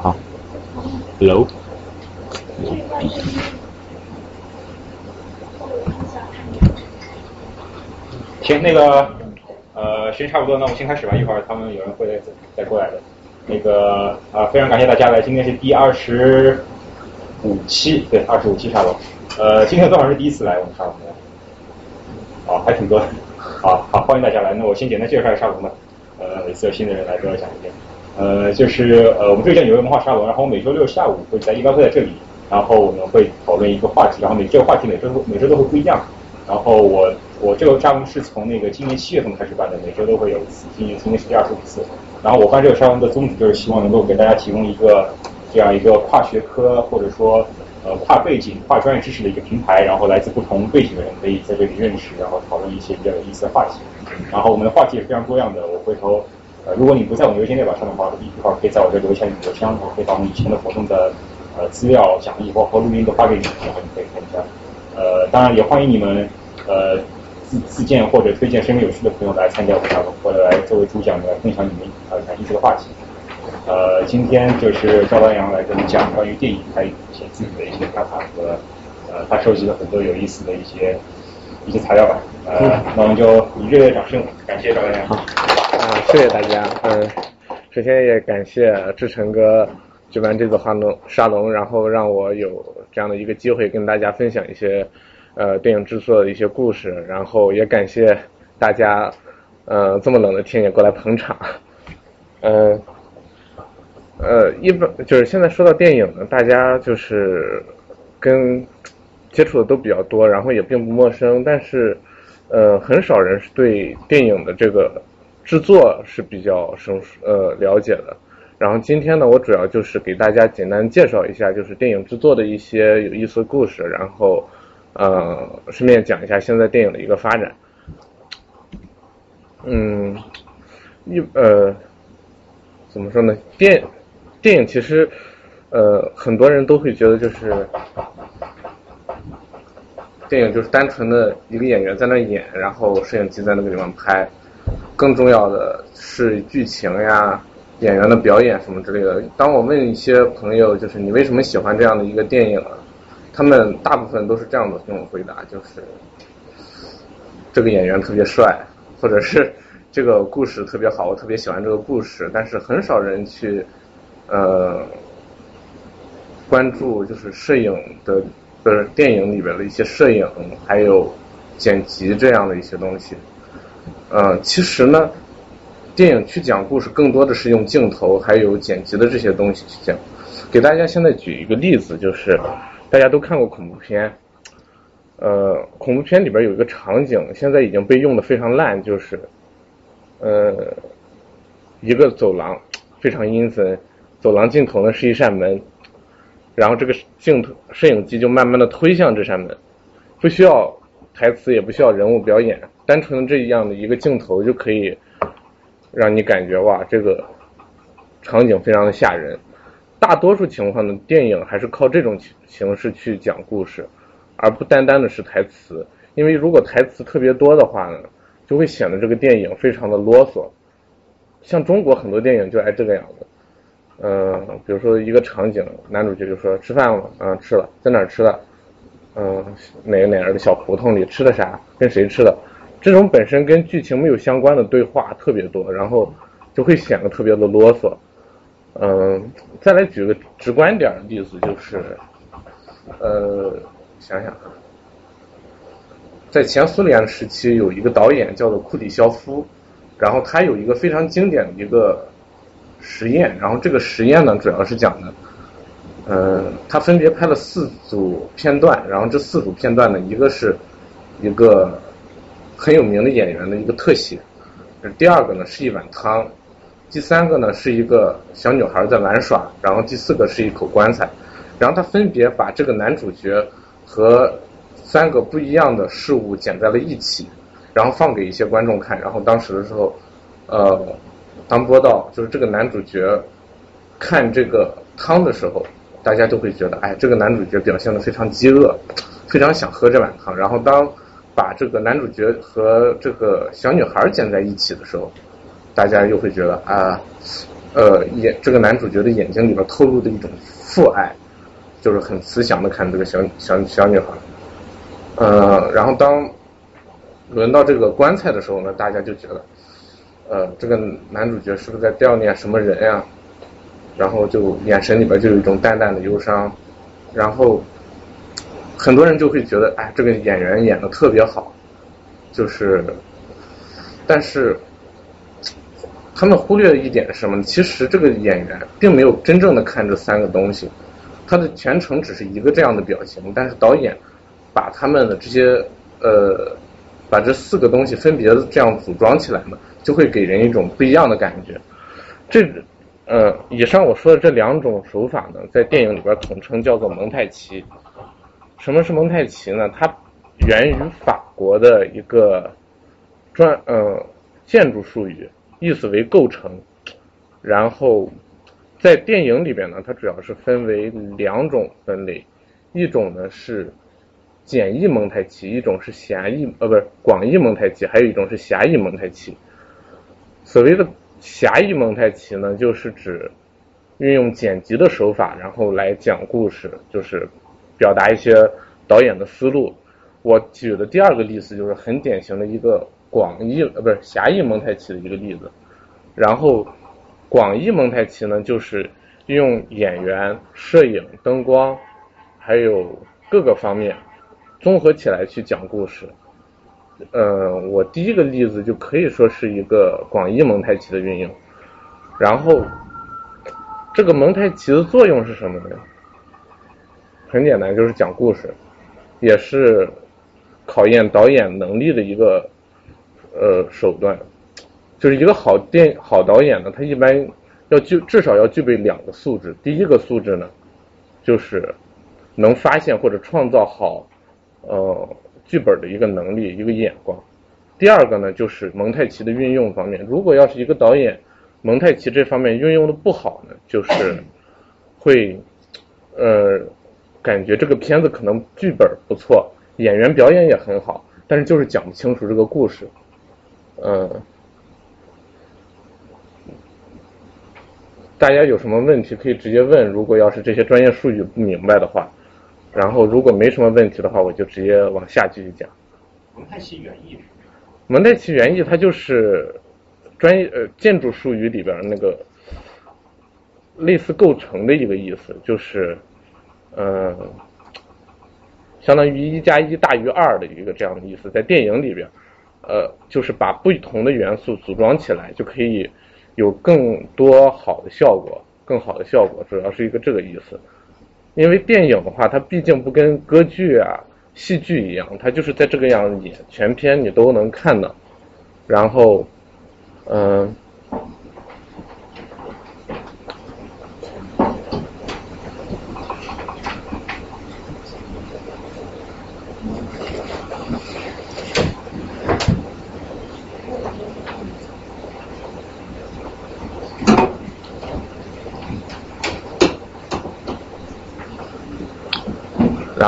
好，Hello，行，那个呃，时间差不多，那我们先开始吧。一会儿他们有人会再再过来的。那个啊，非常感谢大家来，今天是第二十五期，对，二十五期沙龙。呃，今天多少人第一次来我们沙龙的？哦，还挺多的。好好，欢迎大家来。那我先简单介绍一下沙龙吧。呃，每次有新的人来都要讲一遍。呃，就是呃，我们这个叫纽约文化沙龙，然后每周六下午会在一般会在这里，然后我们会讨论一个话题，然后每这个话题每周每周都会不一样。然后我我这个沙龙是从那个今年七月份开始办的，每周都会有一次，今年今年是第二十五次。然后我办这个沙龙的宗旨就是希望能够给大家提供一个这样一个跨学科或者说呃跨背景、跨专业知识的一个平台，然后来自不同背景的人可以在这里认识，然后讨论一些比较有意思的话题。然后我们的话题也是非常多样的，我回头呃如果你不在我们邮件列表上的话，一会儿可以在我这留下你的邮箱，我可以把我们以前的活动的呃资料、讲义包括录音都发给你，然后你可以看一下。呃，当然也欢迎你们呃。自自荐或者推荐身边有趣的朋友来参加我们沙龙，或者来作为主讲来分享你们呃感兴趣的话题。呃，今天就是赵丹阳来跟我们讲关于电影，还有一些自己的一些看法和呃他收集了很多有意思的一些一些材料吧。嗯，那我们就以热烈掌声感谢赵丹阳。好，啊，谢谢大家。嗯，首先也感谢志成哥举办这次沙龙沙龙，然后让我有这样的一个机会跟大家分享一些。呃，电影制作的一些故事，然后也感谢大家，呃，这么冷的天也过来捧场。呃，呃，一般就是现在说到电影呢，大家就是跟接触的都比较多，然后也并不陌生，但是呃，很少人是对电影的这个制作是比较生呃了解的。然后今天呢，我主要就是给大家简单介绍一下，就是电影制作的一些有意思的故事，然后。呃，顺便讲一下现在电影的一个发展。嗯，一呃，怎么说呢？电电影其实呃，很多人都会觉得就是电影就是单纯的一个演员在那演，然后摄影机在那个地方拍。更重要的是剧情呀、演员的表演什么之类的。当我问一些朋友，就是你为什么喜欢这样的一个电影？他们大部分都是这样的跟我回答，就是这个演员特别帅，或者是这个故事特别好，我特别喜欢这个故事。但是很少人去呃关注，就是摄影的就是电影里边的一些摄影，还有剪辑这样的一些东西。嗯，其实呢，电影去讲故事，更多的是用镜头还有剪辑的这些东西去讲。给大家现在举一个例子，就是。大家都看过恐怖片，呃，恐怖片里边有一个场景，现在已经被用的非常烂，就是，呃，一个走廊非常阴森，走廊尽头呢是一扇门，然后这个镜头摄影机就慢慢的推向这扇门，不需要台词，也不需要人物表演，单纯的这样的一个镜头就可以让你感觉哇，这个场景非常的吓人。大多数情况呢，电影还是靠这种形式去讲故事，而不单单的是台词。因为如果台词特别多的话呢，就会显得这个电影非常的啰嗦。像中国很多电影就爱这个样子，嗯，比如说一个场景，男主角就说吃饭了，嗯，吃了，在哪吃的？嗯，哪个哪儿的小胡同里吃的啥？跟谁吃的？这种本身跟剧情没有相关的对话特别多，然后就会显得特别的啰嗦。嗯，再来举个直观点的例子，就是，呃，想想，在前苏联时期有一个导演叫做库里肖夫，然后他有一个非常经典的一个实验，然后这个实验呢主要是讲的，嗯，他分别拍了四组片段，然后这四组片段呢，一个是一个很有名的演员的一个特写，第二个呢是一碗汤。第三个呢是一个小女孩在玩耍，然后第四个是一口棺材，然后他分别把这个男主角和三个不一样的事物剪在了一起，然后放给一些观众看，然后当时的时候，呃，当播到就是这个男主角看这个汤的时候，大家就会觉得，哎，这个男主角表现的非常饥饿，非常想喝这碗汤，然后当把这个男主角和这个小女孩剪在一起的时候。大家又会觉得啊，呃眼这个男主角的眼睛里边透露的一种父爱，就是很慈祥的看这个小小小女孩。呃，然后当轮到这个棺材的时候呢，大家就觉得，呃，这个男主角是不是在悼念什么人呀？然后就眼神里边就有一种淡淡的忧伤，然后很多人就会觉得，哎，这个演员演的特别好，就是，但是他们忽略了一点什么呢？其实这个演员并没有真正的看这三个东西，他的全程只是一个这样的表情，但是导演把他们的这些呃，把这四个东西分别这样组装起来呢，就会给人一种不一样的感觉。这。呃，以上我说的这两种手法呢，在电影里边统称叫做蒙太奇。什么是蒙太奇呢？它源于法国的一个专呃建筑术语，意思为构成。然后在电影里边呢，它主要是分为两种分类，一种呢是简易蒙太奇，一种是狭义呃不是广义蒙太奇，还有一种是狭义蒙太奇。所谓的。狭义蒙太奇呢，就是指运用剪辑的手法，然后来讲故事，就是表达一些导演的思路。我举的第二个例子就是很典型的一个广义呃不是狭义蒙太奇的一个例子。然后广义蒙太奇呢，就是用演员、摄影、灯光，还有各个方面综合起来去讲故事。呃，我第一个例子就可以说是一个广义蒙太奇的运用，然后这个蒙太奇的作用是什么呢？很简单，就是讲故事，也是考验导演能力的一个呃手段。就是一个好电好导演呢，他一般要具至少要具备两个素质。第一个素质呢，就是能发现或者创造好呃。剧本的一个能力，一个眼光。第二个呢，就是蒙太奇的运用方面。如果要是一个导演蒙太奇这方面运用的不好呢，就是会呃感觉这个片子可能剧本不错，演员表演也很好，但是就是讲不清楚这个故事。嗯，大家有什么问题可以直接问。如果要是这些专业术语不明白的话。然后，如果没什么问题的话，我就直接往下继续讲。蒙太奇原意。蒙太奇原意，它就是专业呃建筑术语里边那个类似构成的一个意思，就是嗯，相当于一加一大于二的一个这样的意思。在电影里边，呃，就是把不同的元素组装起来，就可以有更多好的效果，更好的效果，主要是一个这个意思。因为电影的话，它毕竟不跟歌剧啊、戏剧一样，它就是在这个样子演，全篇你都能看到。然后，嗯。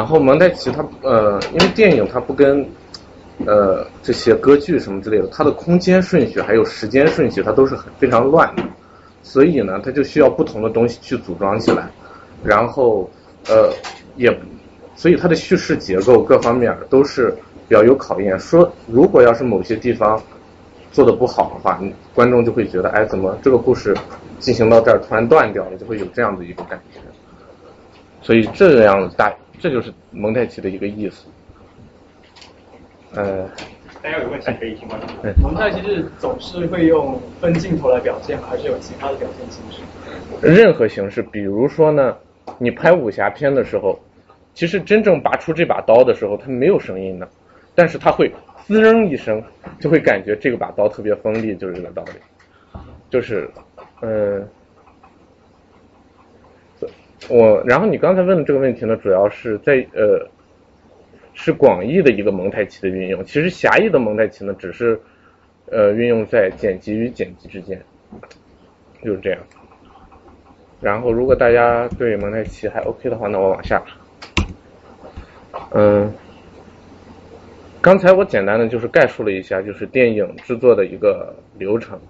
然后蒙太奇它呃，因为电影它不跟呃这些歌剧什么之类的，它的空间顺序还有时间顺序它都是很非常乱的，所以呢，它就需要不同的东西去组装起来，然后呃也，所以它的叙事结构各方面都是比较有考验。说如果要是某些地方做的不好的话，观众就会觉得哎，怎么这个故事进行到这儿突然断掉了，就会有这样的一个感觉。所以这样大。这就是蒙太奇的一个意思。呃，大家有问题可以提问。蒙太奇是总是会用分镜头来表现，还是有其他的表现形式？任何形式，比如说呢，你拍武侠片的时候，其实真正拔出这把刀的时候，它没有声音的，但是它会滋扔一声，就会感觉这个把刀特别锋利，就是这个道理。就是，嗯。我，然后你刚才问的这个问题呢，主要是在呃，是广义的一个蒙太奇的运用。其实狭义的蒙太奇呢，只是呃运用在剪辑与剪辑之间，就是这样。然后如果大家对蒙太奇还 OK 的话，那我往下。嗯，刚才我简单的就是概述了一下，就是电影制作的一个流程。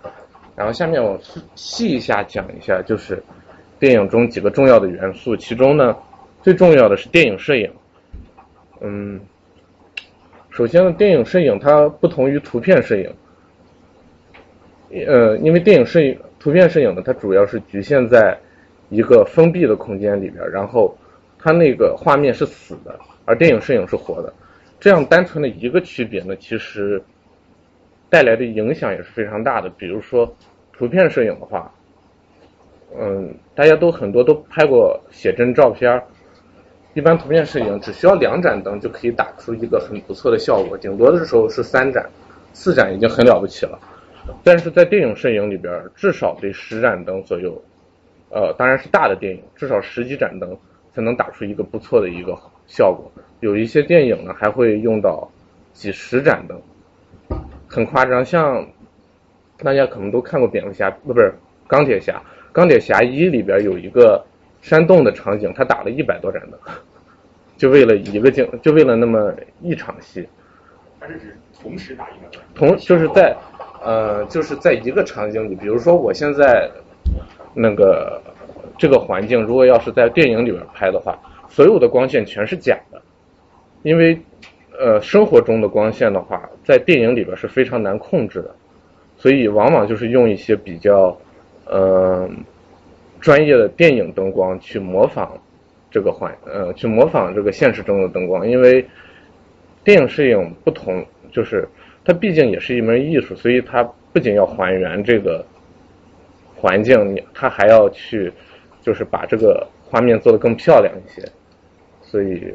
然后下面我细细一下讲一下，就是电影中几个重要的元素，其中呢最重要的是电影摄影。嗯，首先呢，电影摄影它不同于图片摄影，呃，因为电影摄影、图片摄影呢，它主要是局限在一个封闭的空间里边，然后它那个画面是死的，而电影摄影是活的。这样单纯的一个区别呢，其实带来的影响也是非常大的。比如说图片摄影的话，嗯，大家都很多都拍过写真照片，一般图片摄影只需要两盏灯就可以打出一个很不错的效果，顶多的时候是三盏、四盏已经很了不起了。但是在电影摄影里边，至少得十盏灯左右，呃，当然是大的电影，至少十几盏灯才能打出一个不错的一个效果。有一些电影呢，还会用到几十盏灯，很夸张。像大家可能都看过蝙蝠侠，不不是钢铁侠，钢铁侠一里边有一个山洞的场景，他打了一百多盏灯，就为了一个镜，就为了那么一场戏。他是指同时打一个灯？同就是在。呃，就是在一个场景里，比如说我现在那个这个环境，如果要是在电影里边拍的话，所有的光线全是假的，因为呃生活中的光线的话，在电影里边是非常难控制的，所以往往就是用一些比较呃专业的电影灯光去模仿这个环呃去模仿这个现实中的灯光，因为电影摄影不同就是。它毕竟也是一门艺术，所以它不仅要还原这个环境，它还要去就是把这个画面做得更漂亮一些。所以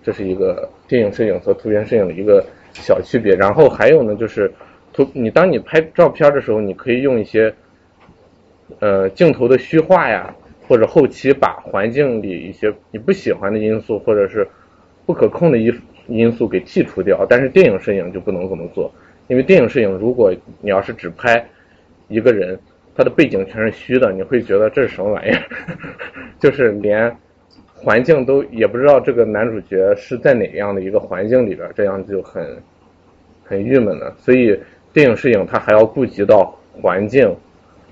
这是一个电影摄影和图片摄影的一个小区别。然后还有呢，就是图你当你拍照片的时候，你可以用一些呃镜头的虚化呀，或者后期把环境里一些你不喜欢的因素或者是不可控的因因素给剔除掉，但是电影摄影就不能这么做，因为电影摄影，如果你要是只拍一个人，他的背景全是虚的，你会觉得这是什么玩意儿？就是连环境都也不知道这个男主角是在哪样的一个环境里边，这样就很很郁闷的。所以电影摄影它还要顾及到环境、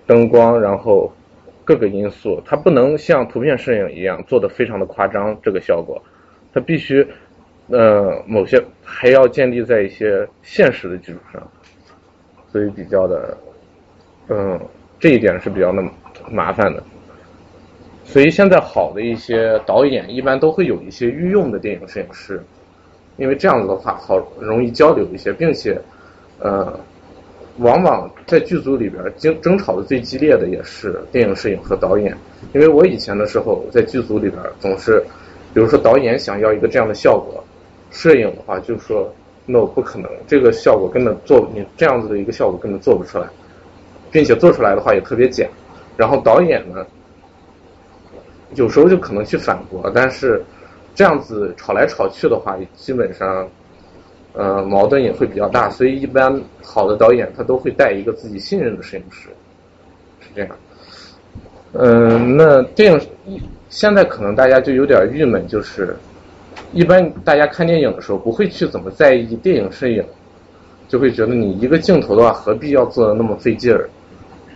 灯光，然后各个因素，它不能像图片摄影一样做的非常的夸张，这个效果，它必须。呃，某些还要建立在一些现实的基础上，所以比较的，嗯，这一点是比较的麻烦的。所以现在好的一些导演一般都会有一些御用的电影摄影师，因为这样子的话好容易交流一些，并且，呃，往往在剧组里边争争吵的最激烈的也是电影摄影和导演，因为我以前的时候在剧组里边总是，比如说导演想要一个这样的效果。摄影的话，就说 no 不可能，这个效果根本做你这样子的一个效果根本做不出来，并且做出来的话也特别假。然后导演呢，有时候就可能去反驳，但是这样子吵来吵去的话，基本上呃矛盾也会比较大。所以一般好的导演他都会带一个自己信任的摄影师，是这样。嗯，那电影现在可能大家就有点郁闷，就是。一般大家看电影的时候不会去怎么在意电影摄影，就会觉得你一个镜头的话何必要做的那么费劲儿，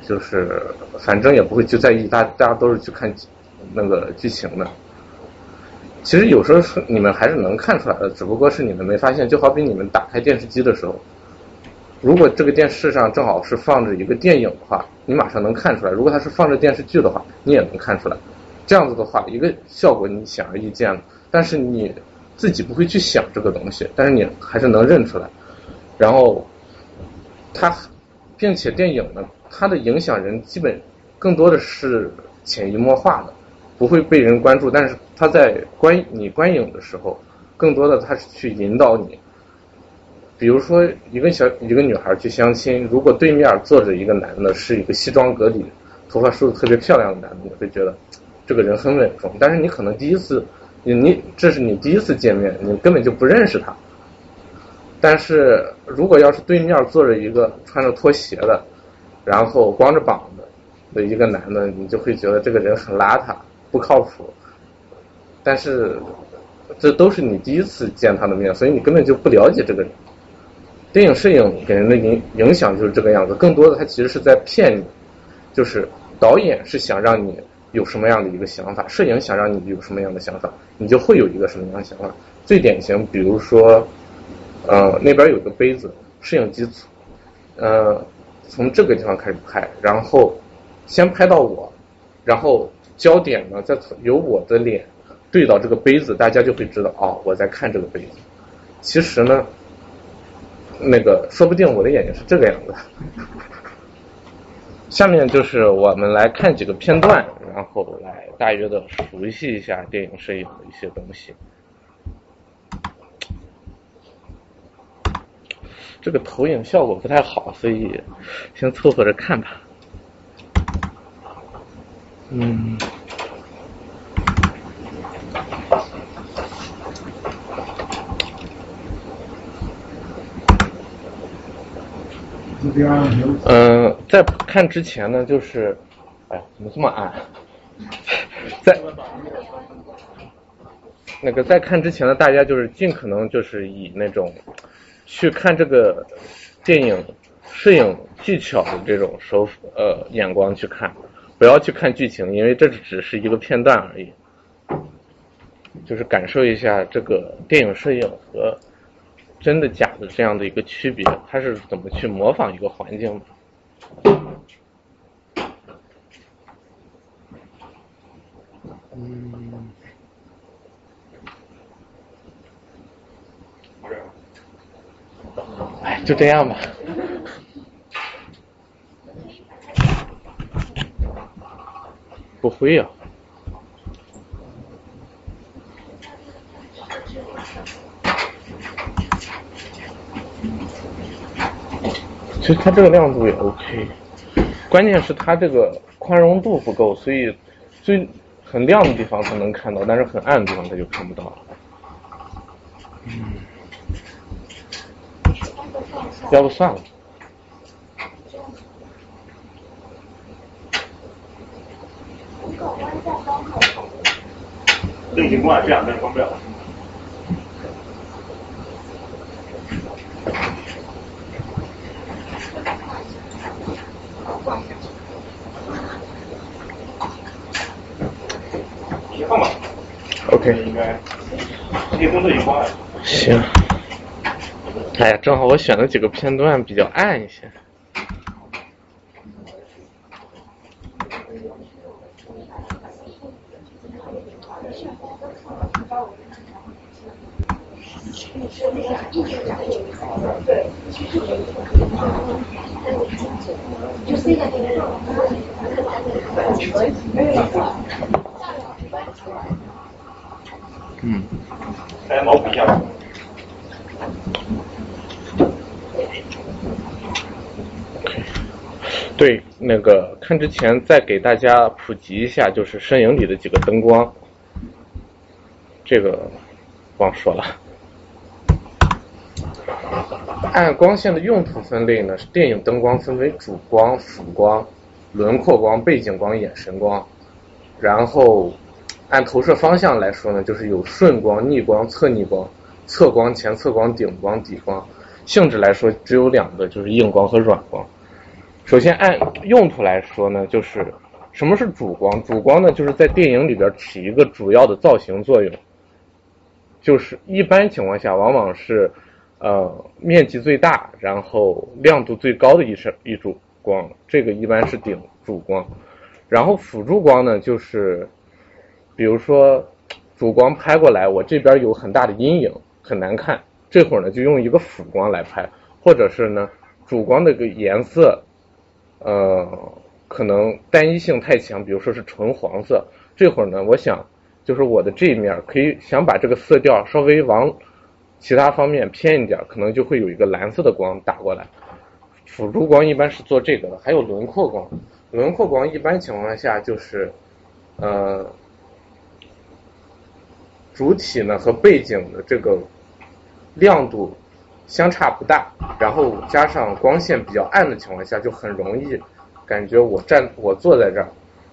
就是反正也不会去在意，大大家都是去看那个剧情的。其实有时候是你们还是能看出来的，只不过是你们没发现。就好比你们打开电视机的时候，如果这个电视上正好是放着一个电影的话，你马上能看出来；如果它是放着电视剧的话，你也能看出来。这样子的话，一个效果你显而易见了。但是你自己不会去想这个东西，但是你还是能认出来。然后，它，并且电影呢，它的影响人基本更多的是潜移默化的，不会被人关注。但是他在观你观影的时候，更多的他是去引导你。比如说一个小一个女孩去相亲，如果对面坐着一个男的，是一个西装革履、头发梳的特别漂亮的男的，你会觉得这个人很稳重。但是你可能第一次。你你这是你第一次见面，你根本就不认识他。但是如果要是对面坐着一个穿着拖鞋的，然后光着膀子的一个男的，你就会觉得这个人很邋遢，不靠谱。但是这都是你第一次见他的面，所以你根本就不了解这个人。电影摄影给人的影影响就是这个样子，更多的他其实是在骗你，就是导演是想让你有什么样的一个想法，摄影想让你有什么样的想法，你就会有一个什么样的想法。最典型，比如说，呃，那边有个杯子，摄影机，呃，从这个地方开始拍，然后先拍到我，然后焦点呢在由我的脸对到这个杯子，大家就会知道哦，我在看这个杯子。其实呢，那个说不定我的眼睛是这个样子。下面就是我们来看几个片段，然后来大约的熟悉一下电影摄影的一些东西。这个投影效果不太好，所以先凑合着看吧。嗯。嗯，在看之前呢，就是，哎呀，怎么这么暗？在那个在看之前呢，大家就是尽可能就是以那种去看这个电影摄影技巧的这种手呃眼光去看，不要去看剧情，因为这只是一个片段而已，就是感受一下这个电影摄影和。真的假的这样的一个区别，它是怎么去模仿一个环境的？嗯，哎，就这样吧。不会呀。其实它这个亮度也 OK，关键是它这个宽容度不够，所以最很亮的地方它能看到，但是很暗的地方它就看不到。嗯，要不算了。这已经关了，这两灯关不了。OK。应该，这些工作已经关了。行。哎呀，正好我选的几个片段比较暗一些。嗯。来脑补一下吧。对，那个看之前再给大家普及一下，就是摄影里的几个灯光。这个忘说了。按光线的用途分类呢，是电影灯光分为主光、辅光、轮廓光、背景光、眼神光，然后。按投射方向来说呢，就是有顺光、逆光、侧逆光、侧光、前侧光、顶光、底光。性质来说，只有两个，就是硬光和软光。首先按用途来说呢，就是什么是主光？主光呢，就是在电影里边起一个主要的造型作用，就是一般情况下往往是呃面积最大，然后亮度最高的一色一组光，这个一般是顶主光。然后辅助光呢，就是。比如说，主光拍过来，我这边有很大的阴影，很难看。这会儿呢，就用一个辅光来拍，或者是呢，主光的个颜色，呃，可能单一性太强，比如说是纯黄色。这会儿呢，我想，就是我的这一面可以想把这个色调稍微往其他方面偏一点，可能就会有一个蓝色的光打过来。辅助光一般是做这个的，还有轮廓光。轮廓光一般情况下就是，呃。主体呢和背景的这个亮度相差不大，然后加上光线比较暗的情况下，就很容易感觉我站我坐在这儿，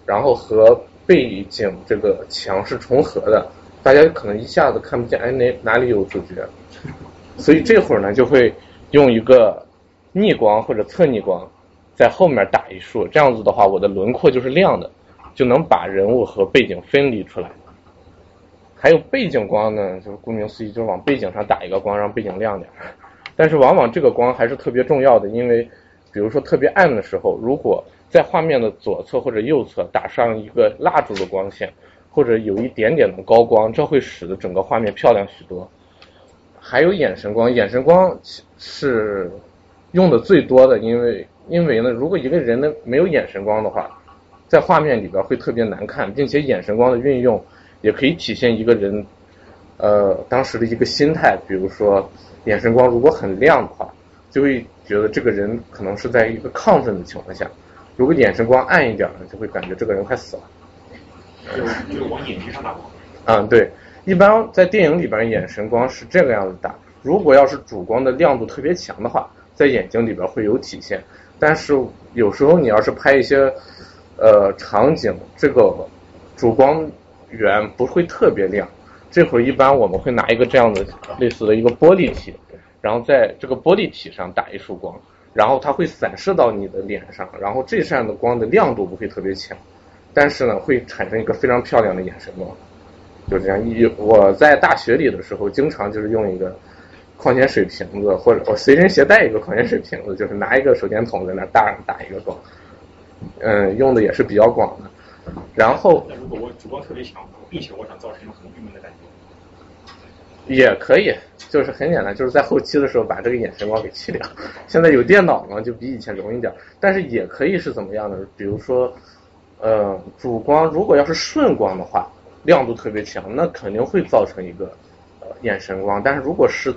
然后和背景这个墙是重合的，大家可能一下子看不见，哎哪哪里有主角？所以这会儿呢就会用一个逆光或者侧逆光在后面打一束，这样子的话，我的轮廓就是亮的，就能把人物和背景分离出来。还有背景光呢，就是顾名思义，就是往背景上打一个光，让背景亮点。但是往往这个光还是特别重要的，因为比如说特别暗的时候，如果在画面的左侧或者右侧打上一个蜡烛的光线，或者有一点点的高光，这会使得整个画面漂亮许多。还有眼神光，眼神光是用的最多的，因为因为呢，如果一个人呢没有眼神光的话，在画面里边会特别难看，并且眼神光的运用。也可以体现一个人，呃，当时的一个心态。比如说，眼神光如果很亮的话，就会觉得这个人可能是在一个亢奋的情况下；如果眼神光暗一点呢，就会感觉这个人快死了。就就往眼睛上打光。嗯，对，一般在电影里边，眼神光是这个样子打。如果要是主光的亮度特别强的话，在眼睛里边会有体现。但是有时候你要是拍一些呃场景，这个主光。源不会特别亮，这会儿一般我们会拿一个这样的类似的一个玻璃体，然后在这个玻璃体上打一束光，然后它会散射到你的脸上，然后这扇的光的亮度不会特别强，但是呢会产生一个非常漂亮的眼神光，就这样。一我在大学里的时候，经常就是用一个矿泉水瓶子，或者我随身携带一个矿泉水瓶子，就是拿一个手电筒在那大打一个光，嗯，用的也是比较广的。然后，那如果我主光特别强，并且我想造成一种很郁闷的感觉，也可以，就是很简单，就是在后期的时候把这个眼神光给去掉。现在有电脑嘛，就比以前容易点。但是也可以是怎么样的？比如说，呃，主光如果要是顺光的话，亮度特别强，那肯定会造成一个呃眼神光。但是如果是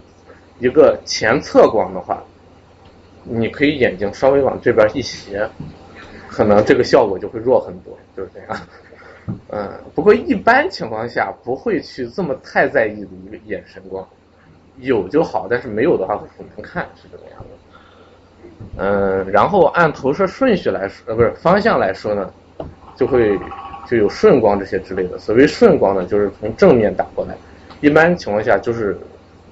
一个前侧光的话，你可以眼睛稍微往这边一斜。可能这个效果就会弱很多，就是这样。嗯，不过一般情况下不会去这么太在意的一个眼神光，有就好，但是没有的话很难看，是这个样子。嗯，然后按投射顺序来说，呃，不是方向来说呢，就会就有顺光这些之类的。所谓顺光呢，就是从正面打过来，一般情况下就是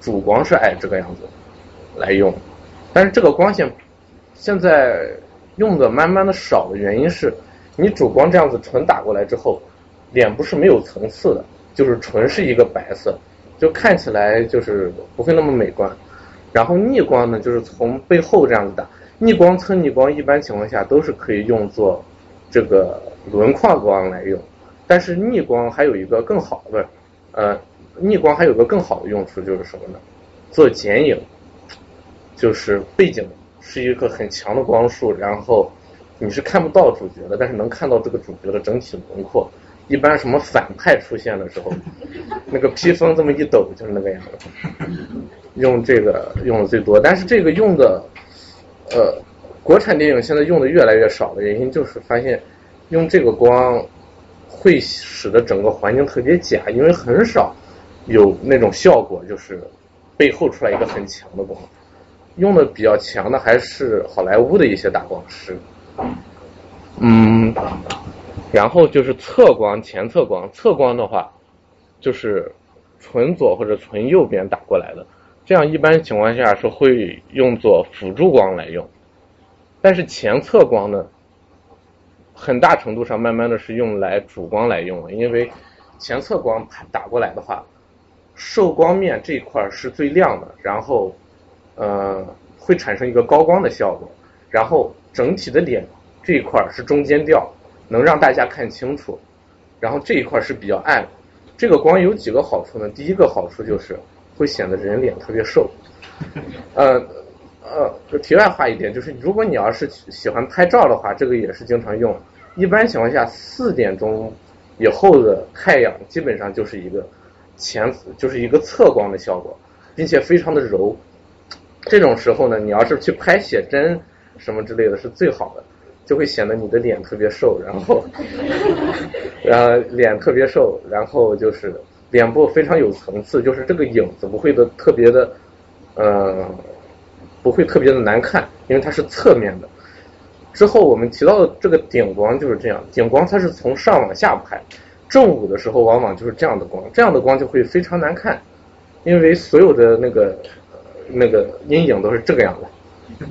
主光是按这个样子来用，但是这个光线现在。用的慢慢的少的原因是，你主光这样子纯打过来之后，脸部是没有层次的，就是纯是一个白色，就看起来就是不会那么美观。然后逆光呢，就是从背后这样子打，逆光侧逆光一般情况下都是可以用作这个轮廓光来用，但是逆光还有一个更好的，呃，逆光还有个更好的用处就是什么呢？做剪影，就是背景。是一个很强的光束，然后你是看不到主角的，但是能看到这个主角的整体轮廓。一般什么反派出现的时候，那个披风这么一抖就是那个样子。用这个用的最多，但是这个用的，呃，国产电影现在用的越来越少的原因就是发现用这个光会使得整个环境特别假，因为很少有那种效果，就是背后出来一个很强的光。用的比较强的还是好莱坞的一些打光师，嗯，然后就是侧光、前侧光。侧光的话，就是纯左或者纯右边打过来的，这样一般情况下是会用作辅助光来用。但是前侧光呢，很大程度上慢慢的是用来主光来用了，因为前侧光打过来的话，受光面这一块是最亮的，然后。呃，会产生一个高光的效果，然后整体的脸这一块是中间调，能让大家看清楚，然后这一块是比较暗。这个光有几个好处呢？第一个好处就是会显得人脸特别瘦。呃呃，就题外话一点就是，如果你要是喜欢拍照的话，这个也是经常用。一般情况下，四点钟以后的太阳基本上就是一个前，就是一个侧光的效果，并且非常的柔。这种时候呢，你要是去拍写真什么之类的是最好的，就会显得你的脸特别瘦，然后，呃，脸特别瘦，然后就是脸部非常有层次，就是这个影子不会的特别的，呃，不会特别的难看，因为它是侧面的。之后我们提到的这个顶光就是这样，顶光它是从上往下拍，正午的时候往往就是这样的光，这样的光就会非常难看，因为所有的那个。那个阴影都是这个样子，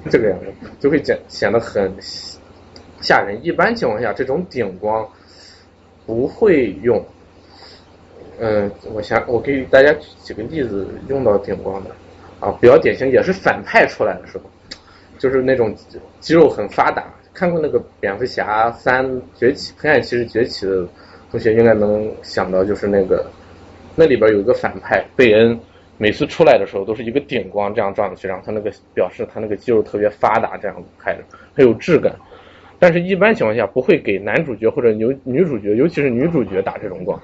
这个样子就会显显得很吓人。一般情况下，这种顶光不会用。嗯，我想我给大家举几个例子，用到顶光的啊，比较典型也是反派出来的时候，就是那种肌肉很发达。看过那个蝙蝠侠三崛起、黑暗骑士崛起的同学应该能想到，就是那个那里边有一个反派贝恩。每次出来的时候都是一个顶光这样撞上去，然后他那个表示他那个肌肉特别发达，这样子开着很有质感。但是，一般情况下不会给男主角或者女女主角，尤其是女主角打这种光，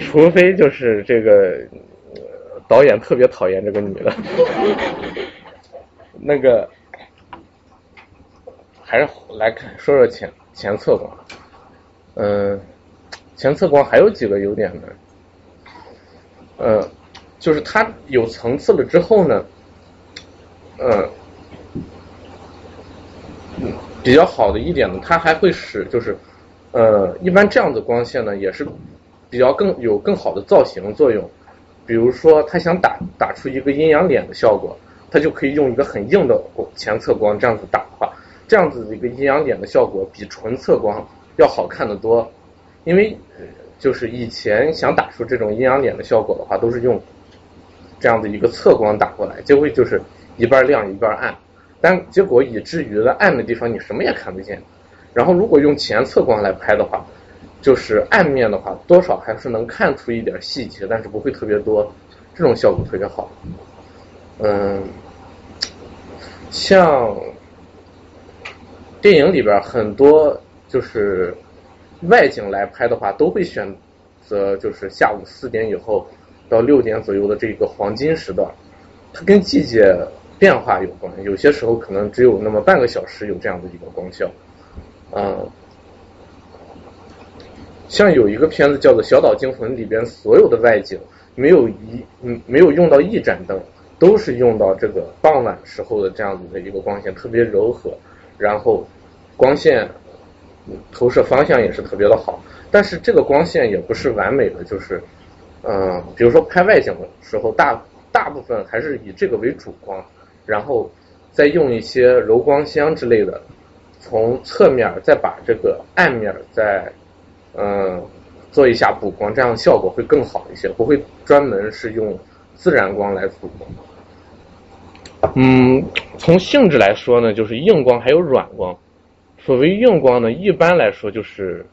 除非就是这个导演特别讨厌这个女的。那个还是来看说说前前侧光，嗯，前侧光还有几个优点呢？呃。就是它有层次了之后呢，嗯，比较好的一点呢，它还会使就是，呃，一般这样的光线呢，也是比较更有更好的造型作用。比如说，他想打打出一个阴阳脸的效果，他就可以用一个很硬的前侧光这样子打的话，这样子的一个阴阳脸的效果比纯侧光要好看的多。因为就是以前想打出这种阴阳脸的效果的话，都是用。这样的一个侧光打过来，就会就是一半亮一半暗，但结果以至于了暗的地方你什么也看不见。然后如果用前侧光来拍的话，就是暗面的话多少还是能看出一点细节，但是不会特别多，这种效果特别好。嗯，像电影里边很多就是外景来拍的话，都会选择就是下午四点以后。到六点左右的这个黄金时段，它跟季节变化有关，有些时候可能只有那么半个小时有这样的一个光效，嗯，像有一个片子叫做《小岛惊魂》里边，所有的外景没有一嗯没有用到一盏灯，都是用到这个傍晚时候的这样子的一个光线，特别柔和，然后光线投射方向也是特别的好，但是这个光线也不是完美的，就是。嗯，比如说拍外景的时候，大大部分还是以这个为主光，然后再用一些柔光箱之类的，从侧面再把这个暗面再嗯做一下补光，这样效果会更好一些，不会专门是用自然光来补。嗯，从性质来说呢，就是硬光还有软光。所谓硬光呢，一般来说就是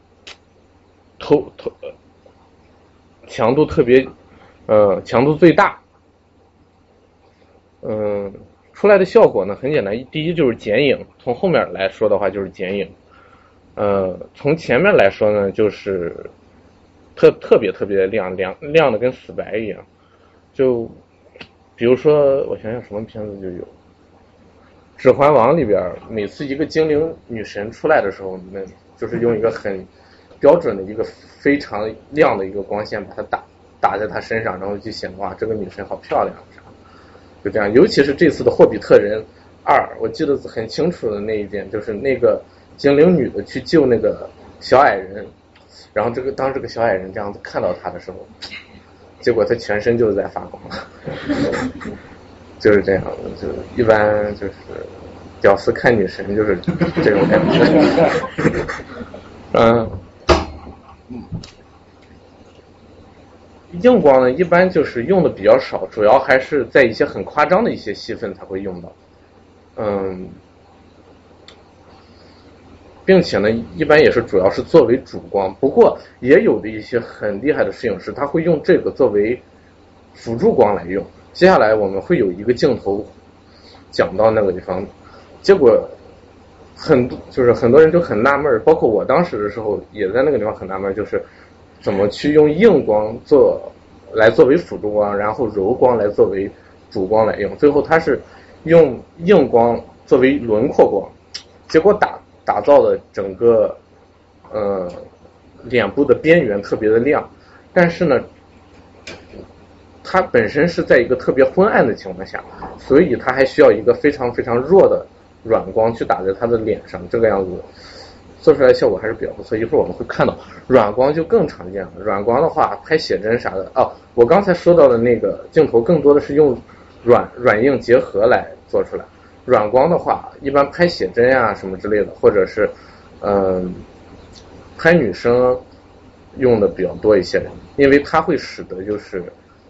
透透。强度特别，呃，强度最大，嗯，出来的效果呢很简单，第一就是剪影，从后面来说的话就是剪影，呃，从前面来说呢就是特特别特别亮亮亮的跟死白一样，就比如说我想想什么片子就有，《指环王》里边每次一个精灵女神出来的时候，那就是用一个很。标准的一个非常亮的一个光线，把它打打在她身上，然后就显得哇，这个女生好漂亮，就这样。尤其是这次的《霍比特人二》，我记得很清楚的那一点，就是那个精灵女的去救那个小矮人，然后这个当这个小矮人这样子看到他的时候，结果他全身就是在发光，就是这样，就一般就是屌丝看女神就是这种感觉，嗯。硬光呢，一般就是用的比较少，主要还是在一些很夸张的一些戏份才会用到。嗯，并且呢，一般也是主要是作为主光。不过也有的一些很厉害的摄影师，他会用这个作为辅助光来用。接下来我们会有一个镜头讲到那个地方，结果很多就是很多人就很纳闷，包括我当时的时候也在那个地方很纳闷，就是。怎么去用硬光做来作为辅助光，然后柔光来作为主光来用？最后他是用硬光作为轮廓光，结果打打造的整个呃脸部的边缘特别的亮，但是呢，它本身是在一个特别昏暗的情况下，所以它还需要一个非常非常弱的软光去打在他的脸上，这个样子。做出来效果还是比较不错，一会儿我们会看到软光就更常见了。软光的话，拍写真啥的哦，我刚才说到的那个镜头更多的是用软软硬结合来做出来。软光的话，一般拍写真呀、什么之类的，或者是嗯、拍女生用的比较多一些，因为它会使得就是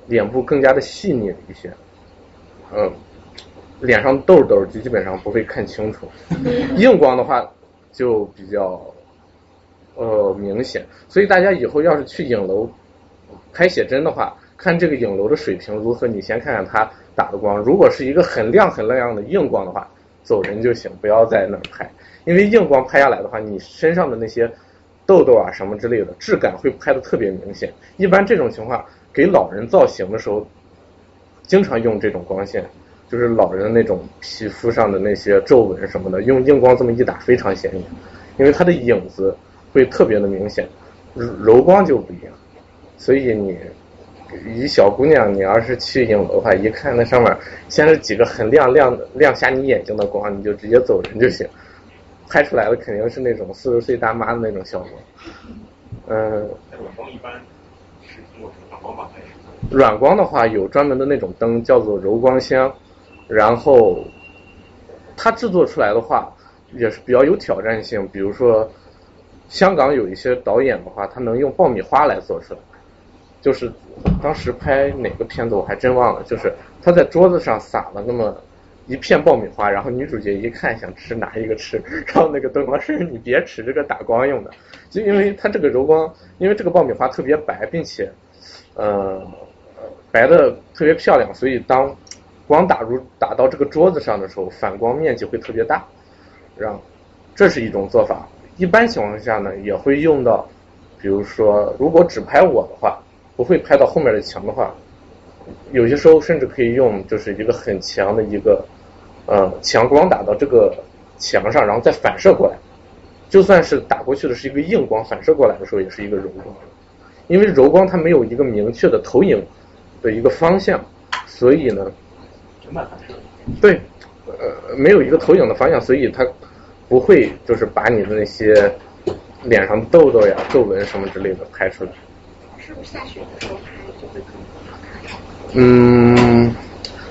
脸部更加的细腻一些，嗯，脸上痘痘就基本上不会看清楚。硬光的话就比较呃明显，所以大家以后要是去影楼拍写真的话，看这个影楼的水平如何，你先看看它打的光。如果是一个很亮很亮的硬光的话，走人就行，不要在那儿拍，因为硬光拍下来的话，你身上的那些痘痘啊什么之类的质感会拍的特别明显。一般这种情况给老人造型的时候，经常用这种光线，就是老人那种皮肤上的那些皱纹什么的，用硬光这么一打非常显眼，因为它的影子会特别的明显，柔柔光就不一样。所以你一小姑娘，你要是去影楼的话，一看那上面先是几个很亮亮亮瞎你眼睛的光，你就直接走人就行。拍出来的肯定是那种四十岁大妈的那种效果。嗯，软光一般是通过什么软光法？软光的话有专门的那种灯叫做柔光箱，然后它制作出来的话也是比较有挑战性。比如说香港有一些导演的话，他能用爆米花来做出来。就是当时拍哪个片子我还真忘了，就是他在桌子上撒了那么一片爆米花，然后女主角一看想吃拿一个吃，然后那个灯光师你别吃，这个打光用的，就因为它这个柔光，因为这个爆米花特别白，并且呃白的特别漂亮，所以当光打入打到这个桌子上的时候，反光面积会特别大，让这是一种做法。一般情况下呢，也会用到，比如说如果只拍我的话。不会拍到后面的墙的话，有些时候甚至可以用就是一个很强的一个呃强光打到这个墙上，然后再反射过来。就算是打过去的是一个硬光，反射过来的时候也是一个柔光，因为柔光它没有一个明确的投影的一个方向，所以呢，全半反射。对，呃，没有一个投影的方向，所以它不会就是把你的那些脸上痘痘呀、皱纹什么之类的拍出来。下雪的时候？嗯，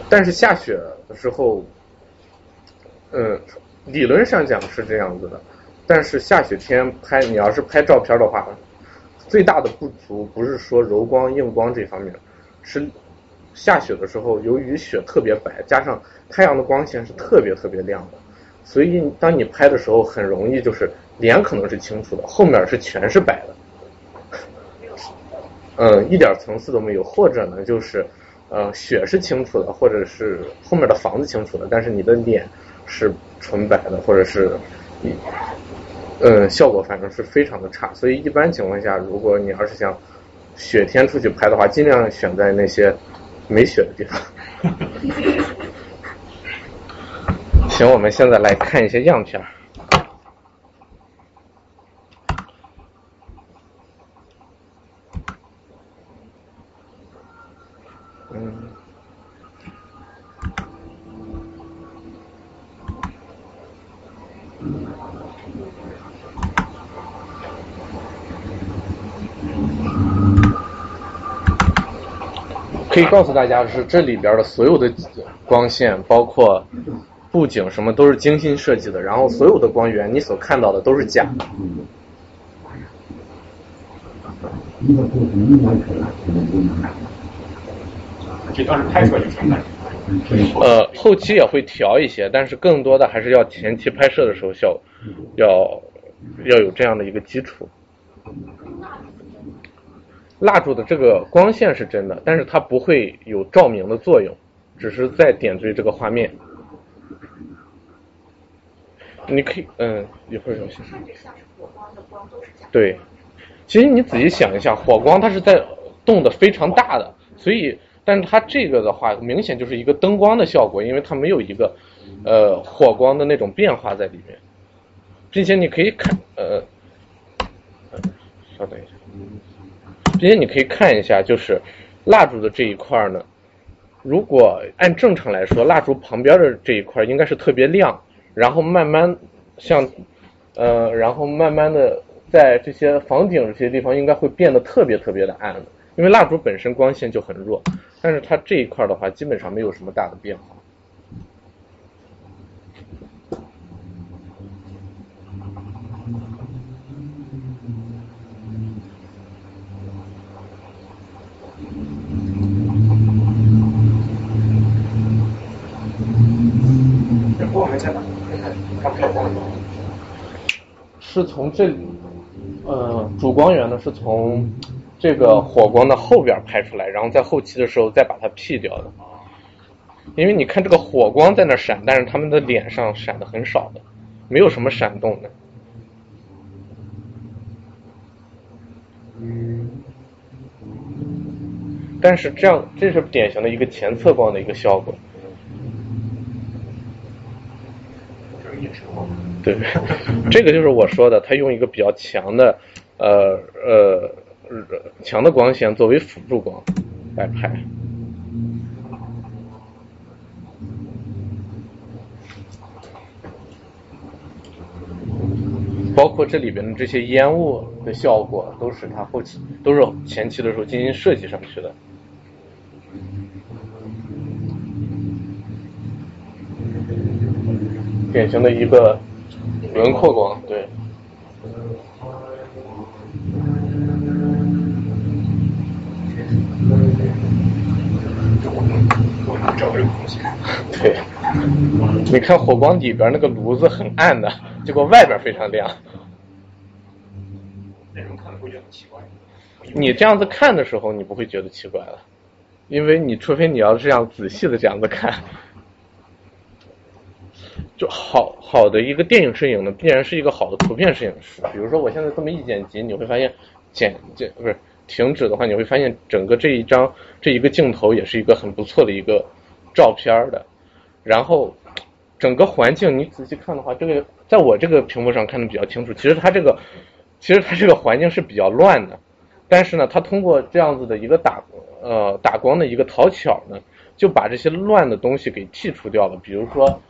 但是下雪的时候，嗯，理论上讲是这样子的，但是下雪天拍，你要是拍照片的话，最大的不足不是说柔光硬光这方面，是下雪的时候，由于雪特别白，加上太阳的光线是特别特别亮的，所以当你拍的时候，很容易就是脸可能是清楚的，后面是全是白的。嗯，一点层次都没有，或者呢，就是，呃，雪是清楚的，或者是后面的房子清楚的，但是你的脸是纯白的，或者是，嗯，效果反正是非常的差。所以一般情况下，如果你要是想雪天出去拍的话，尽量选在那些没雪的地方。行，我们现在来看一些样片。可以告诉大家的是，这里边的所有的光线，包括布景什么，都是精心设计的。然后所有的光源，你所看到的都是假的。这当时拍出来就成感呃，后期也会调一些，但是更多的还是要前期拍摄的时候效，要要有这样的一个基础。蜡烛的这个光线是真的，但是它不会有照明的作用，只是在点缀这个画面。你可以，嗯，一会儿有些。对，其实你仔细想一下，火光它是在动的非常大的，所以，但是它这个的话，明显就是一个灯光的效果，因为它没有一个呃火光的那种变化在里面，并且你可以看，呃，呃稍等一下，并且你可以看一下，就是蜡烛的这一块呢，如果按正常来说，蜡烛旁边的这一块应该是特别亮，然后慢慢像呃，然后慢慢的在这些房顶这些地方应该会变得特别特别的暗，因为蜡烛本身光线就很弱，但是它这一块的话基本上没有什么大的变化。在哪？看不到。是从这，呃，主光源呢是从这个火光的后边拍出来，然后在后期的时候再把它 P 掉的。因为你看这个火光在那闪，但是他们的脸上闪的很少的，没有什么闪动的。嗯但是这样，这是典型的一个前侧光的一个效果。对，这个就是我说的，他用一个比较强的，呃呃强的光线作为辅助光来拍。包括这里边的这些烟雾的效果，都是它后期都是前期的时候进行设计上去的。典型的一个轮廓光，对。对，你看火光里边那个炉子很暗的，结果外边非常亮。你这样子看的时候，你不会觉得奇怪了，因为你除非你要这样仔细的这样子看，就好好的一个电影摄影呢，必然是一个好的图片摄影师。比如说我现在这么一剪辑，你会发现剪剪不是停止的话，你会发现整个这一张这一个镜头也是一个很不错的一个照片的。然后整个环境你仔细看的话，这个在我这个屏幕上看的比较清楚。其实它这个其实它这个环境是比较乱的，但是呢，它通过这样子的一个打呃打光的一个讨巧呢，就把这些乱的东西给剔除掉了。比如说，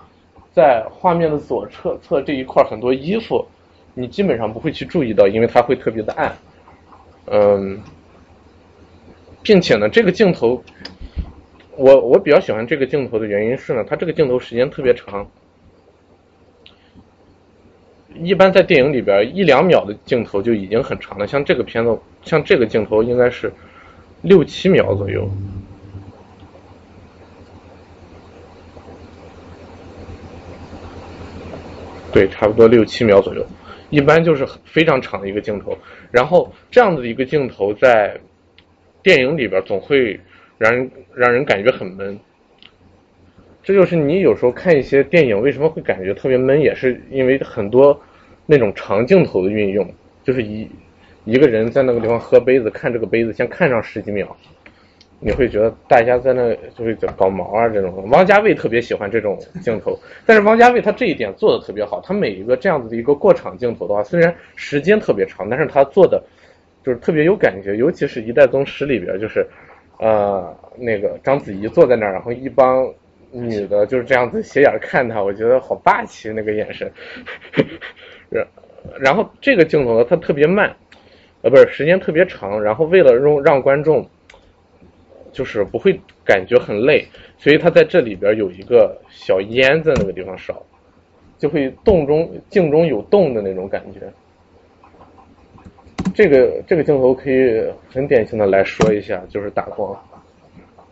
在画面的左侧侧这一块很多衣服，你基本上不会去注意到，因为它会特别的暗。嗯，并且呢，这个镜头，我我比较喜欢这个镜头的原因是呢，它这个镜头时间特别长。一般在电影里边，一两秒的镜头就已经很长了。像这个片子，像这个镜头应该是六七秒左右。对，差不多六七秒左右，一般就是非常长的一个镜头。然后这样子的一个镜头在电影里边总会让人让人感觉很闷。这就是你有时候看一些电影为什么会感觉特别闷，也是因为很多那种长镜头的运用，就是一一个人在那个地方喝杯子，看这个杯子先看上十几秒，你会觉得大家在那就会搞毛啊这种。王家卫特别喜欢这种镜头，但是王家卫他这一点做的特别好，他每一个这样子的一个过场镜头的话，虽然时间特别长，但是他做的就是特别有感觉，尤其是一代宗师里边，就是呃那个章子怡坐在那儿，然后一帮。女的就是这样子斜眼看他，我觉得好霸气那个眼神。然然后这个镜头呢，它特别慢，呃，不是时间特别长。然后为了让让观众就是不会感觉很累，所以他在这里边有一个小烟在那个地方烧，就会洞中镜中有洞的那种感觉。这个这个镜头可以很典型的来说一下，就是打光。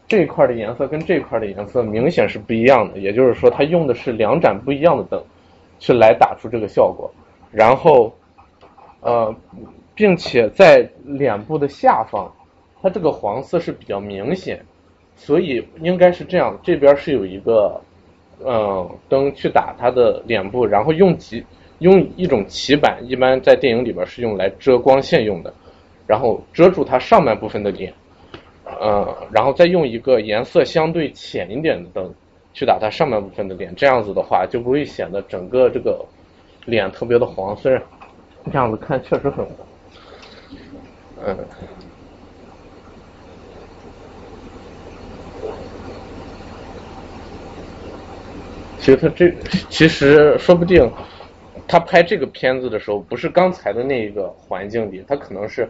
这一块的颜色跟这块的颜色明显是不一样的，也就是说，它用的是两盏不一样的灯，去来打出这个效果。然后，呃，并且在脸部的下方，它这个黄色是比较明显，所以应该是这样：这边是有一个，嗯，灯去打它的脸部，然后用几用一种棋板，一般在电影里边是用来遮光线用的，然后遮住它上半部分的脸。嗯，然后再用一个颜色相对浅一点的灯去打它上半部分的脸，这样子的话就不会显得整个这个脸特别的黄。虽然这样子看确实很黄，嗯，其实他这其实说不定他拍这个片子的时候不是刚才的那一个环境里，他可能是。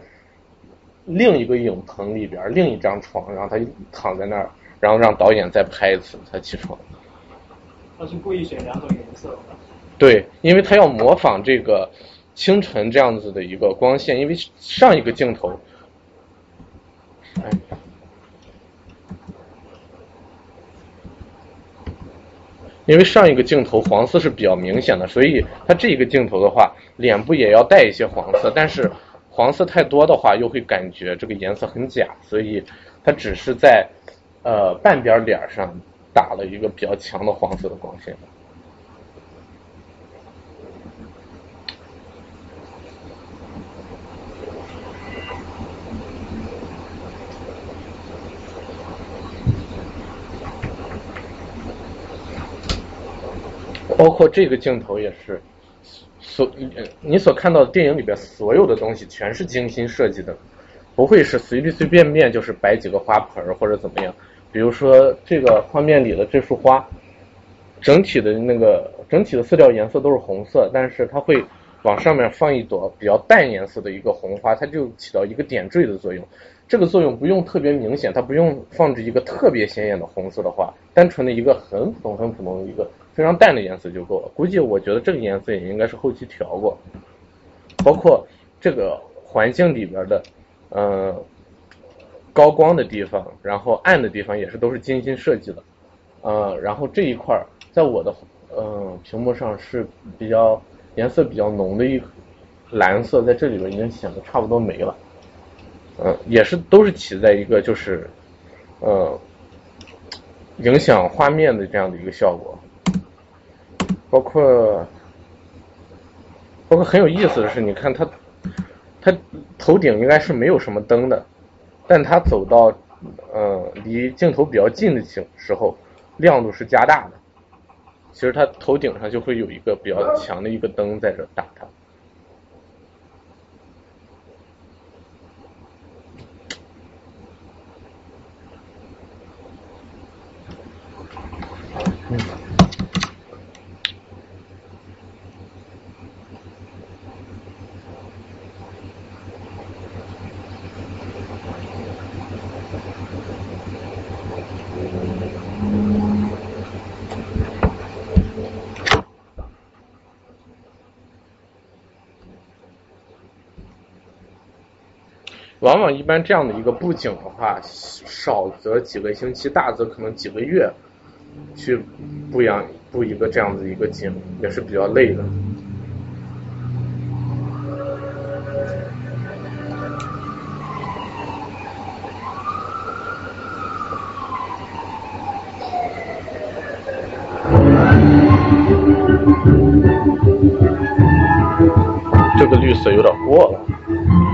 另一个影棚里边，另一张床，然后他躺在那儿，然后让导演再拍一次他起床。他是故意选两种颜色。对，因为他要模仿这个清晨这样子的一个光线，因为上一个镜头，哎，因为上一个镜头黄色是比较明显的，所以它这一个镜头的话，脸部也要带一些黄色，但是黄色太多的话，又会感觉这个颜色很假，所以它只是在呃半边脸上打了一个比较强的黄色的光线。包括这个镜头也是，所你所看到的电影里边所有的东西全是精心设计的，不会是随随便便就是摆几个花盆或者怎么样。比如说这个画面里的这束花，整体的那个整体的色调颜色都是红色，但是它会往上面放一朵比较淡颜色的一个红花，它就起到一个点缀的作用。这个作用不用特别明显，它不用放置一个特别显眼的红色的花，单纯的一个很普通很普通的一个。非常淡的颜色就够了，估计我觉得这个颜色也应该是后期调过，包括这个环境里边的，呃，高光的地方，然后暗的地方也是都是精心设计的，呃，然后这一块在我的嗯屏幕上是比较颜色比较浓的一蓝色，在这里边已经显得差不多没了，嗯，也是都是起在一个就是呃影响画面的这样的一个效果。包括，包括很有意思的是，你看他，他头顶应该是没有什么灯的，但他走到，呃，离镜头比较近的情时候，亮度是加大的。其实他头顶上就会有一个比较强的一个灯在这打他。往往一般这样的一个布景的话，少则几个星期，大则可能几个月，去布样布一个这样子一个景，也是比较累的。这个绿色有点过了。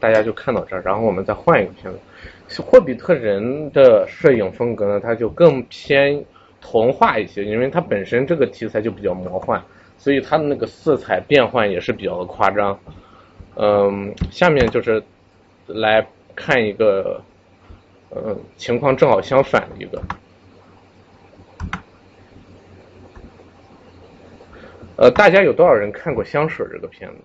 大家就看到这儿，然后我们再换一个片子。霍比特人的摄影风格呢，它就更偏童话一些，因为它本身这个题材就比较魔幻，所以它的那个色彩变换也是比较的夸张。嗯，下面就是来看一个，嗯，情况正好相反的一个。呃，大家有多少人看过《香水》这个片子？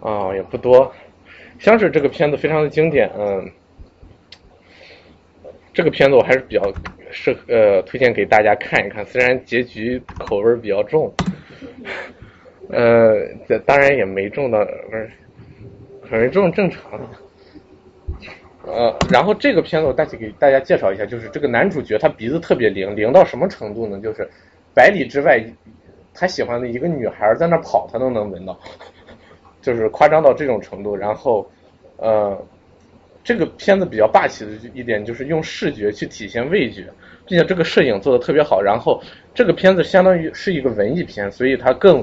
啊，也不多。香水这个片子非常的经典，嗯，这个片子我还是比较适呃推荐给大家看一看。虽然结局口味比较重，呃，当然也没重到不是很没重正常。呃，然后这个片子我大体给大家介绍一下，就是这个男主角他鼻子特别灵，灵到什么程度呢？就是百里之外，他喜欢的一个女孩在那跑，他都能闻到。就是夸张到这种程度，然后，呃，这个片子比较霸气的一点就是用视觉去体现味觉，并且这个摄影做的特别好。然后这个片子相当于是一个文艺片，所以它更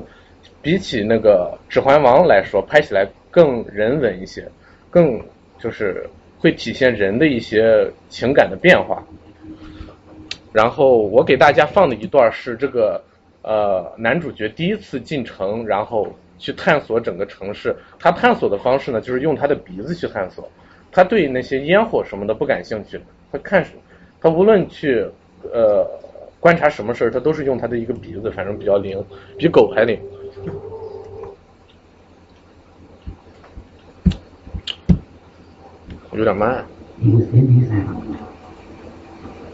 比起那个《指环王》来说，拍起来更人文一些，更就是会体现人的一些情感的变化。然后我给大家放的一段是这个呃男主角第一次进城，然后。去探索整个城市，他探索的方式呢，就是用他的鼻子去探索。他对那些烟火什么的不感兴趣，他看，他无论去呃观察什么事儿，他都是用他的一个鼻子，反正比较灵，比狗还灵。有点慢。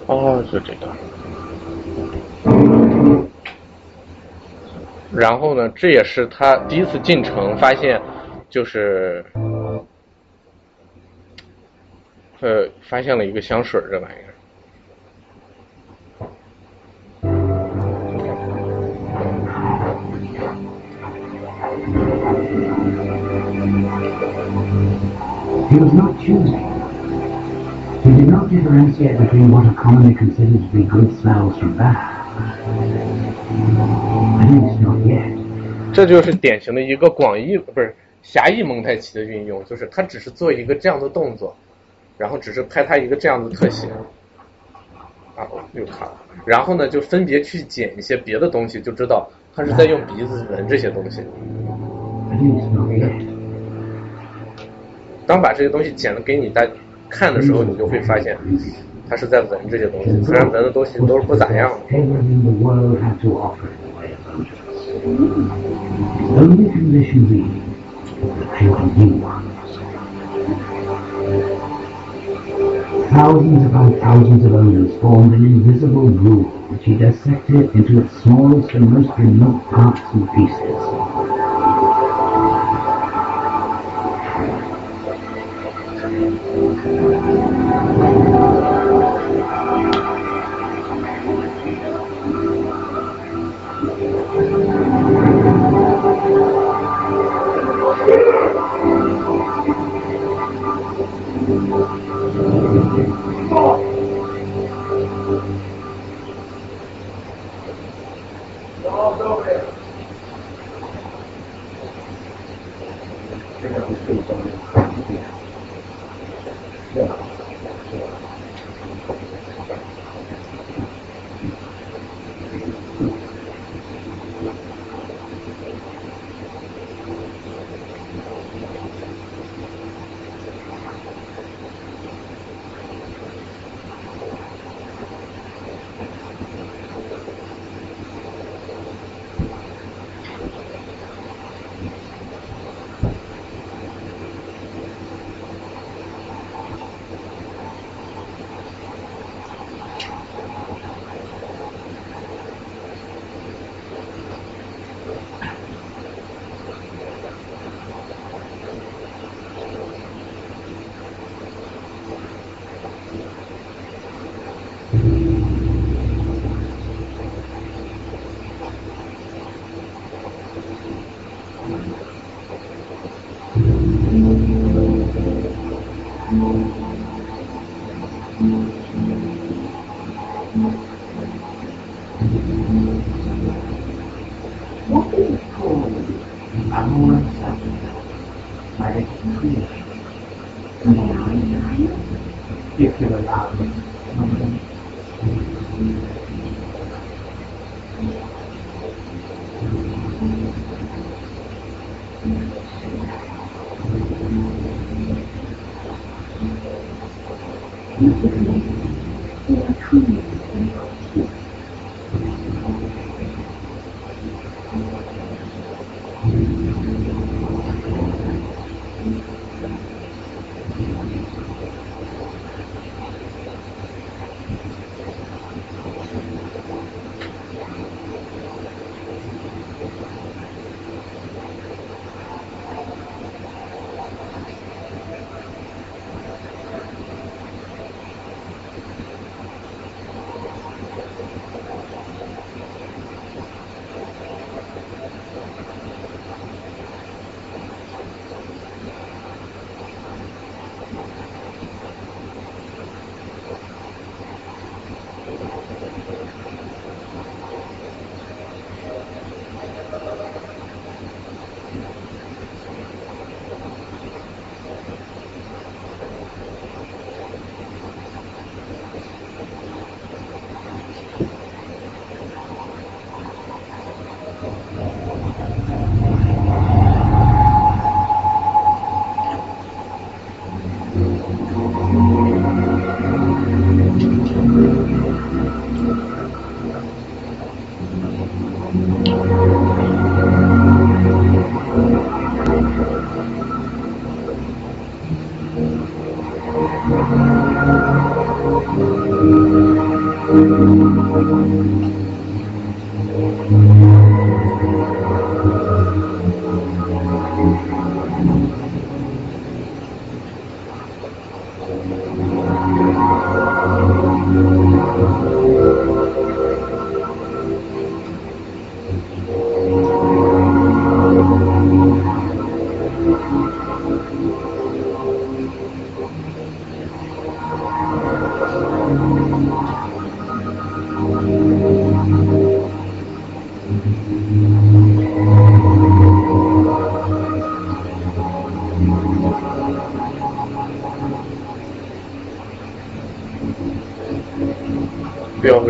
哦，就这段。然后呢，这也是他第一次进城，发现就是呃，发现了一个香水这玩意儿。He was not choosing. He did not differentiate between what are commonly considered to be good smells from bad. 这就是典型的一个广义不是狭义蒙太奇的运用，就是他只是做一个这样的动作，然后只是拍他一个这样的特写，啊又卡了，然后呢就分别去剪一些别的东西，就知道他是在用鼻子闻这些东西。当把这些东西剪了给你大看的时候，你就会发现他是在闻这些东西，虽然闻的东西都是不咋样的。The only condition being that they were new ones. Thousands upon thousands of odors formed an invisible groove which he dissected into its smallest and most remote parts and pieces.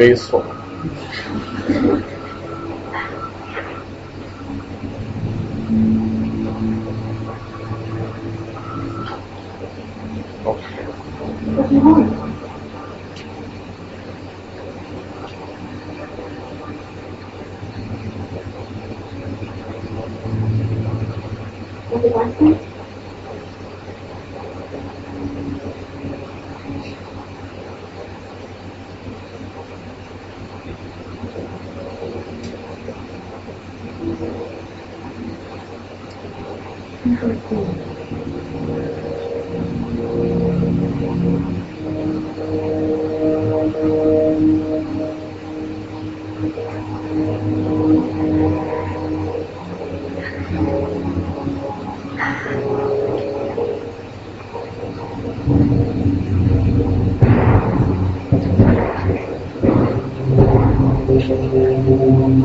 比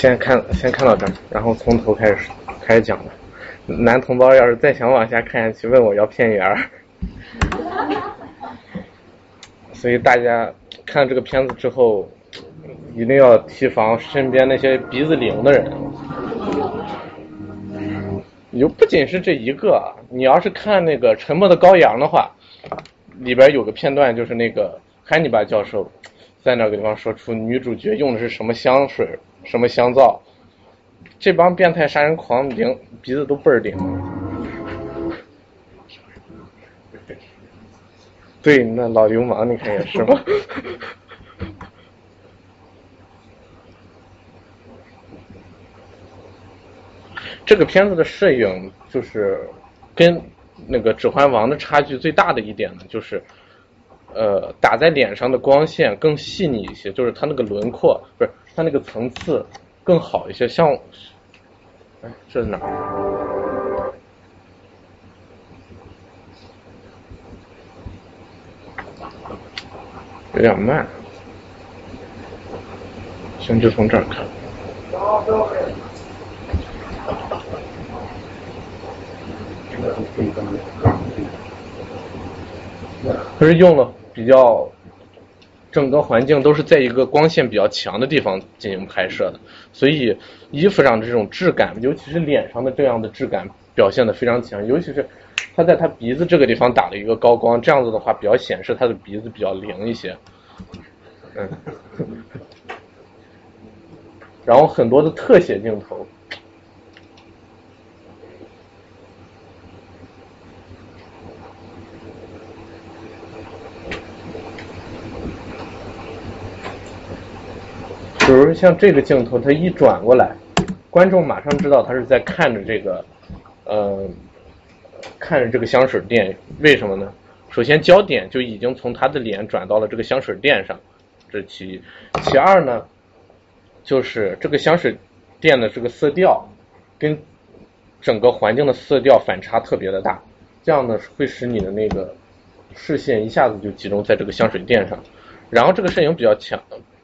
先看先看到这儿，然后从头开始开始讲吧。男同胞要是再想往下看下去，问我要片源儿。所以大家看这个片子之后，一定要提防身边那些鼻子灵的人。有不仅是这一个，啊你要是看那个《沉默的羔羊》的话，里边有个片段，就是那个汉尼拔教授在那个地方说出女主角用的是什么香水、什么香皂，这帮变态杀人狂灵鼻子都倍儿灵。对，那老流氓你看也是吗？这个片子的摄影就是跟那个《指环王》的差距最大的一点呢，就是呃打在脸上的光线更细腻一些，就是它那个轮廓不是它那个层次更好一些。像，哎，这是哪儿？有点慢，先就从这儿看。它是用了比较，整个环境都是在一个光线比较强的地方进行拍摄的，所以衣服上这种质感，尤其是脸上的这样的质感表现的非常强，尤其是他在他鼻子这个地方打了一个高光，这样子的话比较显示他的鼻子比较灵一些，嗯，然后很多的特写镜头。比如像这个镜头，它一转过来，观众马上知道他是在看着这个，呃，看着这个香水店。为什么呢？首先焦点就已经从他的脸转到了这个香水店上，这是其一。其二呢，就是这个香水店的这个色调跟整个环境的色调反差特别的大，这样呢会使你的那个视线一下子就集中在这个香水店上。然后这个摄影比较强。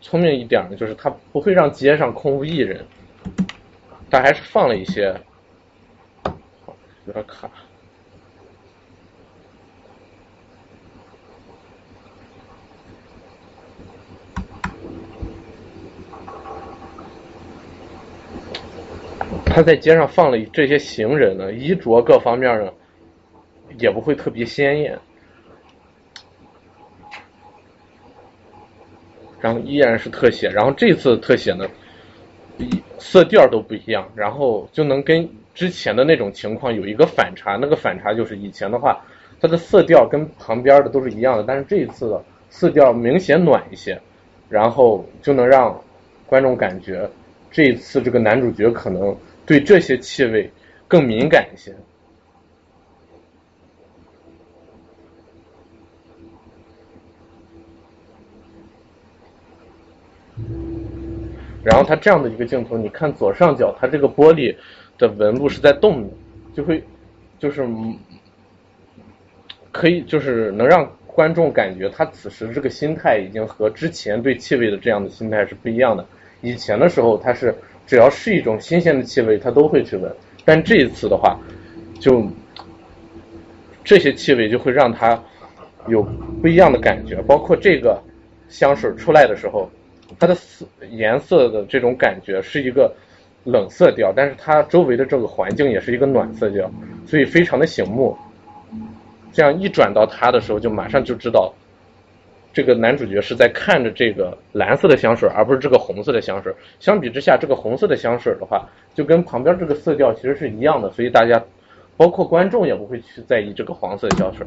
聪明一点呢，就是他不会让街上空无一人，但还是放了一些，有点卡。他在街上放了这些行人呢，衣着各方面呢，也不会特别鲜艳。然后依然是特写，然后这次特写呢，色调都不一样，然后就能跟之前的那种情况有一个反差。那个反差就是以前的话，它的色调跟旁边的都是一样的，但是这一次的色调明显暖一些，然后就能让观众感觉这一次这个男主角可能对这些气味更敏感一些。然后它这样的一个镜头，你看左上角，它这个玻璃的纹路是在动的，就会就是可以就是能让观众感觉他此时这个心态已经和之前对气味的这样的心态是不一样的。以前的时候，他是只要是一种新鲜的气味，他都会去闻，但这一次的话，就这些气味就会让他有不一样的感觉，包括这个香水出来的时候。它的色颜色的这种感觉是一个冷色调，但是它周围的这个环境也是一个暖色调，所以非常的醒目。这样一转到它的时候，就马上就知道这个男主角是在看着这个蓝色的香水，而不是这个红色的香水。相比之下，这个红色的香水的话，就跟旁边这个色调其实是一样的，所以大家包括观众也不会去在意这个黄色的香水。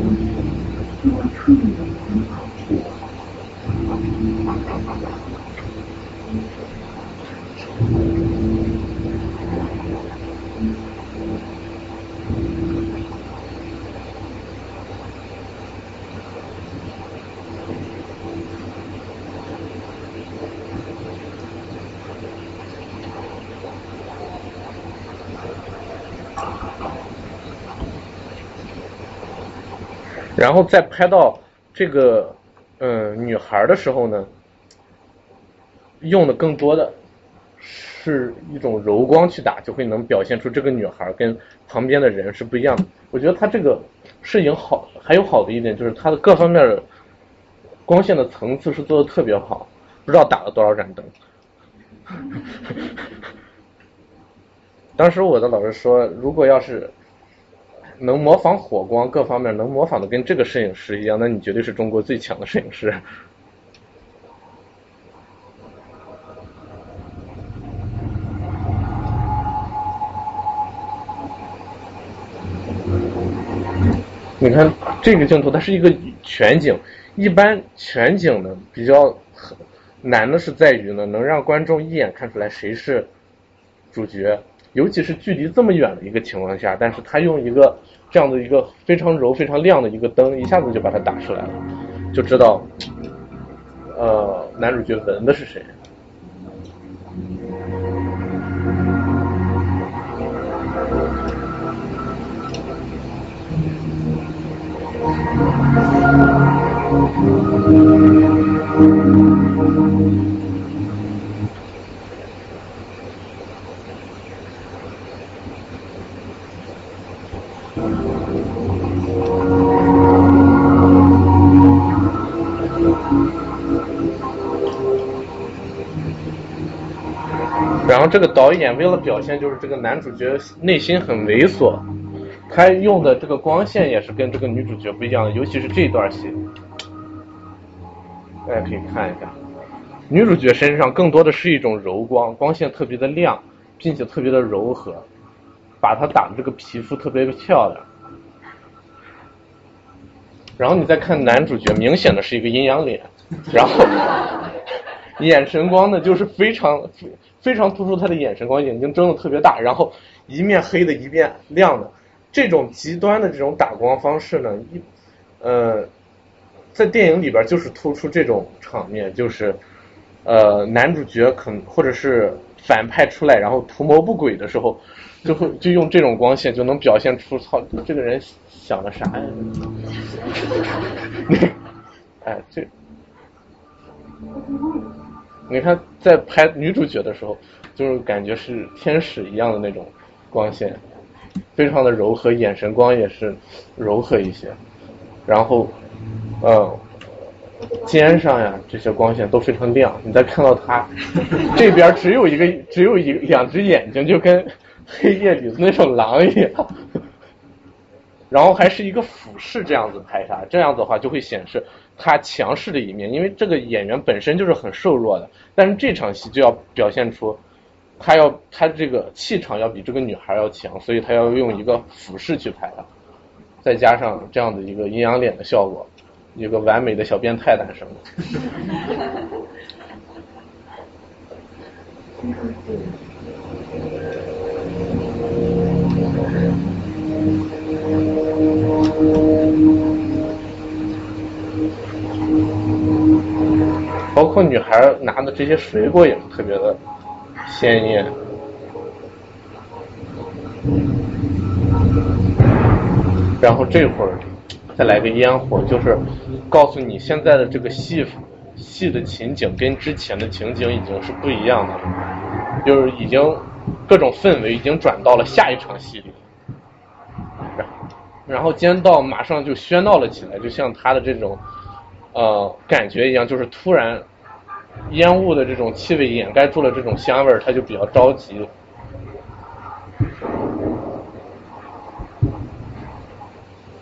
然后再拍到这个嗯女孩的时候呢，用的更多的是一种柔光去打，就会能表现出这个女孩跟旁边的人是不一样的。我觉得他这个摄影好，还有好的一点就是他的各方面的光线的层次是做的特别好，不知道打了多少盏灯。当时我的老师说，如果要是能模仿火光各方面能模仿的跟这个摄影师一样，那你绝对是中国最强的摄影师。你看这个镜头，它是一个全景。一般全景呢比较难的是在于呢，能让观众一眼看出来谁是主角，尤其是距离这么远的一个情况下，但是他用一个这样的一个非常柔、非常亮的一个灯，一下子就把它打出来了，就知道，呃，男主角纹的是谁。这个导演为了表现就是这个男主角内心很猥琐，他用的这个光线也是跟这个女主角不一样的，尤其是这段戏，大家可以看一下，女主角身上更多的是一种柔光，光线特别的亮，并且特别的柔和，把她打的这个皮肤特别的漂亮。然后你再看男主角，明显的是一个阴阳脸，然后 眼神光呢就是非常。非常突出他的眼神光，眼睛睁的特别大，然后一面黑的，一面亮的，这种极端的这种打光方式呢，一呃，在电影里边就是突出这种场面，就是呃男主角可能或者是反派出来，然后图谋不轨的时候，就会就用这种光线就能表现出操这个人想的啥呀？哎这。你看，在拍女主角的时候，就是感觉是天使一样的那种光线，非常的柔和，眼神光也是柔和一些。然后，呃，肩上呀这些光线都非常亮。你再看到她这边只有一个，只有一两只眼睛，就跟黑夜里的那种狼一样。然后还是一个俯视这样子拍他，这样子的话就会显示他强势的一面，因为这个演员本身就是很瘦弱的，但是这场戏就要表现出他要他这个气场要比这个女孩要强，所以他要用一个俯视去拍他，再加上这样的一个阴阳脸的效果，一个完美的小变态诞生了。包括女孩拿的这些水果也是特别的鲜艳。然后这会儿再来个烟火，就是告诉你现在的这个戏戏的情景跟之前的情景已经是不一样的了，就是已经各种氛围已经转到了下一场戏里。然后间道马上就喧闹了起来，就像他的这种呃感觉一样，就是突然烟雾的这种气味掩盖住了这种香味，他就比较着急。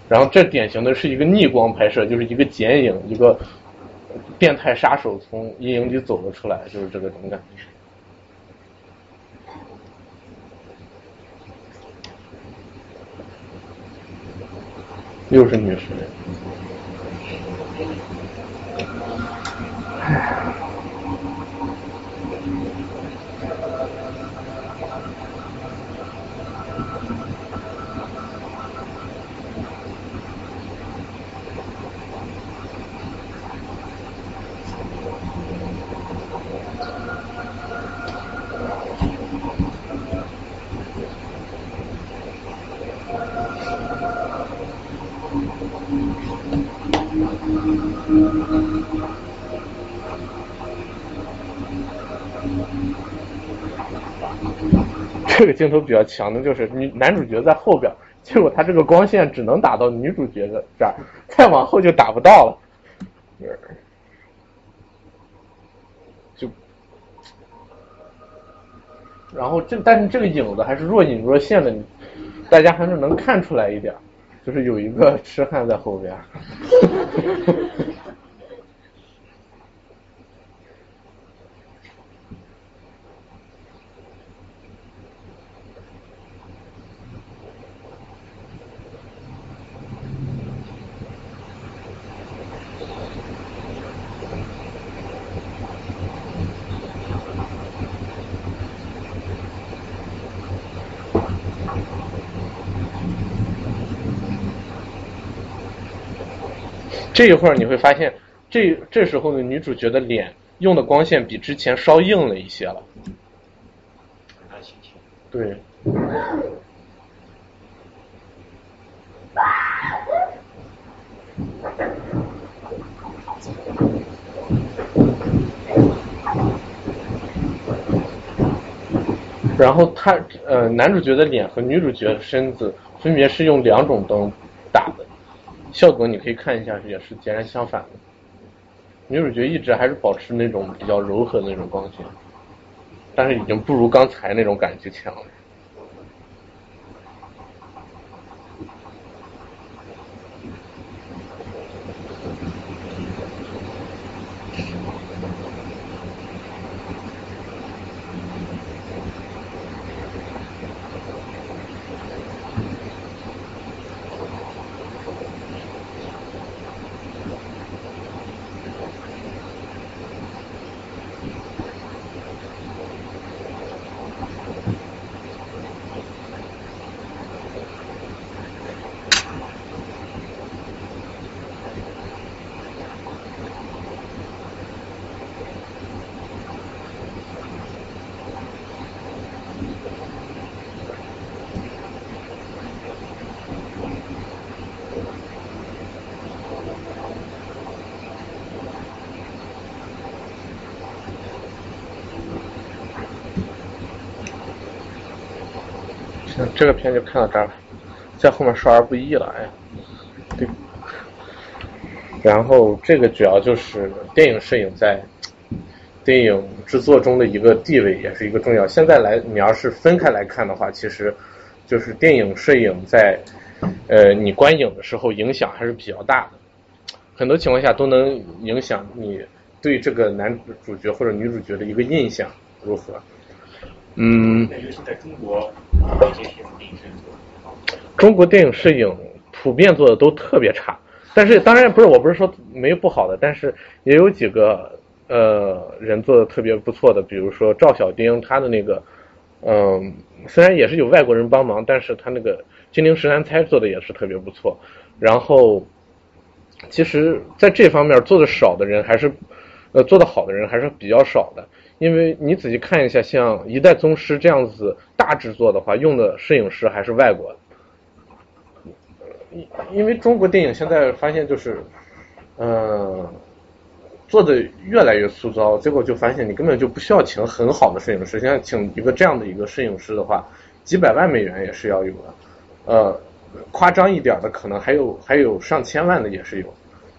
然后这典型的是一个逆光拍摄，就是一个剪影，一个变态杀手从阴影里走了出来，就是这个种感觉。又是女神。Yeah. 这个镜头比较强的就是女男主角在后边，结果他这个光线只能打到女主角的这儿，再往后就打不到了。就，然后这但是这个影子还是若隐若现的，大家还是能看出来一点，就是有一个痴汉在后边。这一会儿你会发现，这这时候的女主角的脸用的光线比之前稍硬了一些了。对。然后他呃，男主角的脸和女主角的身子分别是用两种灯打的，效果你可以看一下，也是截然相反的。女主角一直还是保持那种比较柔和的那种光线，但是已经不如刚才那种感觉强了。行，这个片就看到这儿了，在后面少儿不宜了，哎呀，对。然后这个主要就是电影摄影在电影制作中的一个地位，也是一个重要。现在来，你要是分开来看的话，其实就是电影摄影在呃你观影的时候影响还是比较大的，很多情况下都能影响你对这个男主角或者女主角的一个印象如何。嗯，中国，电影摄影做得好？中国电影摄影普遍做的都特别差，但是当然不是，我不是说没有不好的，但是也有几个呃人做的特别不错的，比如说赵小丁，他的那个嗯、虽然也是有外国人帮忙，但是他那个《金陵十三钗》做的也是特别不错。然后，其实在这方面做的少的人还是呃做的好的人还是比较少的。因为你仔细看一下，像《一代宗师》这样子大制作的话，用的摄影师还是外国的。因因为中国电影现在发现就是，嗯、做的越来越粗糙，结果就发现你根本就不需要请很好的摄影师。现在请一个这样的一个摄影师的话，几百万美元也是要有的，呃，夸张一点的可能还有还有上千万的也是有，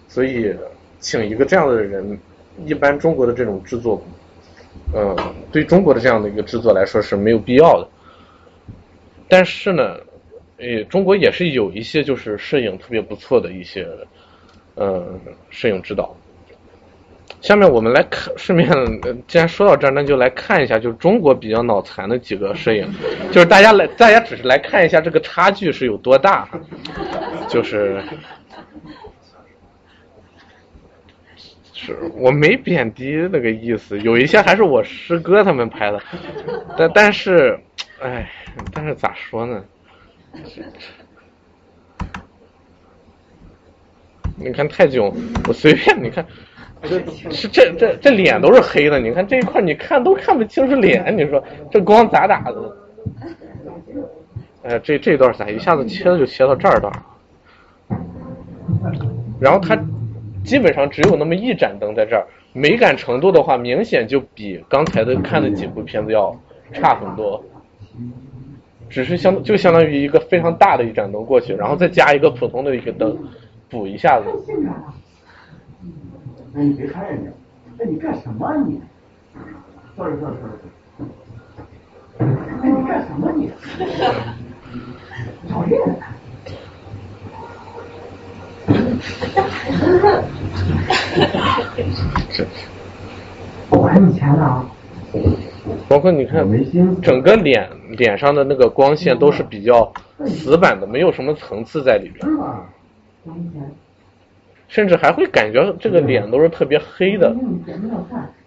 所以请一个这样的人，一般中国的这种制作。嗯，对中国的这样的一个制作来说是没有必要的。但是呢，呃，中国也是有一些就是摄影特别不错的一些，嗯，摄影指导。下面我们来看，顺便，既然说到这儿，那就来看一下，就是中国比较脑残的几个摄影，就是大家来，大家只是来看一下这个差距是有多大，就是。是我没贬低那个意思，有一些还是我师哥他们拍的，但但是，哎，但是咋说呢？你看泰囧，我随便你看，这是这这这脸都是黑的，你看这一块你看都看不清是脸，你说这光咋打的？哎，这这段咋一下子切的就切到这儿了？然后他。基本上只有那么一盏灯在这儿，美感程度的话，明显就比刚才的看的几部片子要差很多。只是相就相当于一个非常大的一盏灯过去，然后再加一个普通的一个灯，补一下子。那你别看人家，那你干什么你？坐着坐着坐着。哎，你干什么你？讨厌！我还有钱呢啊！包括你看，整个脸脸上的那个光线都是比较死板的，没有什么层次在里边。甚至还会感觉这个脸都是特别黑的。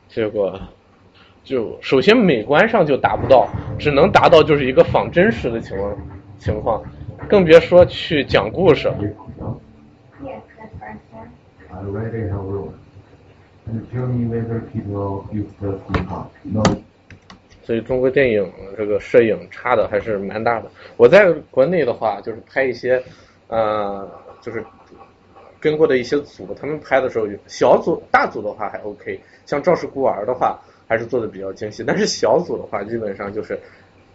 结果就首先美观上就达不到，只能达到就是一个仿真实的情况情况，更别说去讲故事。Already have room. And tell me whether people use the speaker. No. 所以中国电影这个摄影差的还是蛮大的。我在国内的话，就是拍一些，呃，就是跟过的一些组，他们拍的时候，小组、大组的话还 OK，像《赵氏孤儿》的话，还是做的比较精细。但是小组的话，基本上就是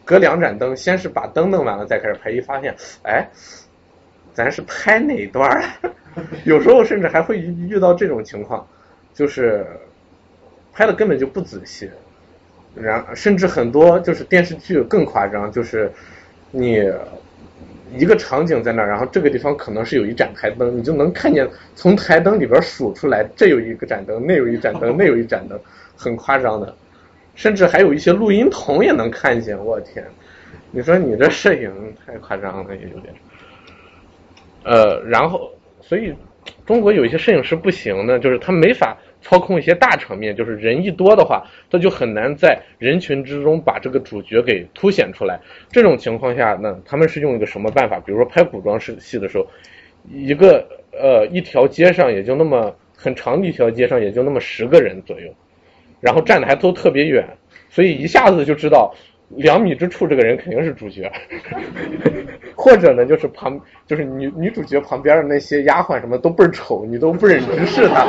隔两盏灯，先是把灯弄完了，再开始拍，一发现，哎，咱是拍哪段儿？有时候甚至还会遇遇到这种情况，就是拍的根本就不仔细。然甚至很多就是电视剧更夸张，就是你一个场景在那儿，然后这个地方可能是有一盏台灯，你就能看见从台灯里边数出来，这有一个盏灯，那有一盏灯，那有一盏灯，很夸张的。甚至还有一些录音筒也能看见，我天！你说你这摄影太夸张了，也有点。呃，然后所以中国有一些摄影师不行呢，就是他没法。操控一些大场面，就是人一多的话，他就很难在人群之中把这个主角给凸显出来。这种情况下，呢他们是用一个什么办法？比如说拍古装戏戏的时候，一个呃一条街上也就那么很长的一条街上也就那么十个人左右，然后站的还都特别远，所以一下子就知道两米之处这个人肯定是主角，或者呢就是旁就是女女主角旁边的那些丫鬟什么都倍儿丑，你都不忍直视她。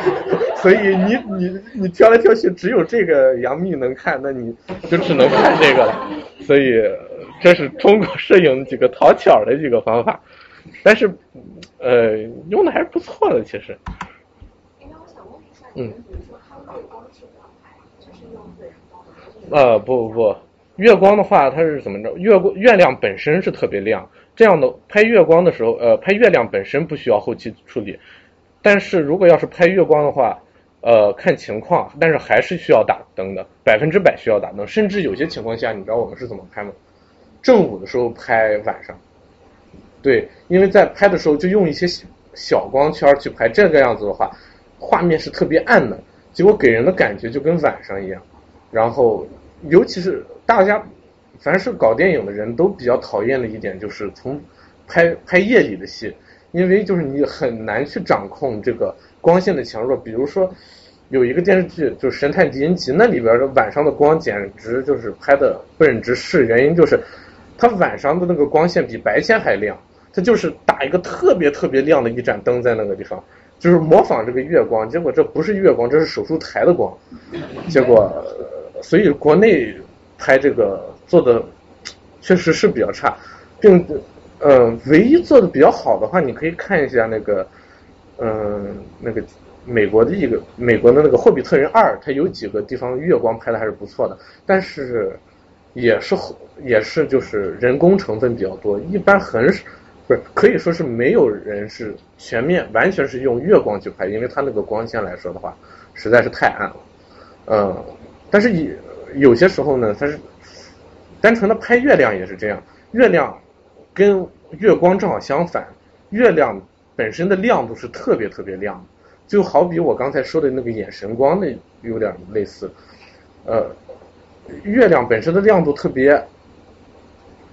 所以你你你挑来挑去，只有这个杨幂能看，那你就只能看这个了。所以这是中国摄影几个讨巧的几个方法，但是呃用的还是不错的，其实。嗯？呃不不不，月光的话它是怎么着？月光月亮本身是特别亮，这样的拍月光的时候，呃拍月亮本身不需要后期处理，但是如果要是拍月光的话。呃，看情况，但是还是需要打灯的，百分之百需要打灯，甚至有些情况下，你知道我们是怎么拍吗？正午的时候拍晚上，对，因为在拍的时候就用一些小光圈去拍，这个样子的话，画面是特别暗的，结果给人的感觉就跟晚上一样。然后，尤其是大家凡是搞电影的人都比较讨厌的一点，就是从拍拍夜里的戏，因为就是你很难去掌控这个。光线的强弱，比如说有一个电视剧就是《神探狄仁杰》，那里边的晚上的光简直就是拍的不忍直视，原因就是它晚上的那个光线比白天还亮，它就是打一个特别特别亮的一盏灯在那个地方，就是模仿这个月光，结果这不是月光，这是手术台的光，结果所以国内拍这个做的 确实是比较差，并嗯唯一做的比较好的话，你可以看一下那个。嗯，那个美国的一个美国的那个《霍比特人二》，它有几个地方月光拍的还是不错的，但是也是也是就是人工成分比较多，一般很少不是可以说是没有人是全面完全是用月光去拍，因为它那个光线来说的话实在是太暗了。嗯，但是有有些时候呢，它是单纯的拍月亮也是这样，月亮跟月光正好相反，月亮。本身的亮度是特别特别亮，就好比我刚才说的那个眼神光那有点类似，呃，月亮本身的亮度特别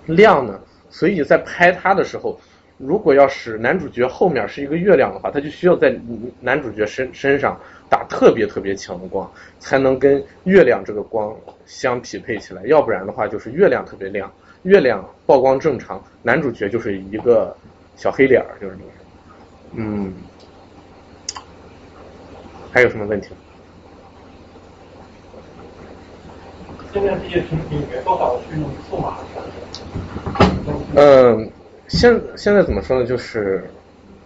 亮呢，所以在拍它的时候，如果要使男主角后面是一个月亮的话，他就需要在男主角身身上打特别特别强的光，才能跟月亮这个光相匹配起来，要不然的话就是月亮特别亮，月亮曝光正常，男主角就是一个小黑脸儿，就是。嗯，还有什么问题？现在毕业群体里面多少是用数码？嗯，现现在怎么说呢？就是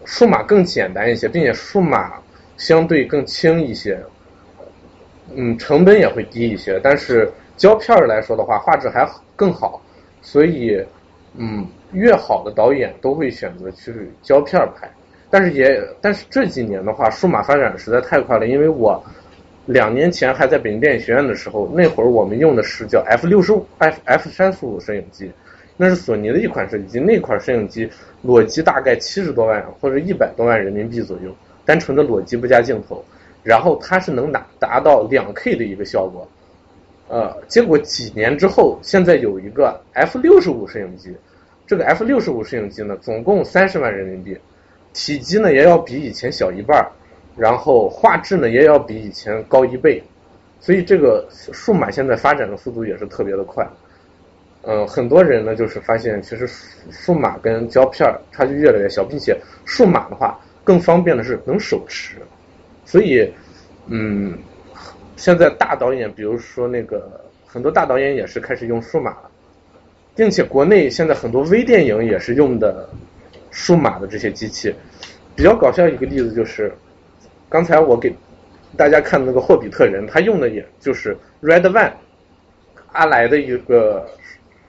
数码更简单一些，并且数码相对更轻一些，嗯，成本也会低一些。但是胶片来说的话，画质还更好，所以嗯，越好的导演都会选择去胶片拍。但是也，但是这几年的话，数码发展实在太快了。因为我两年前还在北京电影学院的时候，那会儿我们用的是叫 F 六十五 F F 三十五摄影机，那是索尼的一款摄影机。那款摄影机裸机大概七十多万或者一百多万人民币左右，单纯的裸机不加镜头，然后它是能达达到两 K 的一个效果。呃，结果几年之后，现在有一个 F 六十五摄影机，这个 F 六十五摄影机呢，总共三十万人民币。体积呢也要比以前小一半儿，然后画质呢也要比以前高一倍，所以这个数码现在发展的速度也是特别的快。嗯，很多人呢就是发现，其实数码跟胶片差距越来越小，并且数码的话更方便的是能手持，所以嗯，现在大导演，比如说那个很多大导演也是开始用数码了，并且国内现在很多微电影也是用的。数码的这些机器，比较搞笑一个例子就是，刚才我给大家看的那个霍比特人，他用的也就是 Red One 阿莱的一个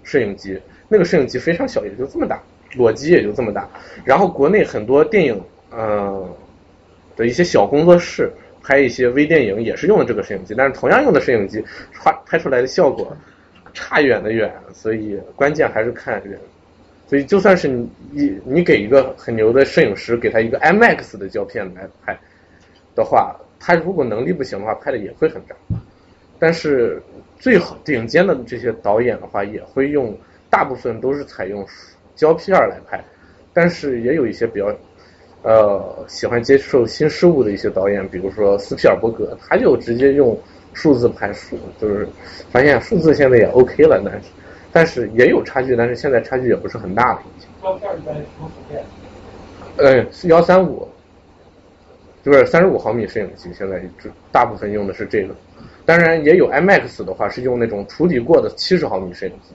摄影机，那个摄影机非常小，也就这么大，裸机也就这么大。然后国内很多电影，嗯的一些小工作室拍一些微电影也是用的这个摄影机，但是同样用的摄影机，拍拍出来的效果差远的远，所以关键还是看人。所以就算是你你给一个很牛的摄影师，给他一个 IMAX 的胶片来拍的话，他如果能力不行的话，拍的也会很渣。但是最好顶尖的这些导演的话，也会用大部分都是采用胶片来拍。但是也有一些比较呃喜欢接受新事物的一些导演，比如说斯皮尔伯格，他就直接用数字拍数，就是发现数字现在也 OK 了，但是。但是也有差距，但是现在差距也不是很大了。胶片在什么普遍？呃，幺三五，就是三十五毫米摄影机，现在就大部分用的是这个。当然也有 IMAX 的话，是用那种处理过的七十毫米摄影机。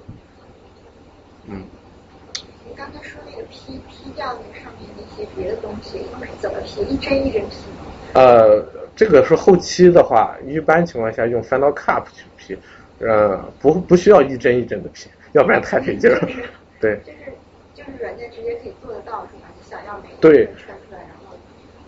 嗯。你刚才说那个 P P 掉那上面那些别的东西，是怎么 P？一帧一帧 P 吗？呃，这个是后期的话，一般情况下用 Final Cut 去 P。呃，不不需要一帧一帧的 P，要不然太费劲了。对。就是就是软件直接可以做得到，是吧？你想要哪个对。出来，然后。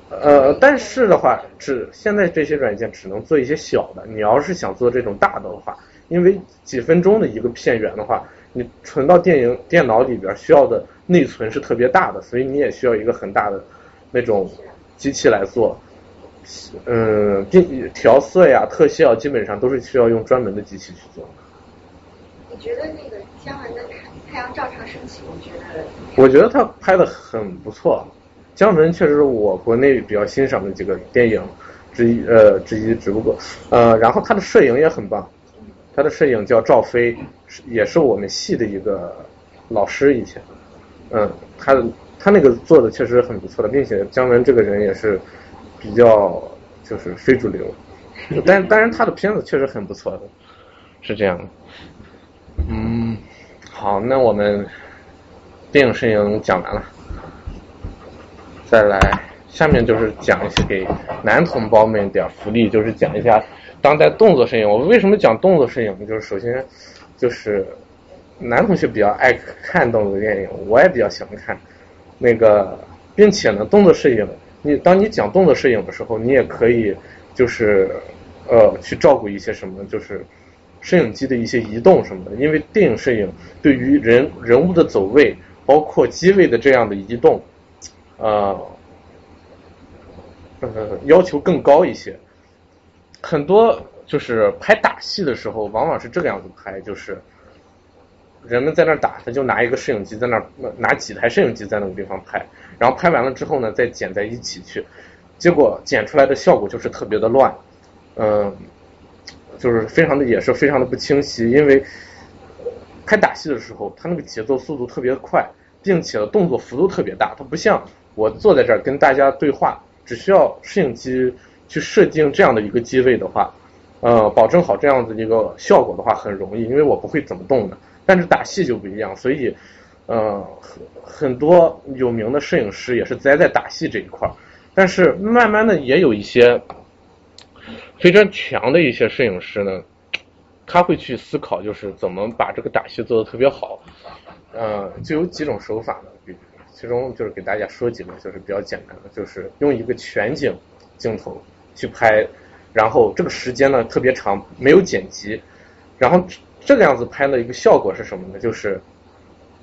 呃，但是的话，只现在这些软件只能做一些小的。你要是想做这种大的的话，因为几分钟的一个片源的话，你存到电影电脑里边需要的内存是特别大的，所以你也需要一个很大的那种机器来做。嗯，调色呀、特效基本上都是需要用专门的机器去做。你觉得那个姜文的《太太阳照常升起》，我觉得？我觉得他拍的很不错。姜文确实是我国内比较欣赏的几个电影之一，呃，之一。只不过，呃，然后他的摄影也很棒。他的摄影叫赵飞，也是我们系的一个老师以前。嗯，他他那个做的确实很不错的，并且姜文这个人也是。比较就是非主流，但当然他的片子确实很不错的，是这样的。嗯，好，那我们电影摄影讲完了，再来下面就是讲一些给男同胞们点福利，就是讲一下当代动作摄影。我为什么讲动作摄影？就是首先就是男同学比较爱看动作电影，我也比较喜欢看那个，并且呢，动作摄影。你当你讲动作摄影的时候，你也可以就是呃去照顾一些什么，就是摄影机的一些移动什么的。因为电影摄影对于人人物的走位，包括机位的这样的移动，呃呃要求更高一些。很多就是拍打戏的时候，往往是这个样子拍，就是人们在那打，他就拿一个摄影机在那拿几台摄影机在那个地方拍。然后拍完了之后呢，再剪在一起去，结果剪出来的效果就是特别的乱，嗯，就是非常的也是非常的不清晰，因为拍打戏的时候，它那个节奏速度特别快，并且动作幅度特别大，它不像我坐在这儿跟大家对话，只需要摄影机去设定这样的一个机位的话，呃，保证好这样子一个效果的话很容易，因为我不会怎么动的，但是打戏就不一样，所以。嗯，很很多有名的摄影师也是栽在打戏这一块儿，但是慢慢的也有一些非常强的一些摄影师呢，他会去思考，就是怎么把这个打戏做得特别好。嗯，就有几种手法呢，比其中就是给大家说几个，就是比较简单的，就是用一个全景镜头去拍，然后这个时间呢特别长，没有剪辑，然后这个样子拍的一个效果是什么呢？就是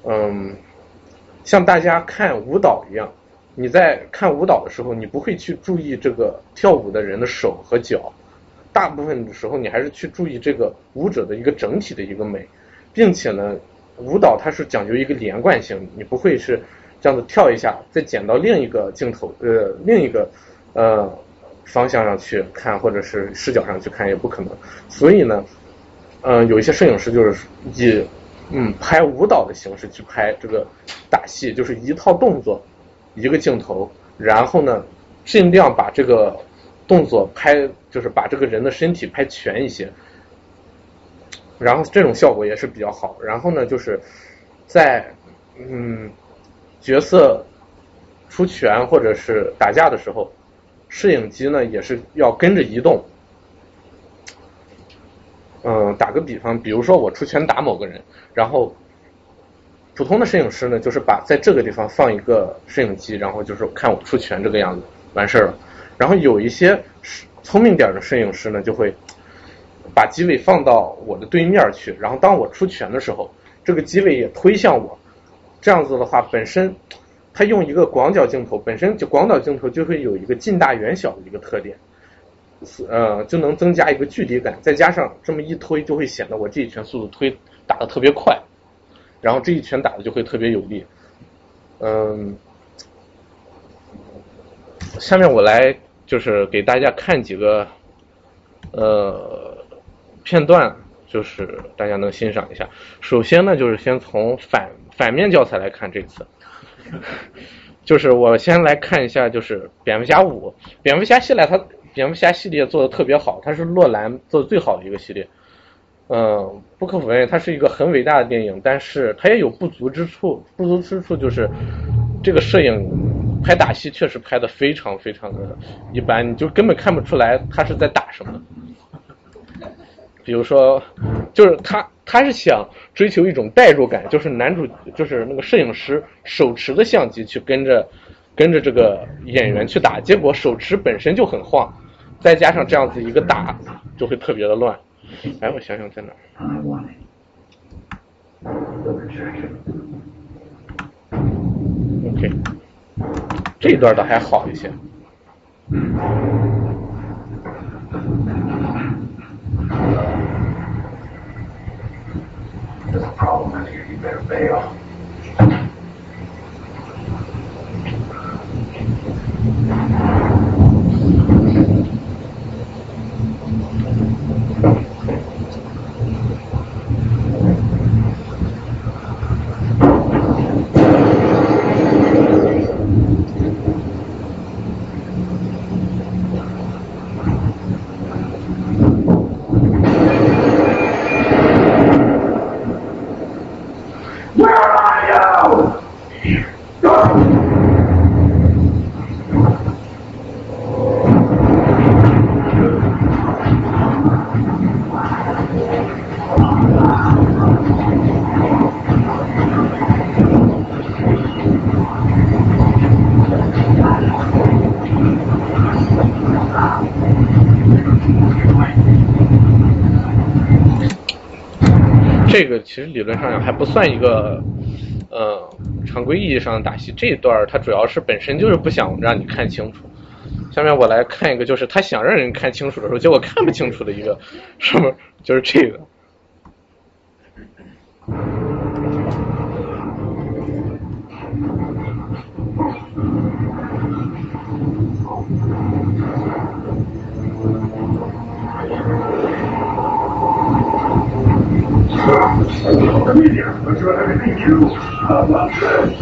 嗯，像大家看舞蹈一样，你在看舞蹈的时候，你不会去注意这个跳舞的人的手和脚，大部分的时候你还是去注意这个舞者的一个整体的一个美，并且呢。舞蹈它是讲究一个连贯性，你不会是这样子跳一下，再剪到另一个镜头呃另一个呃方向上去看，或者是视角上去看也不可能。所以呢，嗯，有一些摄影师就是以嗯拍舞蹈的形式去拍这个打戏，就是一套动作一个镜头，然后呢尽量把这个动作拍，就是把这个人的身体拍全一些。然后这种效果也是比较好。然后呢，就是在嗯角色出拳或者是打架的时候，摄影机呢也是要跟着移动。嗯，打个比方，比如说我出拳打某个人，然后普通的摄影师呢，就是把在这个地方放一个摄影机，然后就是看我出拳这个样子完事儿了。然后有一些聪明点的摄影师呢，就会。把机位放到我的对面去，然后当我出拳的时候，这个机位也推向我。这样子的话，本身它用一个广角镜头，本身就广角镜头就会有一个近大远小的一个特点，呃，就能增加一个距离感。再加上这么一推，就会显得我这一拳速度推打的特别快，然后这一拳打的就会特别有力。嗯，下面我来就是给大家看几个，呃。片段就是大家能欣赏一下。首先呢，就是先从反反面教材来看这次，就是我先来看一下，就是蝙蝠侠五，蝙蝠侠系列它蝙蝠侠系列做的特别好，它是诺兰做的最好的一个系列。嗯，不可否认，它是一个很伟大的电影，但是它也有不足之处，不足之处就是这个摄影拍打戏确实拍的非常非常的一般，你就根本看不出来他是在打什么。比如说，就是他他是想追求一种代入感，就是男主就是那个摄影师手持的相机去跟着跟着这个演员去打，结果手持本身就很晃，再加上这样子一个大，就会特别的乱。哎，我想想在哪？儿。OK，这一段倒还好一些。There's a problem in here. You better bail. 这个其实理论上还不算一个，呃，常规意义上的打戏。这一段它主要是本身就是不想让你看清楚。下面我来看一个，就是他想让人看清楚的时候，结果看不清楚的一个，什么？就是这个。the media for driving you about this.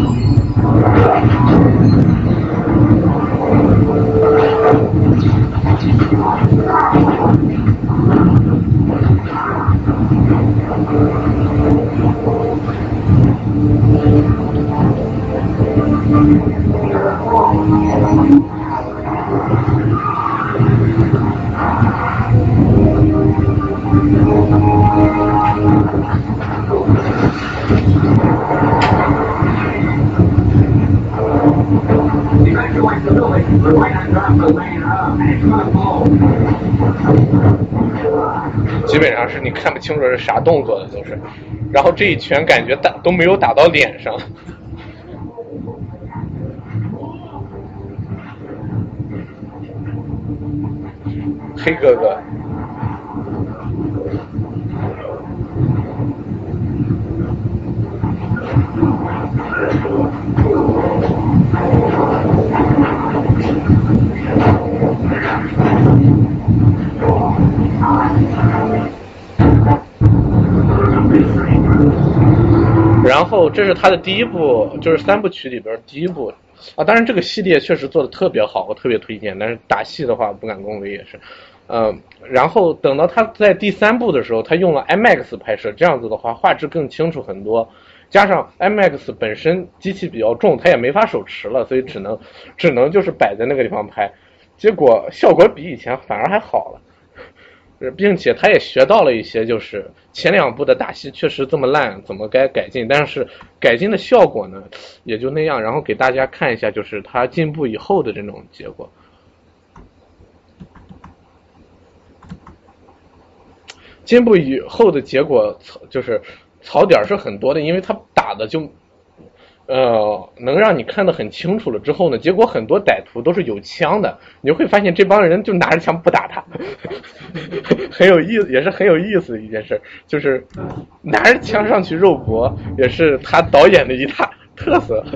基本上是你看不清楚是啥动作的都是，然后这一拳感觉打都没有打到脸上。黑哥哥，后这是他的第一部，就是三部曲里边第一部啊。当然这个系列确实做的特别好，我特别推荐。但是打戏的话不敢恭维也是，嗯。然后等到他在第三部的时候，他用了 IMAX 拍摄，这样子的话画质更清楚很多。加上 IMAX 本身机器比较重，他也没法手持了，所以只能只能就是摆在那个地方拍。结果效果比以前反而还好了。并且他也学到了一些，就是前两部的打戏确实这么烂，怎么该改进？但是改进的效果呢，也就那样。然后给大家看一下，就是他进步以后的这种结果。进步以后的结果，就是槽点是很多的，因为他打的就。呃，能让你看得很清楚了之后呢，结果很多歹徒都是有枪的，你会发现这帮人就拿着枪不打他，很有意思，也是很有意思的一件事，就是拿着枪上去肉搏，也是他导演的一大特色。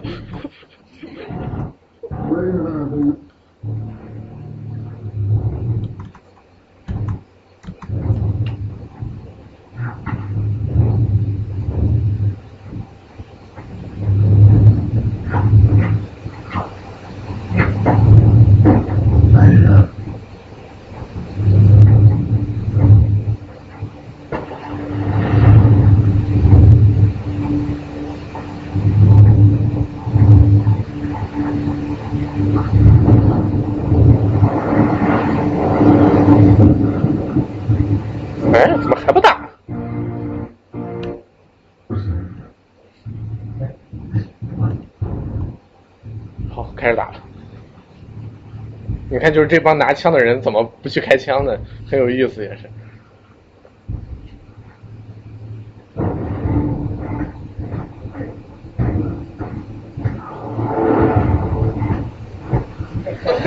你看，就是这帮拿枪的人怎么不去开枪呢？很有意思，也是。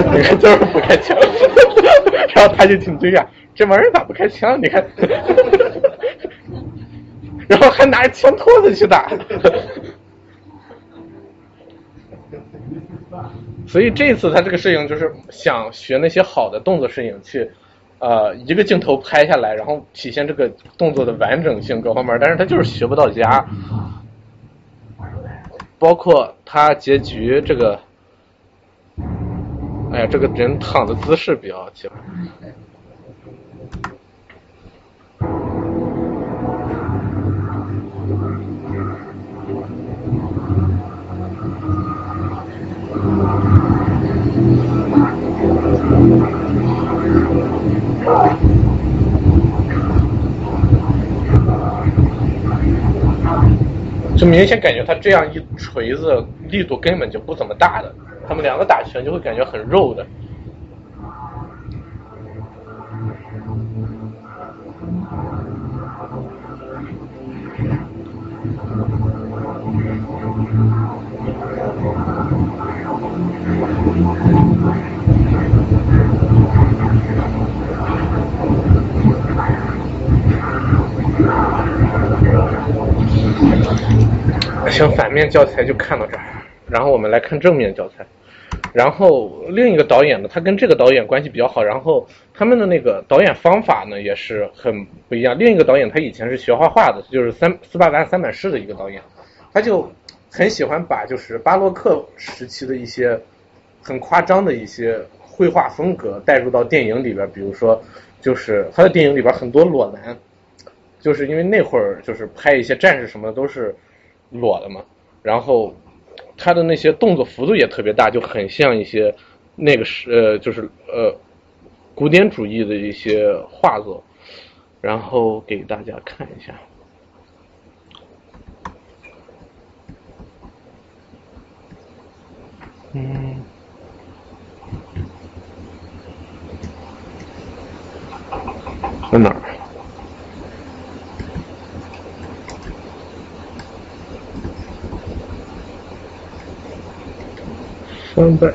你看，就是不开枪，然后他就挺惊讶，这玩意儿咋不开枪？你看，然后还拿着枪托子去打。所以这次他这个摄影就是想学那些好的动作摄影去，呃，一个镜头拍下来，然后体现这个动作的完整性各方面，但是他就是学不到家。包括他结局这个，哎呀，这个人躺的姿势比较奇怪。就明显感觉他这样一锤子力度根本就不怎么大的，他们两个打拳就会感觉很肉的。行，反面教材就看到这儿，然后我们来看正面教材。然后另一个导演呢，他跟这个导演关系比较好，然后他们的那个导演方法呢也是很不一样。另一个导演他以前是学画画的，就是三斯巴达三板式的一个导演，他就很喜欢把就是巴洛克时期的一些很夸张的一些绘画风格带入到电影里边，比如说就是他的电影里边很多裸男，就是因为那会儿就是拍一些战士什么的都是。裸的嘛，然后他的那些动作幅度也特别大，就很像一些那个是呃就是呃古典主义的一些画作，然后给大家看一下。嗯，在哪儿？三百，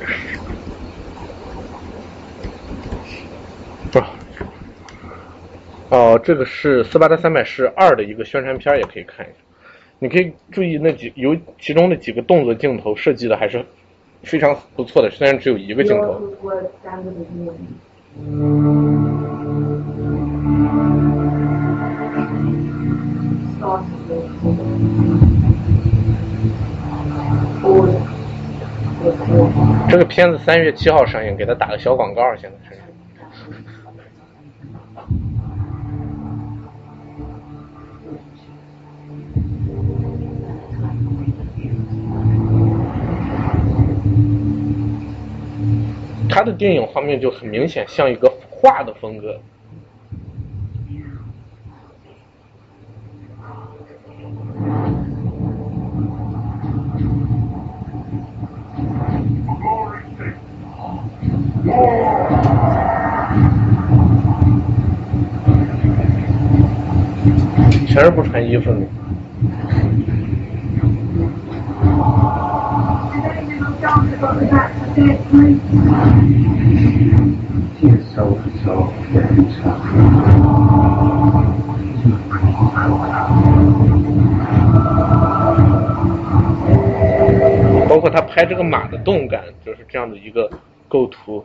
不，哦，这个是斯巴达三百式二的一个宣传片，也可以看一下。你可以注意那几有其中的几个动作镜头设计的还是非常不错的，虽然只有一个镜头。这个片子三月七号上映，给他打个小广告，现在是。他的电影画面就很明显像一个画的风格。全是不穿衣服的。包括他拍这个马的动感，就是这样的一个构图。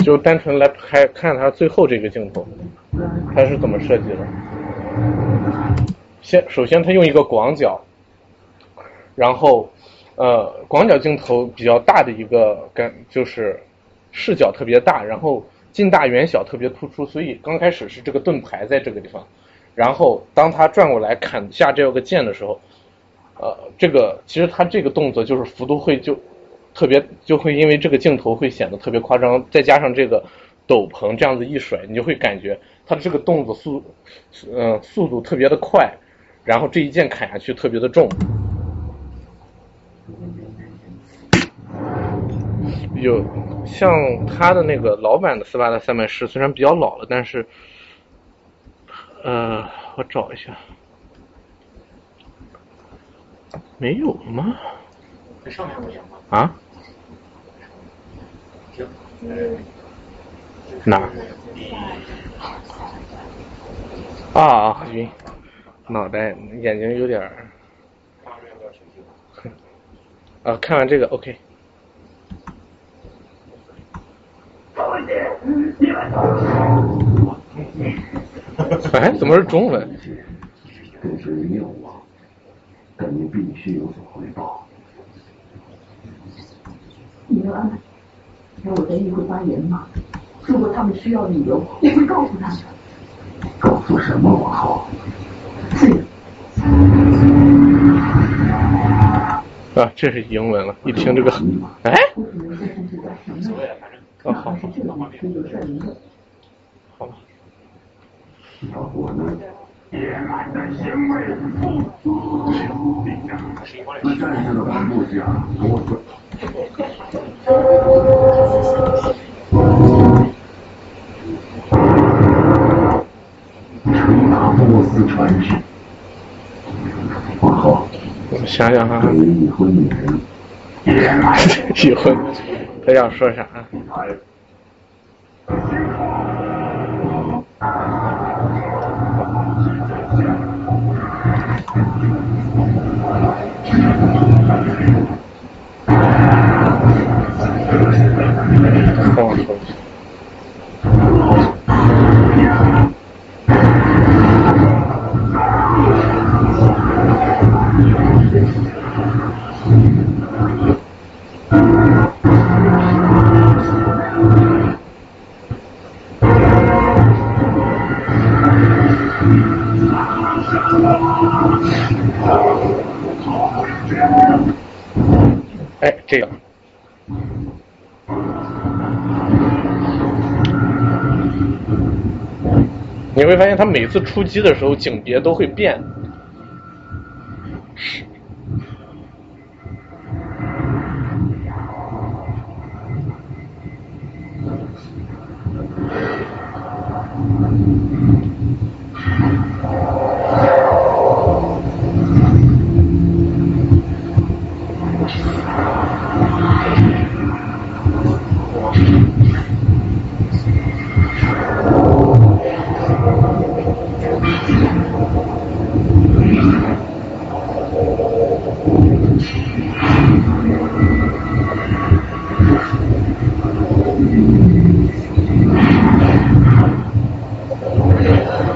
就单纯来拍看他最后这个镜头，他是怎么设计的？先首先他用一个广角，然后呃广角镜头比较大的一个感就是视角特别大，然后近大远小特别突出，所以刚开始是这个盾牌在这个地方，然后当他转过来砍下这个剑的时候，呃这个其实他这个动作就是幅度会就。特别就会因为这个镜头会显得特别夸张，再加上这个斗篷这样子一甩，你就会感觉他的这个动作速，嗯，速度特别的快，然后这一剑砍下去特别的重。有像他的那个老版的斯巴达三百式，虽然比较老了，但是，呃，我找一下，没有吗？在上面啊？哪？啊啊晕，脑袋眼睛有点儿。啊，看完这个 OK。哎，怎么是中文？这是谬妄，但你必须有所回报。你要安排，让我在议会发言吗？如果他们需要理由，我会告诉他们。告诉什么王后？是。啊，这是英文了，一听这个，哎。哦，好。好吧。要我呢？野蛮的行为，那战士的白木匠跟我说。吹打波斯传世，王后，我想想哈，已婚女人，已婚，他要说啥？放手。这个。你会发现，他每次出击的时候，景别都会变。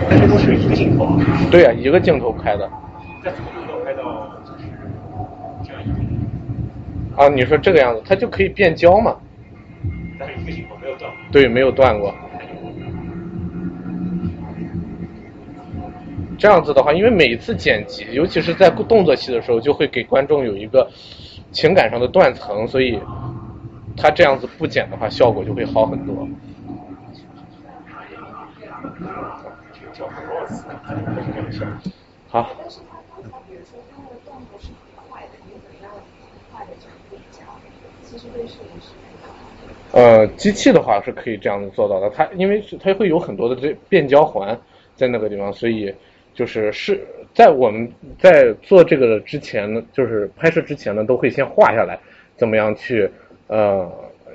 但是都是一个镜头啊，对呀、一个镜头拍的在怎么镜头拍到就是这样一个，啊。你说这个样子，它就可以变焦嘛？但是一个镜头没有断。对，没有断过。这样子的话，因为每一次剪辑，尤其是在动作戏的时候，就会给观众有一个情感上的断层，所以他这样子不剪的话，效果就会好很多。好，呃，机器的话是可以这样子做到的，它因为它会有很多的这变焦环在那个地方，所以就是是在我们在做这个之前呢，就是拍摄之前呢，都会先画下来，怎么样去呃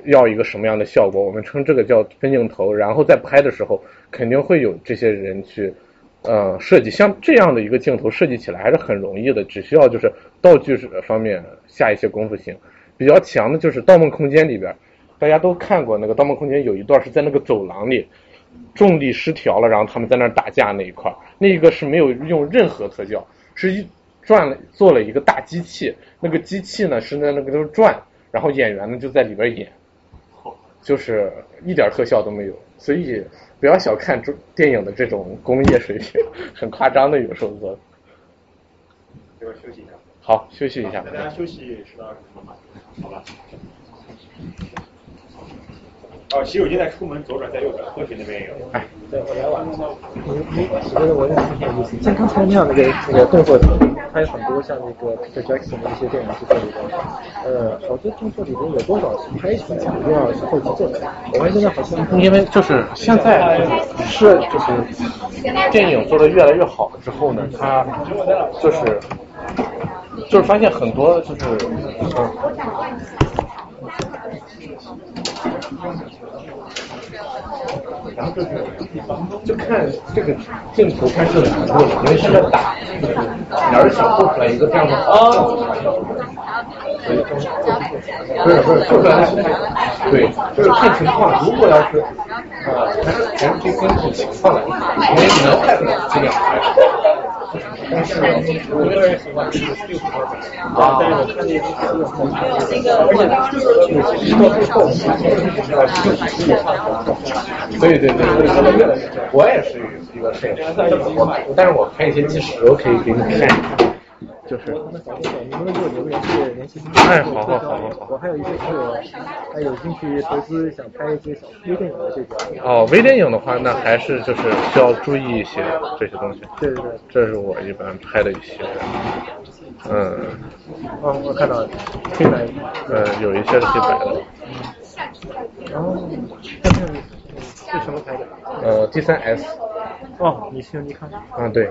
要一个什么样的效果，我们称这个叫分镜头，然后在拍的时候肯定会有这些人去呃设计，像这样的一个镜头设计起来还是很容易的，只需要就是道具方面下一些功夫行。比较强的就是《盗梦空间》里边，大家都看过那个《盗梦空间》，有一段是在那个走廊里，重力失调了，然后他们在那儿打架那一块儿，那个是没有用任何特效，是一转了做了一个大机器，那个机器呢是在那个都转，然后演员呢就在里边演，就是一点特效都没有，所以不要小看中电影的这种工业水平，很夸张的有时候做的。这边休息一下。好，休息一下那。大家休息十到二十分钟吧，好吧？哦，洗手间在出门左转，在右转，和平那边也有。哎，对，我来晚了。你你，我觉得我也挺有意思。像刚才那样那个那个动作，它有很多像那个 Peter Jackson 的一些电影是这里的。呃，好多动作里面有多少是拍出来的，有多少是后期做的。我们现在好像因为就是现在是就是电影做的越来越好了之后呢，它就是就是发现很多就是嗯。然后就是，就看这个镜头拍摄的程度了，因为现在打就是哪儿想做出来一个这样的啊，不是不是做出来对，就是看情况。如果要是呃还是还是可以根据情况来，因为能拍出来尽量拍。但是我个人喜欢这个六十分啊，但是我看那个那个，而且就是到最后，呃，就是十五号。对对对，越来越我也是一个摄影师，但是我拍一些纪实，我可以给你看。就是，你们如果有联系联系，哎，好好好好好。我还有一些朋友，还有兴趣投资，想拍一些小微电影的这个。哦，微电影的话，那还是就是需要注意一些这些东西。对对对，这是我一般拍的一些，嗯，哦，我看到了，黑白，呃，有一些是黑白的，然后看这是什么牌子？呃，D 三 S，哦，你是尼康。啊对，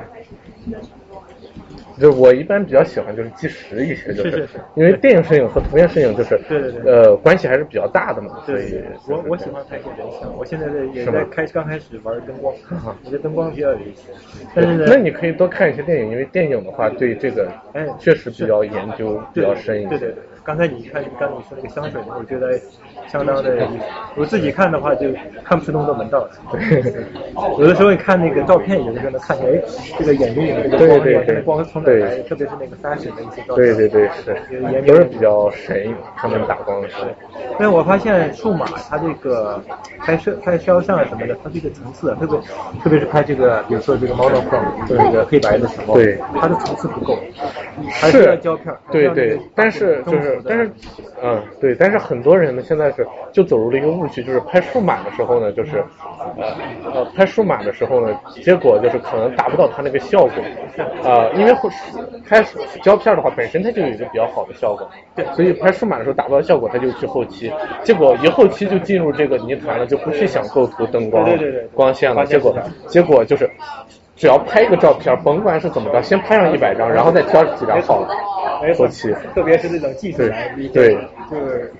就是我一般比较喜欢就是纪实一些，就是因为电影摄影和图片摄影就是对对对。呃关系还是比较大的嘛，所以我我喜欢拍一些人像，我现在在也是在开刚开始玩灯光，我觉得灯光比较有意思。但是呢，那你可以多看一些电影，因为电影的话对这个哎确实比较研究比较深一些。对对对。，刚才你看你，刚才你说那个香水，我觉得相当的。我自己看的话，就看不出那么多门道来。有的时候你看那个照片，有的时候能看见，哎，这个眼睛里面这个光，对对对这个光是从哪来的？特别是那个 fashion 的一些照片。对对对是都是比较神，他们打光的时候。但我发现数码它这个拍摄、拍肖像啊什么的，它这个层次啊，特别特别是拍这个，比如说这个 monochrome 就是这个黑白的时候，对它的层次不够，还是要胶片。对对但是就是但是，嗯，对，但是很多人呢现在是就走入了一个误区，就是拍数码的时候呢，就是呃呃拍数码的时候呢，结果就是可能达不到它那个效果，呃，因为会拍胶片的话本身它就有一个比较好的效果，对，所以拍数码的时候达不到效果，它就去后期，结果一后期就进入这个泥潭了，就不去想构图、灯光、对对对对光线了，结果结果就是。只要拍一个照片，甭管是怎么着，先拍上一百张，然后再挑几张好的后期。特别是那种技术对就是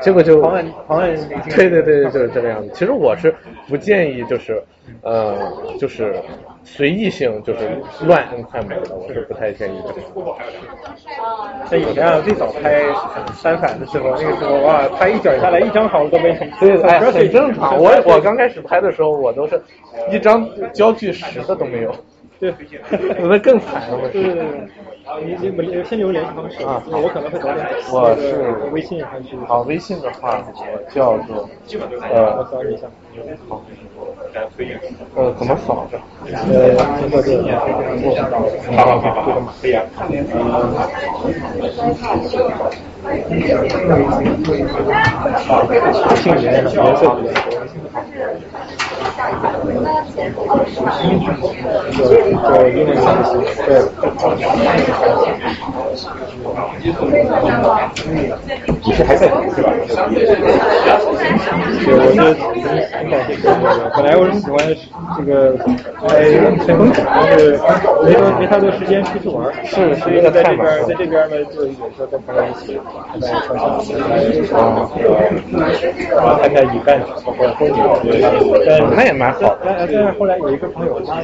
结果就狂按狂按对对对，就是这个样子。其实我是不建议，就是呃，就是随意性，就是乱摁快门的，我是不太建议的。像以前啊，最早拍三反的时候，那个时候哇，拍一卷下来一张好的都没有。对，哎，主要是很正常。我 我刚开始拍的时候，我都是一张焦距十的都没有，对，那更惨了。对对对。你你你先留联系方式啊我可能会早点走。我是微信还是？好，微信的话，我叫做我呃扫你一下。呃，怎么扫的？呃，通过这个。好好好好，可以啊。姓名颜色比较多。就就英文三个字，对。你是还在是吧？对，我是本来我是喜欢这个拍吹风琴，但是没多没太多时间出去玩。是所以在这边在这边呢，就有时候跟朋友一起拍拍照相，然后拍拍雨伴，包括风景之类的。但那也蛮好的。但但是后来有一个朋友，他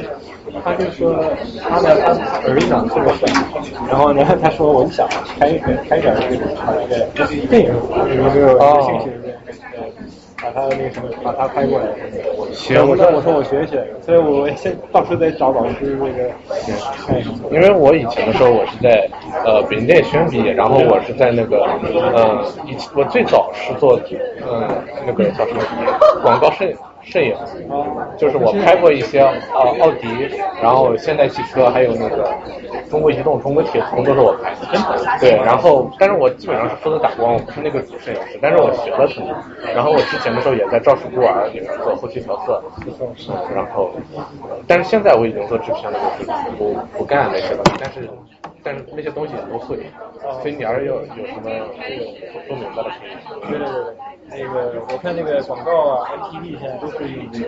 他就说他的他儿子特别帅，然后呢，他说我就想拍一个拍点这个这个电影，有没有有兴趣？把他那个什么，把他拍过来。行我说我说我学学，所以我先到处在找老师那个看一下。因为我以前的时候，我是在呃北京电影学院毕业，然后我是在那个呃以我最早是做嗯、那个叫什么广告摄摄影，就是我拍过一些呃奥迪，然后现代汽车，还有那个中国移动、中国铁通都是我拍的。对，然后但是我基本上是负责打光，我不是那个主摄影师，但是我学了很多。然后我之前的时候也在赵氏孤儿里面做后期调色，嗯，然后但是现在我已经做制片了，就是不不干那些东西，但是但是那些东西也都会，所以你要是有有什么不明白的可以。对对对对，那个我看那个广告啊，MTV 现在都是用这个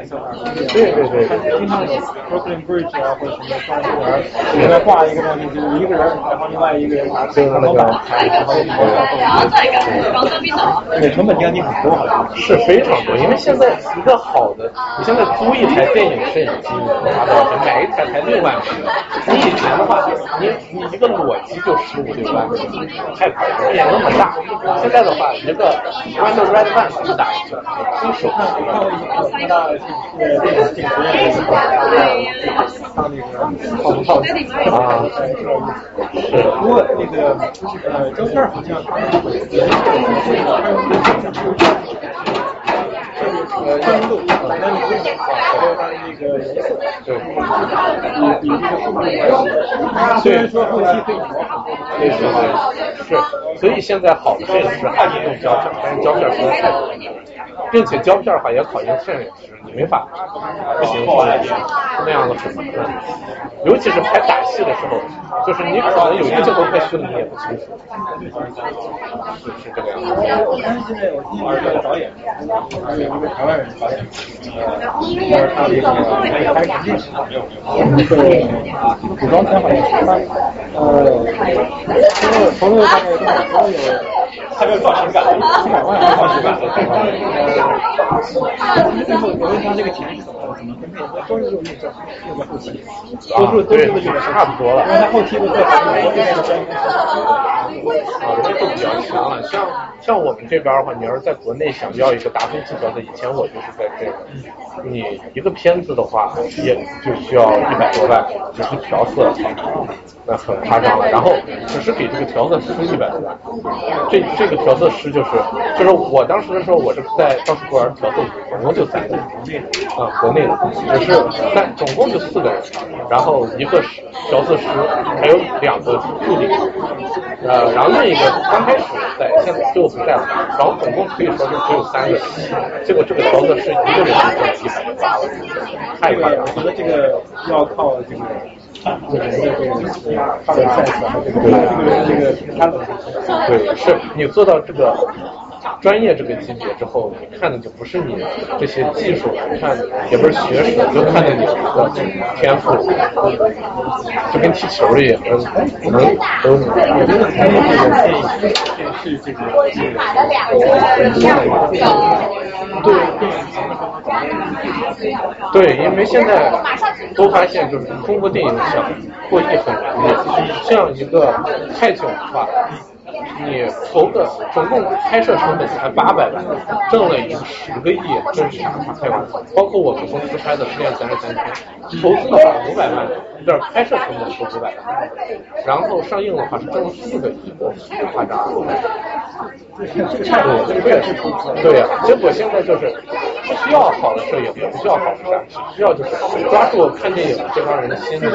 SLR。对对对对经常有 Brooklyn Bridge 啊，或者什么双公园，里面挂一个东西，就是一个人，然后另外一个人拿就是那个长板拍，然后对，成本降低很多，好像。是非常多，因为现在一个好的，你现在租一台电影摄影机花多少钱？买一台才六万块。你以的话，你你一个裸机就十五六万，太贵了，也那么大。现在的话，一个 Red Red One 就打一个，一手看一个那个电影镜实验的时候，他那个啊，是。不过那个呃胶片好像它那个颜色，呃宽度，那你这个还有它的那个颜色，对，比比这个数码要虽然说后期可以模仿，对对对，是。所以现在好的摄影师还是用胶片，但是胶片实在太多了。并且胶片的话也考验摄影师，没法不行放在那样的很麻烦，尤其是拍打戏的时候，就是你可能有一个镜头拍虚了，你也不清楚，是是这个样子。我看现在我听一个导演，还有一个台湾人导演，呃，就是他的那个拍拍历史的，那个古装片好像是他，呃，投入投入大概多少？投入有他没有造型感，几百万造型感。最后我问他这个钱是怎么怎么分配的，都是用那个后期，多数都是用的差不多了。因为后期的做法是跟那个啊，这都比较强了。像像我们这边的话，你要是在国内想要一个达芬奇角色，以前我就是在这个，你一个片子的话，也就需要一百多万，只是调色，那很夸张了。然后只是给这个调色师一百多万，这这个调色师就是就是我当时的时候，我是在当时国园调色，总共就三个人，啊，国内的，只是三总共就四个人，然后一个是调色师，还有两个助理，呃，然后另一个刚开始在，现在最后不在了，然后总共可以说就只有三个，结果这个调色师一个人就挣一百八了，太夸张了。我觉得这个要靠这个这个人的这个他的 sense 和这个这个人这个他的对，是你做到这个专业这个级别之后，你看的就不是你这些技术，看也不是学识，就看的你这个天赋，就跟踢球一样，能能都我觉得拍这个电影是这个这个对电影对，因为现在都发现，就是中国电影想获益很容易。像一个泰囧的话，你投的总共拍摄成本才八百万，挣了已经十个亿，这是啥开玩笑？包括我们公司拍的《失恋三十三天》，投资的话五百万，这拍摄成本是五百万，然后上映的话是挣了四个亿，太夸张了。这个差不多，这也是投资。对呀、结果现在就是不需要好的摄影，也不需要好的展示，需要就是抓住看电影这帮人的心理。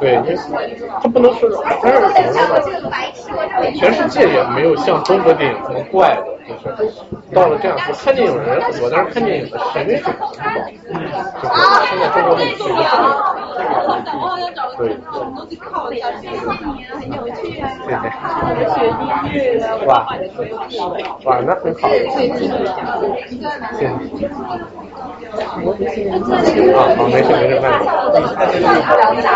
对，你他不能说，但是怎么说呢？全世界也没有像中国电影这么怪的，就是到了这样我，看电影的人很多，但是看电影的审美水平很高。就是现在中国电影是一个对。哇，哇，那很好。谢谢。啊，好，没事没事，慢走。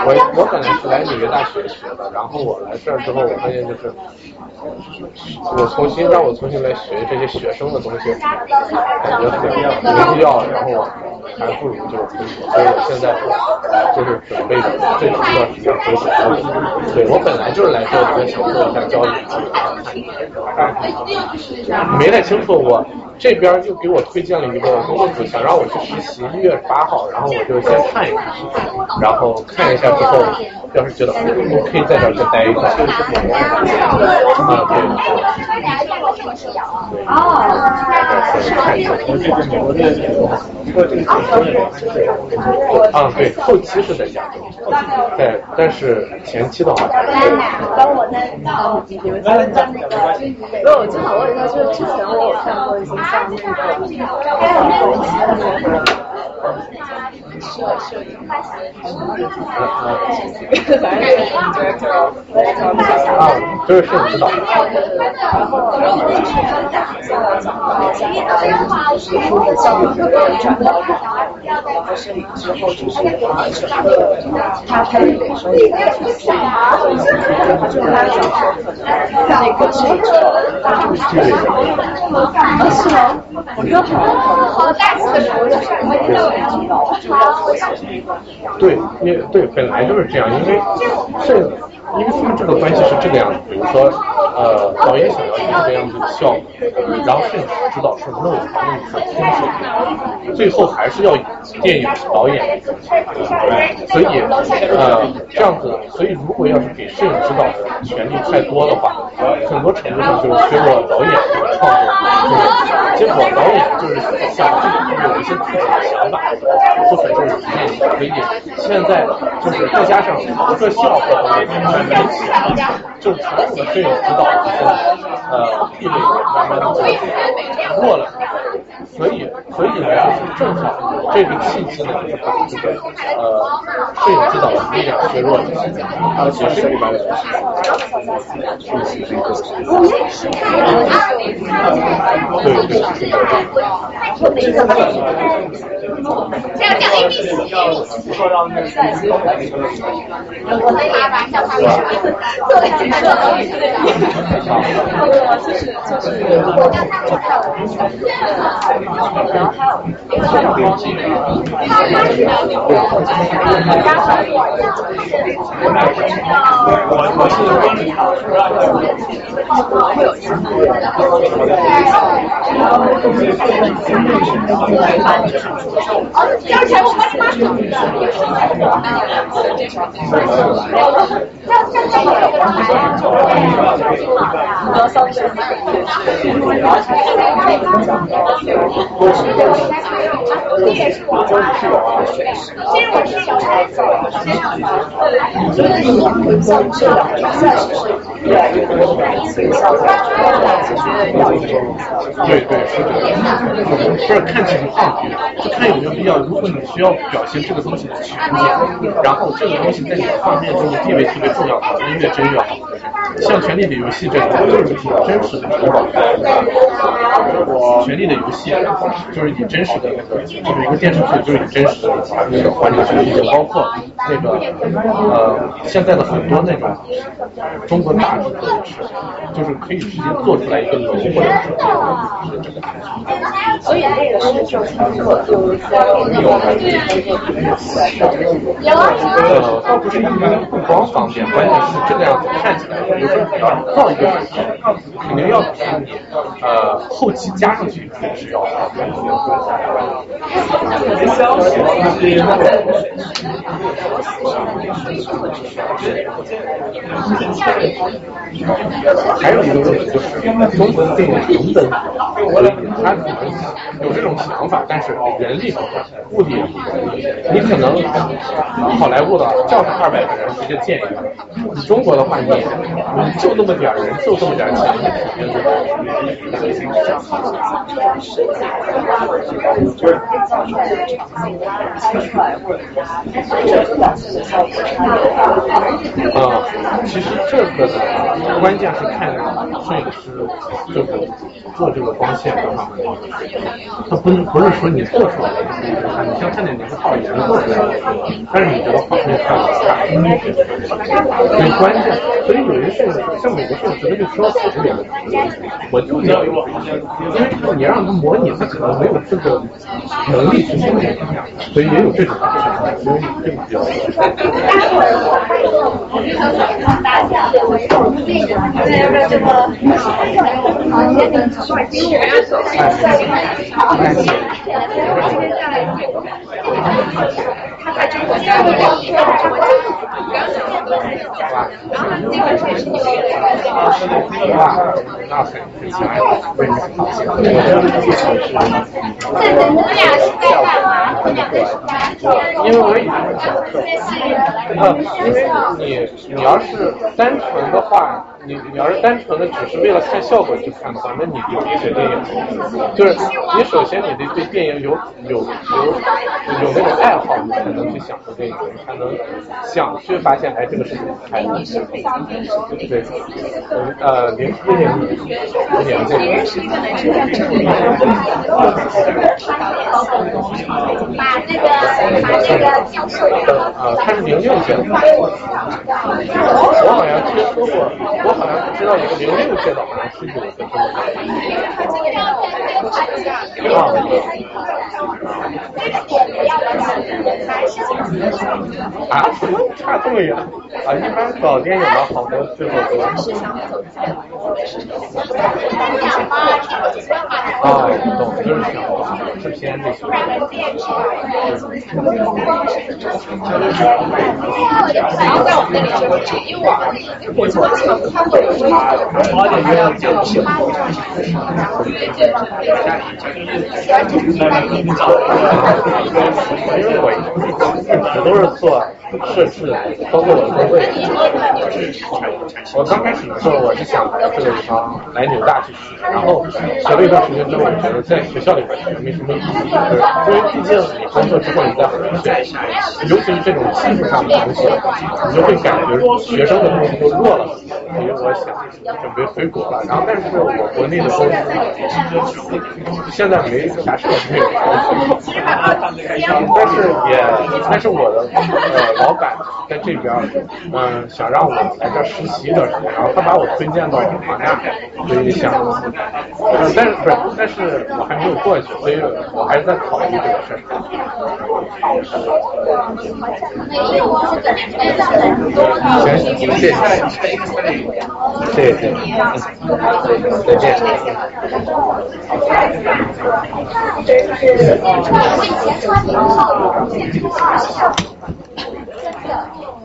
我我本来是来纽约大学学的，然后我来这儿之后，我发现就是，我重新让我重新来学这些学生的东西，感觉很没必要，然后还不如就是所以我现在就是准备着这一段时间回国。对我本来就是来这里想做一下交易，没太清楚我。这边又给我推荐了一个工作组，想让我去实习，一月八号，然后我就先看一看，然后看一下之后，要是觉得我可以在这儿再待一段，啊，对，看一下，我这个美国的做这个解说的人是啊，对，后期是在加州，对，但是前期的话，帮我在，你们在那个，因为我正好问一下，就是之前我有看过一些像那个，摄摄影，反正就是 director，啊，这是摄影指导，然后然后就是现在讲到讲到就是说的像一个转到然后摄影之后就是啊整个他拍的时候也会去想啊，就他讲说可能那个摄影指导啊是吗？我觉得好好大气的说就是对，因为对本来就是这样，因为这。因为他们这个关系是这个样子，比如说呃导演想要一个这样子的效果，然后摄影师指导是弄他弄他清楚，最后还是要以电影导演，所以呃这样子，所以如果要是给摄影指导的权利太多的话，很多程度上就是削弱导演这个创作的结果导演就是想有一些自己的想法，或者就是电影，所以现在就是再加上特效和就是传统的摄影指导就是呃地位慢慢的弱了，所以所以呢就是正好这个契机呢就是把这个指导的力量削弱了，而且是一般的对对这样讲 A B C，说到那个我们也把小朋友做了几个，就是就是我让他们看我们小学然后还有另外一个我我是温理考出来的，会有这样要钱我帮你妈找的。这也是我妈，其实我是有孩子，所以你会像这，是越来越多的学校其实要一种对对是的，不是看情况，就看有没有必要。如果你需要表现这个东西的全面，然后这个东西在你的画面中的地位特别重要，那越真越好。像《权力的游戏》这种就是以真实的情况，《权力的游戏》就是以真实的那个，就是一个电视剧，就是以真实的那个环境去理解，包括那个呃现在的很多那种中国大制作也是，就是可以直接做出来一个楼或者是这个。所以那个是就操作，就有呃，倒不是一般不光方便，关键是这个样子看起来，比如说你要造一个，肯定要比你呃后期加上去是要好的。还有一个问题就是中国的电影成本高，所以它可能有这种想法，但是人力不够，物力也不够。你可能好莱坞的叫上二百个人直接建一个，你中国的话你你就那么点儿人，就这么点儿钱，你肯定是啊，其实这个呢，关键是看摄影师这个做这个光线的方面，他不能不是说你做出来的，你像看点年号也能做出来，但是你觉得画面看不差，所以关键，所以有些摄影师像美国摄影师他就需要熟练，我就要有，因为你让他模拟，他可能没有这个能力去模拟，所以也有这种情况，所以这个下来，我们也不敢，不。比较。哇，那很很强呀，为你好，因为我以前呃，因为你你要是单纯的话，你你要是单纯的只是为了看效果去看的话，那你就别学电影。就是你首先你得对电影有有有有那种爱好，能去享受这个，你才能想去发现，哎，这个事情拍的。对，呃，零一零年，一年这把那个把那个教授呃，他是零六届的，我好像听说过，我好像知道一个零六届的，好像是有个这么啊，差这么远啊！一般搞电影的好多制作都啊，懂，就是想制片这些。然后在我们那里就因为我我做的他会有一个八点约就因为我一直都是做设置，包括我的工位。我刚开始的时候，我是想这个地方来纽大去学，然后学了一段时间之后，我觉得在学校里边学没什么意义，就是因为毕竟你工作之后你在回去，尤其是这种技术上的东西，你就会感觉学生的东西都弱了。所以我想准备回国了，然后但是我国内的公司现在没啥设备，但是也但是我的呃老板在这边，嗯、想让我来这实习一段时间，然后他把我推荐到银行家，所以想，但是不是，但是我还没有过去，所以我还是在考虑这个事儿。行，谢谢，谢谢，谢谢，再见。我是穿这个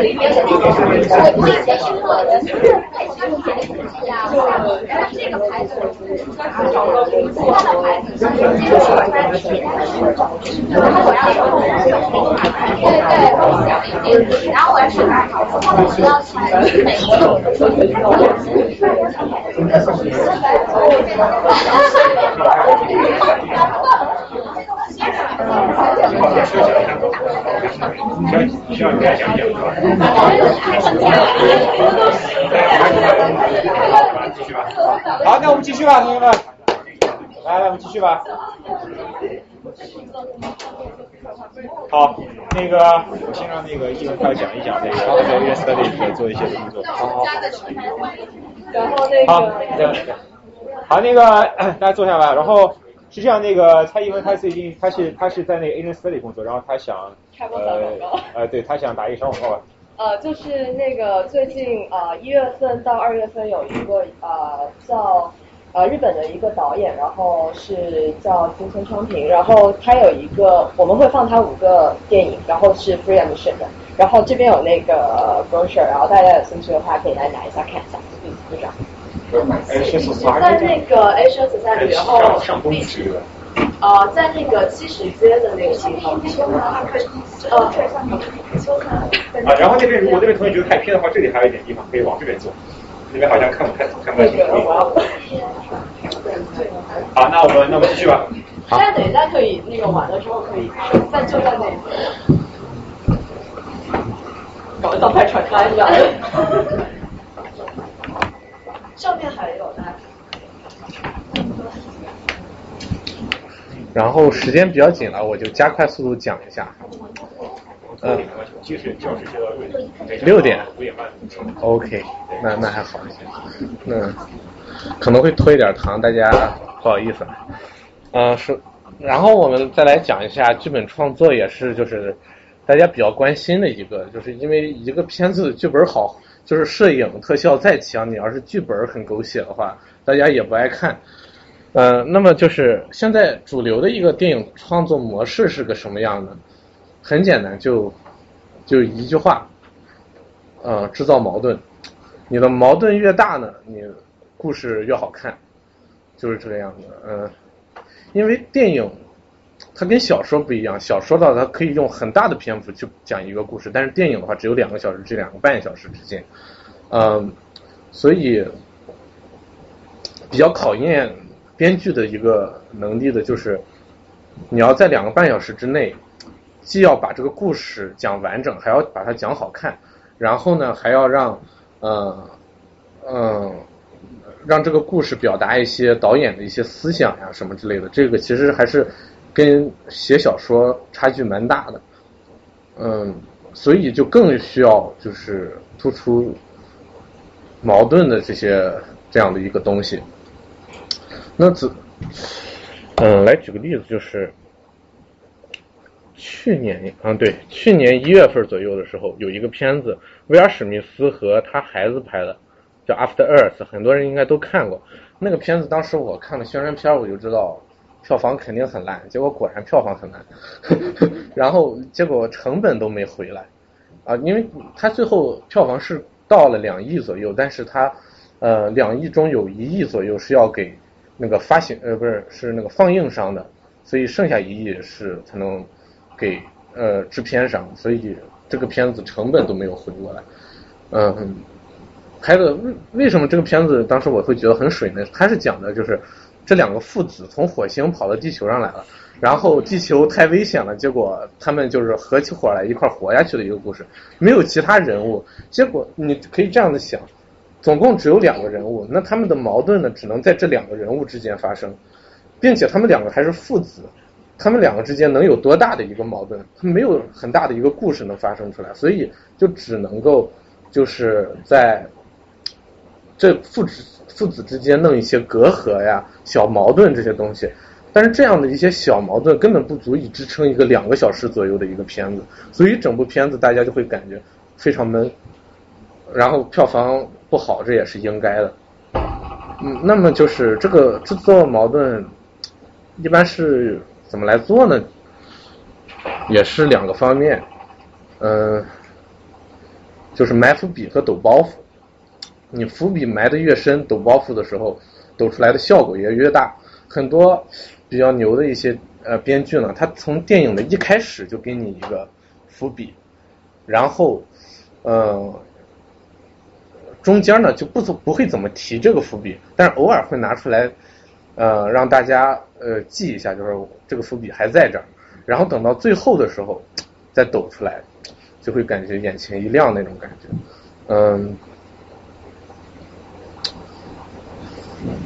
里面的那个，我以前听过的，太喜欢买的东西啊，然后这个牌子，它的牌子，这个是我穿的鞋，然后我要对对，我想一点，然后我要是买好之后，我好，那我们继续吧，同学们。来，我们继续吧。好，那个我先让那个一文快讲一讲那个在 US Study 做一些工作。好好好。然后那好个，好，那个大家坐下来，然后实际上那个蔡一文他最近他是他是在那个 Asian Study 工作，然后他想开播小广告。呃对他想打一个小广告 吧。呃，就是那个最近呃一月份到二月份有一个呃叫呃日本的一个导演，然后是叫金村昌平，然后他有一个我们会放他五个电影，然后是 free admission 的，然后这边有那个 brochure，然后大家有兴趣的话可以来拿一下看一下，嗯，就这样。哎，是是在那个 Asia Society，然后上上东区的。呃，在那个七十街的那个地方，呃，啊，然后那边如果那边同学觉得太偏的话，这里还有一点地方可以往这边坐，那边好像看不太看不太清楚。好，那我们那我们继续吧。现在等一下可以那个晚了之后可以，但就在那里，搞得像拍传开一样。上面还有呢。然后时间比较紧了，我就加快速度讲一下。嗯，六点五点半。OK，那那还好一些。那可能会拖一点堂，大家不好意思。嗯，是，然后我们再来讲一下剧本创作，也是就是大家比较关心的一个，就是因为一个片子剧本好，就是摄影特效再强，你要是剧本很狗血的话，大家也不爱看。呃，那么就是现在主流的一个电影创作模式是个什么样的？很简单，就就一句话，呃，制造矛盾。你的矛盾越大呢，你故事越好看，就是这个样子。嗯、因为电影它跟小说不一样，小说的话它可以用很大的篇幅去讲一个故事，但是电影的话只有两个小时至两个半小时之间，嗯、所以比较考验编剧的一个能力的就是，你要在两个半小时之内，既要把这个故事讲完整，还要把它讲好看，然后呢还要让嗯嗯、让这个故事表达一些导演的一些思想呀什么之类的，这个其实还是跟写小说差距蛮大的，嗯，所以就更需要就是突出矛盾的这些这样的一个东西。那只嗯，来举个例子，就是去年，嗯，对，去年一月份左右的时候，有一个片子，威尔史密斯和他孩子拍的，叫《After Earth》，很多人应该都看过。那个片子当时我看了宣传片，我就知道票房肯定很烂，结果果然票房很烂，然后结果成本都没回来啊，因为它最后票房是到了两亿左右，但是它呃两亿中有一亿左右是要给那个发行呃不是是那个放映商的，所以剩下一亿是才能给呃制片商，所以这个片子成本都没有回过来。嗯，拍的为为什么这个片子当时我会觉得很水呢？它是讲的就是这两个父子从火星跑到地球上来了，然后地球太危险了，结果他们就是合起伙来一块活下去的一个故事，没有其他人物。结果你可以这样的想，总共只有两个人物，那他们的矛盾呢，只能在这两个人物之间发生，并且他们两个还是父子，他们两个之间能有多大的一个矛盾？他没有很大的一个故事能发生出来，所以就只能够就是在这父子父子之间弄一些隔阂呀、小矛盾这些东西。但是这样的一些小矛盾根本不足以支撑一个两个小时左右的一个片子，所以整部片子大家就会感觉非常闷，然后票房不好，这也是应该的。嗯，那么就是这个制作矛盾一般是怎么来做呢？也是两个方面，嗯、就是埋伏笔和抖包袱。你伏笔埋的越深，抖包袱的时候，抖出来的效果也越大。很多比较牛的一些呃编剧呢，他从电影的一开始就给你一个伏笔，然后呃中间呢就不怎不会怎么提这个伏笔，但是偶尔会拿出来呃让大家呃记一下，就是这个伏笔还在这儿，然后等到最后的时候再抖出来，就会感觉眼前一亮那种感觉，嗯。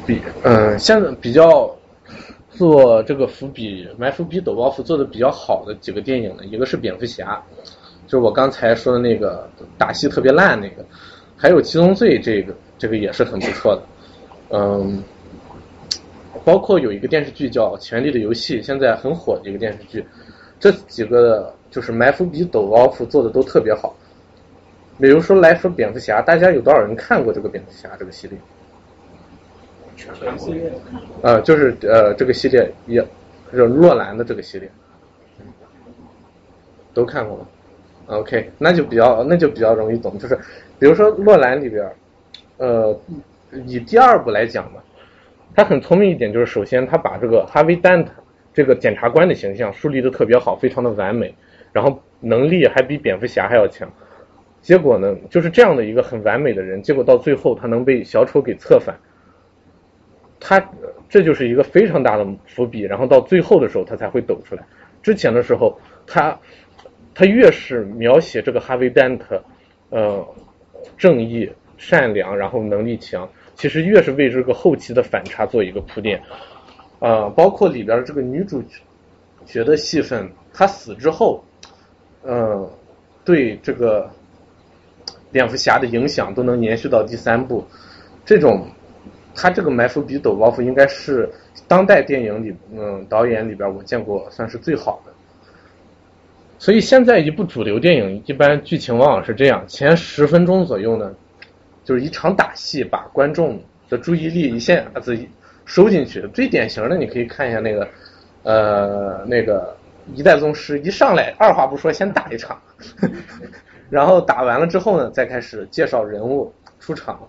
比嗯，现在比较做这个伏笔埋伏笔抖包袱做的比较好的几个电影呢，一个是蝙蝠侠，就是我刚才说的那个打戏特别烂那个，还有七宗罪这个这个也是很不错的，嗯，包括有一个电视剧叫《权力的游戏》，现在很火的一个电视剧，这几个就是埋伏笔抖包袱做的都特别好。比如说来说蝙蝠侠，大家有多少人看过这个蝙蝠侠这个系列？全系列呃，就是呃，这个系列也，就是洛兰的这个系列，都看过吗？OK，那就比较那就比较容易懂，就是比如说洛兰里边，呃，以第二部来讲吧，他很聪明一点，就是首先他把这个哈维·丹特这个检察官的形象树立的特别好，非常的完美，然后能力还比蝙蝠侠还要强。结果呢，就是这样的一个很完美的人，结果到最后他能被小丑给策反。他这就是一个非常大的伏笔，然后到最后的时候他才会抖出来。之前的时候，他他越是描写这个哈维·丹特，呃，正义、善良，然后能力强，其实越是为这个后期的反差做一个铺垫。啊、包括里边这个女主角的戏份，她死之后，嗯、对这个蝙蝠侠的影响都能延续到第三部，这种。他这个埋伏笔抖包袱应该是当代电影里，嗯，导演里边我见过算是最好的。所以现在一部主流电影，一般剧情往往是这样：前十分钟左右呢，就是一场打戏，把观众的注意力一下子收进去。最典型的，你可以看一下那个，呃，那个一代宗师一上来二话不说先打一场，然后打完了之后呢，再开始介绍人物出场。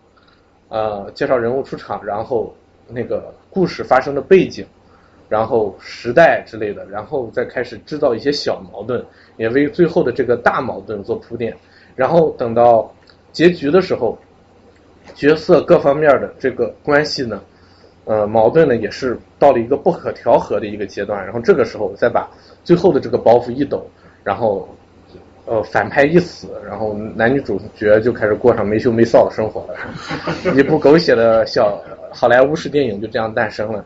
呃，介绍人物出场，然后那个故事发生的背景，然后时代之类的，然后再开始制造一些小矛盾，也为最后的这个大矛盾做铺垫。然后等到结局的时候，角色各方面的这个关系呢，呃，矛盾呢也是到了一个不可调和的一个阶段。然后这个时候再把最后的这个包袱一抖，然后。呃，反派一死，然后男女主角就开始过上没羞没臊的生活了，一部狗血的小好莱坞式电影就这样诞生了。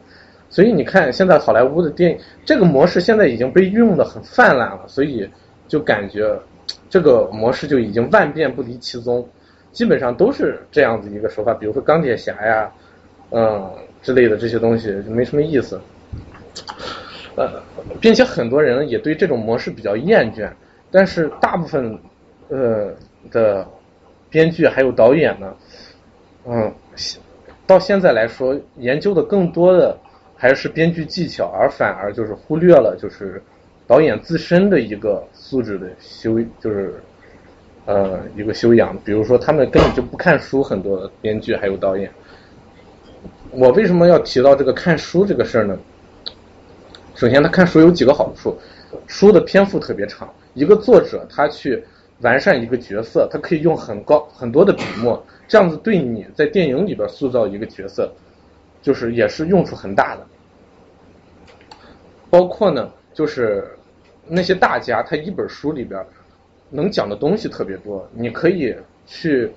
所以你看，现在好莱坞的电影这个模式现在已经被运用的很泛滥了，所以就感觉这个模式就已经万变不离其宗，基本上都是这样子一个手法。比如说钢铁侠呀，嗯之类的这些东西就没什么意思。呃，并且很多人也对这种模式比较厌倦。但是大部分呃的编剧还有导演呢，嗯，到现在来说，研究的更多的还是编剧技巧，而反而就是忽略了就是导演自身的一个素质的修，就是呃一个修养。比如说，他们根本就不看书，很多编剧还有导演。我为什么要提到这个看书这个事儿呢？首先，他看书有几个好处，书的篇幅特别长，一个作者他去完善一个角色，他可以用很高很多的笔墨，这样子对你在电影里边塑造一个角色，就是也是用处很大的。包括呢，就是那些大家，他一本书里边能讲的东西特别多，你可以去，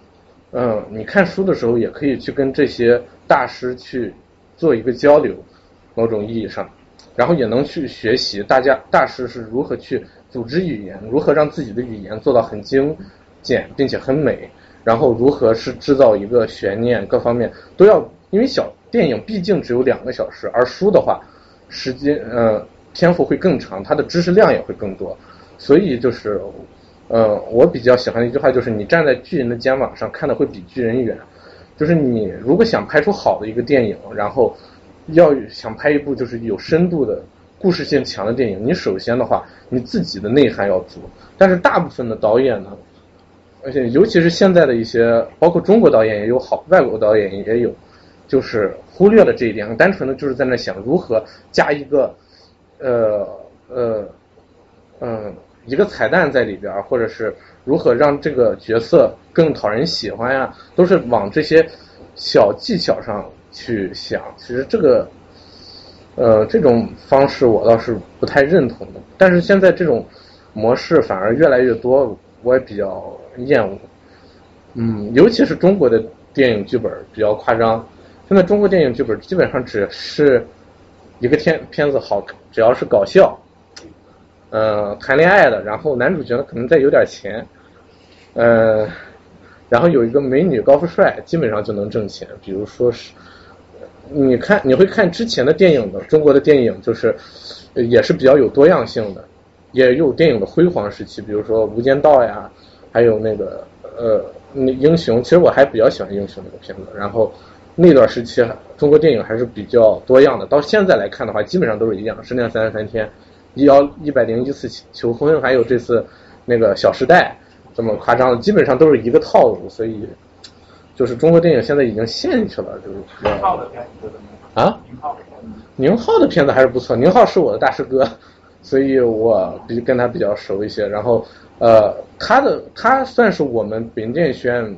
嗯，你看书的时候也可以去跟这些大师去做一个交流，某种意义上，然后也能去学习大家大师是如何去组织语言，如何让自己的语言做到很精简并且很美，然后如何是制造一个悬念，各方面都要，因为小电影毕竟只有两个小时，而书的话。时间呃篇幅会更长，它的知识量也会更多，所以就是呃我比较喜欢的一句话就是你站在巨人的肩膀上看的会比巨人远，就是你如果想拍出好的一个电影，然后要想拍一部就是有深度的故事性强的电影，你首先的话你自己的内涵要足，但是大部分的导演呢，而且尤其是现在的一些包括中国导演也有好，外国导演也有。就是忽略了这一点，单纯的就是在那想如何加一个呃呃嗯一个彩蛋在里边，或者是如何让这个角色更讨人喜欢呀，都是往这些小技巧上去想。其实这个呃这种方式我倒是不太认同的，但是现在这种模式反而越来越多，我也比较厌恶。嗯，尤其是中国的电影剧本比较夸张。现在中国电影剧本基本上只是一个片片子好，只要是搞笑，呃，谈恋爱的，然后男主角呢可能再有点钱，呃，然后有一个美女高富帅，基本上就能挣钱。比如说是，你看你会看之前的电影的中国的电影，就是也是比较有多样性的，也有电影的辉煌时期，比如说《无间道》呀，还有那个呃那英雄，其实我还比较喜欢英雄那个片子，然后。那段时期，中国电影还是比较多样的。到现在来看的话，基本上都是一样，《十年三十三天》、一幺一百零一次求婚，还有这次那个《小时代》这么夸张的，基本上都是一个套路。所以，就是中国电影现在已经陷进去了，就是。宁浩的片子啊？宁浩。宁浩的片子还是不错。宁浩是我的大师哥，所以我比跟他比较熟一些。然后，呃，他的他算是我们北京电影学院。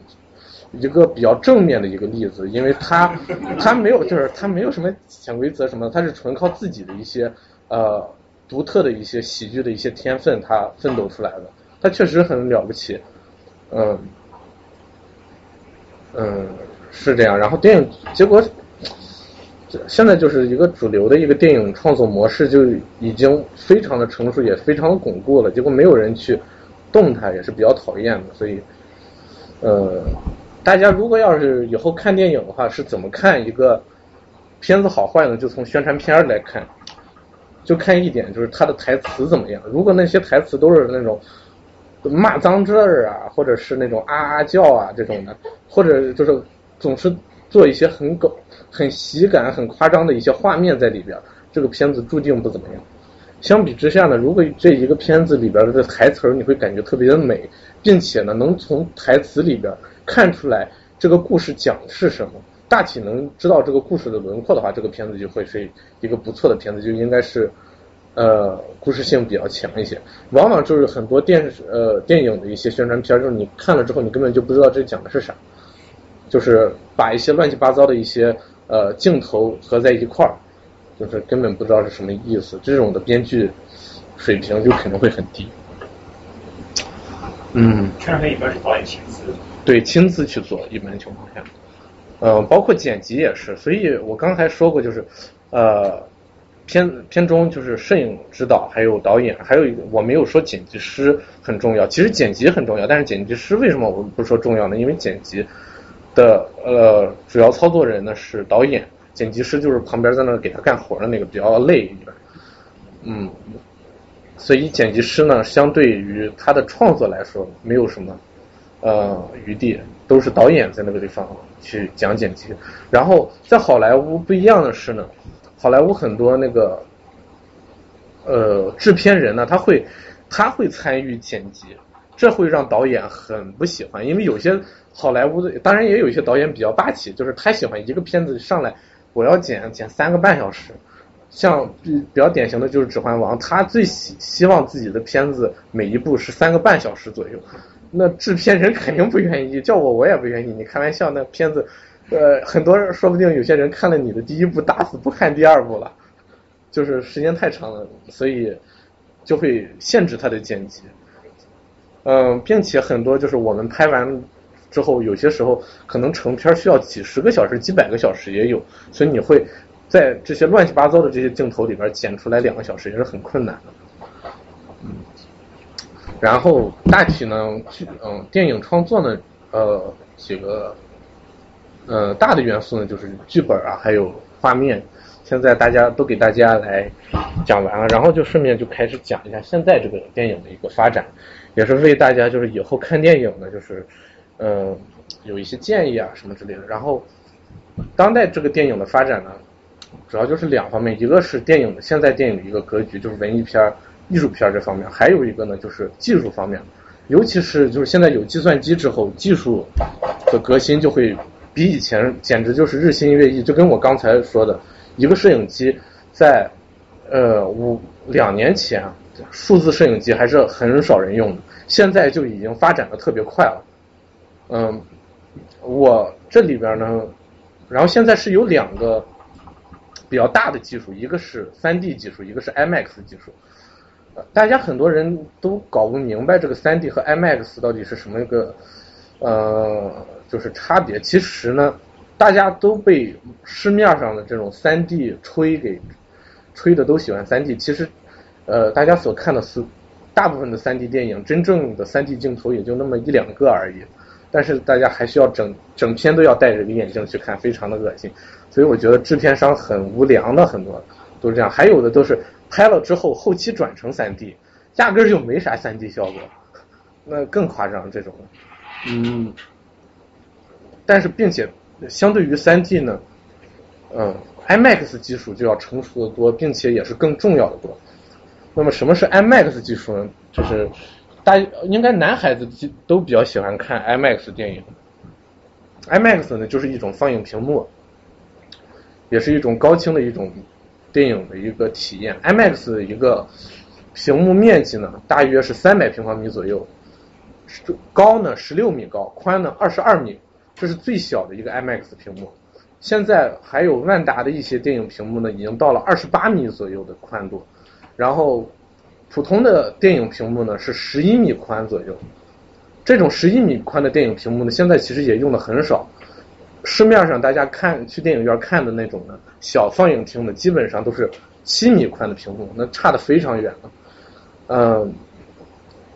一个比较正面的一个例子，因为他 他没有就是他没有什么潜规则什么，他是纯靠自己的一些呃独特的一些喜剧的一些天分，他奋斗出来的，他确实很了不起，嗯嗯是这样。然后电影结果现在就是一个主流的一个电影创作模式就已经非常的成熟，也非常的巩固了，结果没有人去动它，也是比较讨厌的，所以呃。大家如果要是以后看电影的话，是怎么看一个片子好坏呢？就从宣传片来看，就看一点，就是它的台词怎么样。如果那些台词都是那种骂脏字儿啊，或者是那种啊啊叫啊这种的，或者就是总是做一些很狗、很喜感、很夸张的一些画面在里边，这个片子注定不怎么样。相比之下呢，如果这一个片子里边的台词你会感觉特别的美，并且呢，能从台词里边。看出来这个故事讲的是什么，大体能知道这个故事的轮廓的话，这个片子就会是一个不错的片子，就应该是呃故事性比较强一些。往往就是很多电视呃电影的一些宣传片，就是你看了之后，你根本就不知道这讲的是啥，就是把一些乱七八糟的一些呃镜头合在一块儿，就是根本不知道是什么意思。这种的编剧水平就肯定会很低。嗯。宣传片一般是导演亲自。对，亲自去做，一般情况下，嗯，包括剪辑也是。所以我刚才说过，就是呃，片片中就是摄影指导，还有导演，还有一个我没有说剪辑师很重要。其实剪辑很重要，但是剪辑师为什么我们不说重要呢？因为剪辑的呃主要操作人呢是导演，剪辑师就是旁边在那给他干活的那个，比较累一点。嗯，所以剪辑师呢，相对于他的创作来说，没有什么。呃，余地都是导演在那个地方去讲剪辑，然后在好莱坞不一样的是呢，好莱坞很多那个呃制片人呢，他会他会参与剪辑，这会让导演很不喜欢，因为有些好莱坞的，当然也有一些导演比较霸气，就是他喜欢一个片子上来，我要剪剪三个半小时。像比比较典型的就是《指环王》，他最希希望自己的片子每一部是三个半小时左右。那制片人肯定不愿意，叫我我也不愿意。你开玩笑，那片子，呃，很多人说不定有些人看了你的第一部，打死不看第二部了，就是时间太长了，所以就会限制他的剪辑。嗯，并且很多就是我们拍完之后，有些时候可能成片需要几十个小时、几百个小时也有，所以你会在这些乱七八糟的这些镜头里边剪出来两个小时也是很困难的。嗯，然后大体呢，嗯电影创作呢，呃几个呃大的元素呢就是剧本啊，还有画面。现在大家都给大家来讲完了，然后就顺便就开始讲一下现在这个电影的一个发展。也是为大家就是以后看电影呢，就是嗯有一些建议啊什么之类的。然后当代这个电影的发展呢，主要就是两方面，一个是电影的现在电影的一个格局，就是文艺片、艺术片这方面；还有一个呢就是技术方面，尤其是就是现在有计算机之后，技术的革新就会比以前简直就是日新月异。就跟我刚才说的，一个摄影机在呃五两年前。数字摄影机还是很少人用的，现在就已经发展的特别快了。嗯，我这里边呢，然后现在是有两个比较大的技术，一个是三 D 技术，一个是 IMAX 技术。大家很多人都搞不明白这个三 D 和 IMAX 到底是什么一个呃，就是差别。其实呢，大家都被市面上的这种三 D 吹给吹的都喜欢三 D，其实。呃，大家所看的是大部分的三 D 电影，真正的三 D 镜头也就那么一两个而已。但是大家还需要整整片都要戴着个眼镜去看，非常的恶心。所以我觉得制片商很无良的，很多都是这样。还有的都是拍了之后后期转成三 D，压根就没啥三 D 效果，那更夸张这种。嗯，但是并且相对于三 D 呢，嗯，IMAX 技术就要成熟的多，并且也是更重要的多。那么什么是 IMAX 技术呢？就是大应该男孩子都比较喜欢看 IMAX 电影。IMAX 呢就是一种放映屏幕，也是一种高清的一种电影的一个体验。IMAX 的一个屏幕面积呢大约是三百平方米左右，高呢十六米高，宽呢二十二米，这是最小的一个 IMAX 屏幕。现在还有万达的一些电影屏幕呢，已经到了二十八米左右的宽度。然后，普通的电影屏幕呢是十一米宽左右。这种十一米宽的电影屏幕呢，现在其实也用的很少。市面上大家看去电影院看的那种呢，小放映厅的基本上都是七米宽的屏幕，那差的非常远了。嗯，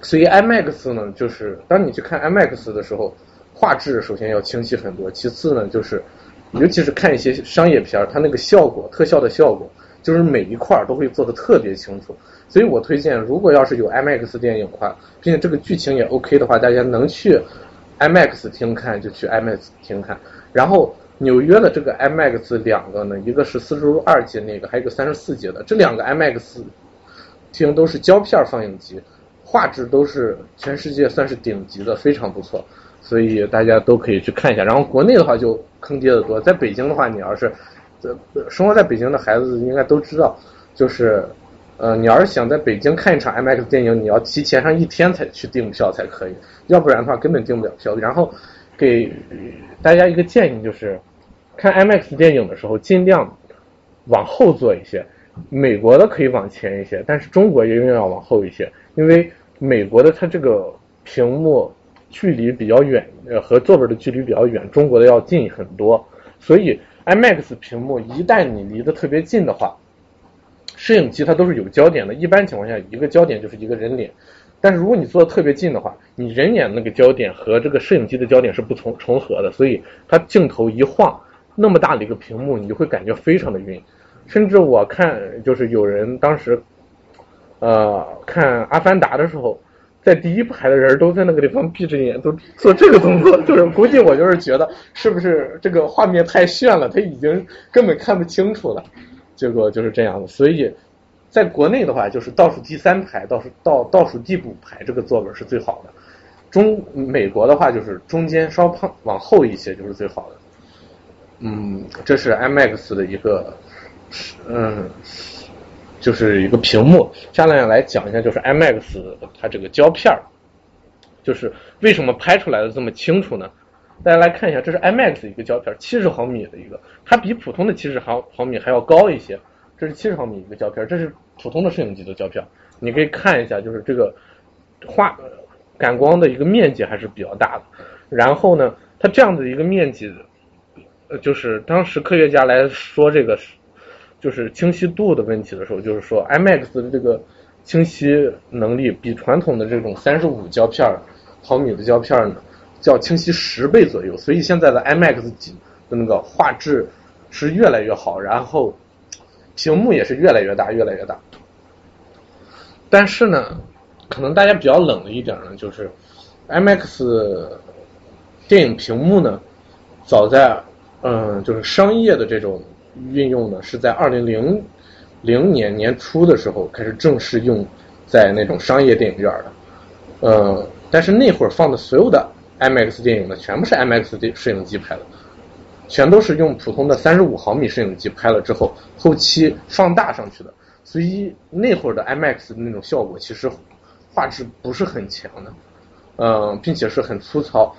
所以 IMAX 呢，就是当你去看 IMAX 的时候，画质首先要清晰很多，其次呢，就是尤其是看一些商业片儿，它那个效果特效的效果。就是每一块儿都会做的特别清楚，所以我推荐，如果要是有 IMAX 电影的话，并且这个剧情也 OK 的话，大家能去 IMAX 厅看就去 IMAX 厅看。然后纽约的这个 IMAX 两个呢，一个是四十二节那个，还有一个三十四节的，这两个 IMAX 厅都是胶片放映机，画质都是全世界算是顶级的，非常不错，所以大家都可以去看一下。然后国内的话就坑爹的多，在北京的话，你要是。生活在北京的孩子应该都知道，就是，呃，你要是想在北京看一场 IMAX 电影，你要提前上一天才去订票才可以，要不然的话根本订不了票。然后给大家一个建议，就是看 IMAX 电影的时候尽量往后坐一些，美国的可以往前一些，但是中国也永远要往后一些，因为美国的它这个屏幕距离比较远，呃，和座位的距离比较远，中国的要近很多，所以。IMAX 屏幕一旦你离得特别近的话，摄影机它都是有焦点的，一般情况下一个焦点就是一个人脸。但是如果你坐的特别近的话，你人眼那个焦点和这个摄影机的焦点是不重重合的，所以它镜头一晃，那么大的一个屏幕，你就会感觉非常的晕。甚至我看就是有人当时，呃，看《阿凡达》的时候。在第一排的人都在那个地方闭着眼，都做这个动作，就是估计我就是觉得是不是这个画面太炫了，他已经根本看不清楚了，结果就是这样的。所以，在国内的话，就是倒数第三排，倒数倒倒数第五排这个座位是最好的。中美国的话，就是中间稍胖往后一些就是最好的。嗯，这是 IMAX 的一个，嗯，就是一个屏幕。下面来讲一下，就是 IMAX 它这个胶片儿，就是为什么拍出来的这么清楚呢？大家来看一下，这是 IMAX 一个胶片，七十毫米的一个，它比普通的七十毫毫米还要高一些。这是七十毫米一个胶片，这是普通的摄影机的胶片。你可以看一下，就是这个画感光的一个面积还是比较大的。然后呢，它这样的一个面积，呃，就是当时科学家来说这个就是清晰度的问题的时候，就是说 IMAX 的这个清晰能力比传统的这种三十五胶片毫米的胶片呢，要清晰十倍左右。所以现在的 IMAX 几的那个画质是越来越好，然后屏幕也是越来越大，越来越大。但是呢，可能大家比较冷的一点呢，就是 IMAX 电影屏幕呢，早在嗯，就是商业的这种运用呢，是在二零零零年年初的时候开始正式用在那种商业电影院的。呃，但是那会儿放的所有的 IMAX 电影呢，全部是 IMAX 的摄影机拍的，全都是用普通的三十五毫米摄影机拍了之后，后期放大上去的。所以那会儿的 IMAX 的那种效果，其实画质不是很强的，嗯，并且是很粗糙。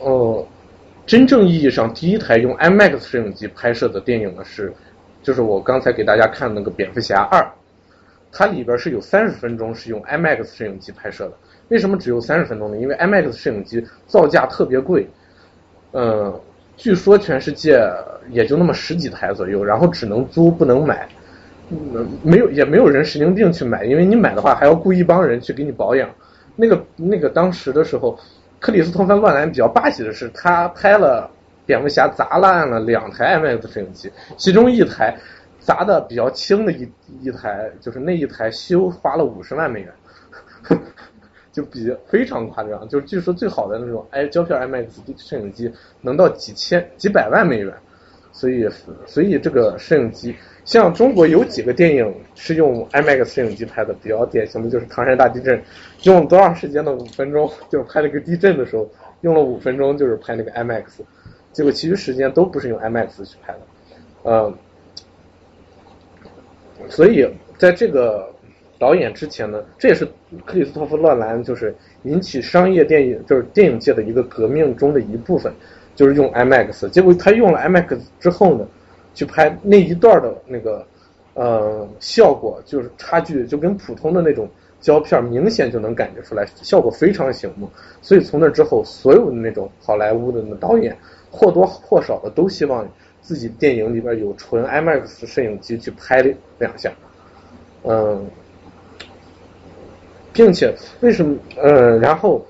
哦，真正意义上第一台用 IMAX 摄影机拍摄的电影呢，是就是我刚才给大家看那个蝙蝠侠二，它里边是有三十分钟是用 IMAX 摄影机拍摄的。为什么只有三十分钟呢？因为 IMAX 摄影机造价特别贵，嗯，据说全世界也就那么十几台左右，然后只能租不能买。没有，也没有人神经病去买，因为你买的话还要雇一帮人去给你保养。那个那个当时的时候，克里斯托弗·诺兰比较霸气的是，他拍了蝙蝠侠砸烂了两台 IMAX 摄影机，其中一台砸的比较轻的一一台，就是那一台修花了五十万美元，就比非常夸张。就是据说最好的那种哎胶片 IMAX 摄影机能到几千几百万美元，所以所以这个摄影机。像中国有几个电影是用 IMAX 摄影机拍的，比较典型的就是唐山大地震，用了多长时间呢？五分钟，就是拍了个地震的时候，用了五分钟就是拍那个 IMAX，结果其余时间都不是用 IMAX 去拍的，嗯，所以在这个导演之前呢，这也是克里斯托弗·诺兰就是引起商业电影就是电影界的一个革命中的一部分，就是用 IMAX，结果他用了 IMAX 之后呢。去拍那一段的那个呃效果，就是差距就跟普通的那种胶片明显就能感觉出来，效果非常醒目。所以从那之后，所有的那种好莱坞的那导演或多或少的都希望自己电影里边有纯 IMAX 摄影机去拍两下，嗯，并且为什么嗯，然后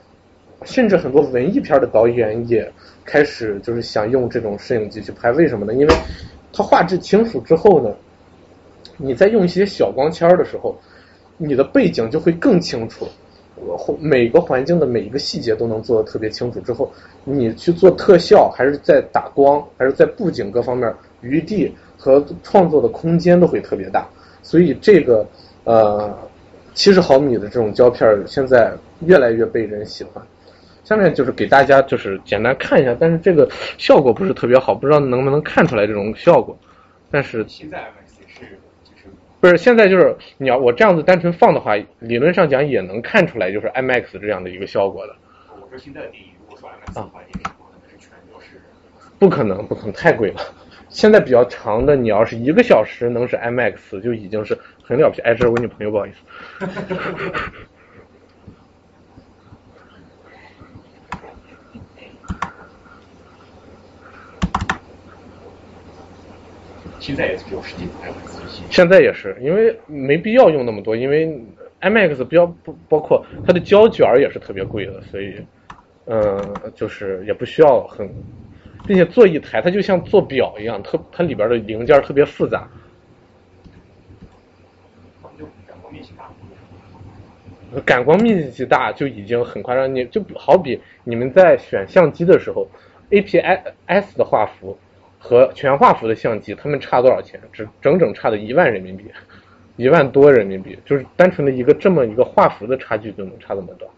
甚至很多文艺片的导演也开始就是想用这种摄影机去拍，为什么呢？因为它画质清楚之后呢，你在用一些小光圈的时候，你的背景就会更清楚，每个环境的每一个细节都能做的特别清楚。之后你去做特效，还是在打光，还是在布景各方面，余地和创作的空间都会特别大。所以这个呃七十毫米的这种胶片现在越来越被人喜欢。下面就是给大家就是简单看一下，但是这个效果不是特别好，不知道能不能看出来这种效果。但是现在 IMAX 是就是不是现在就是你要我这样子单纯放的话，理论上讲也能看出来就是 IMAX 这样的一个效果的。我说现在的电影如果说 IMAX 的话，电影不可能是全都是。不可能，不可能太贵了。现在比较长的，你要是一个小时能是 IMAX 就已经是很了不起。哎，这是我女朋友，不好意思。现在也是只有十几台 IMAX 现在也是，因为没必要用那么多，因为 IMAX 比较不包括它的胶卷也是特别贵的，所以嗯，就是也不需要很，并且做一台它就像做表一样，特它里边的零件特别复杂。感光面积大。感光面积大就已经很夸张，你就好比你们在选相机的时候，APS 的画幅。和全画幅的相机，他们差多少钱？只整整差的一万人民币，一万多人民币，就是单纯的一个这么一个画幅的差距就能差这么多，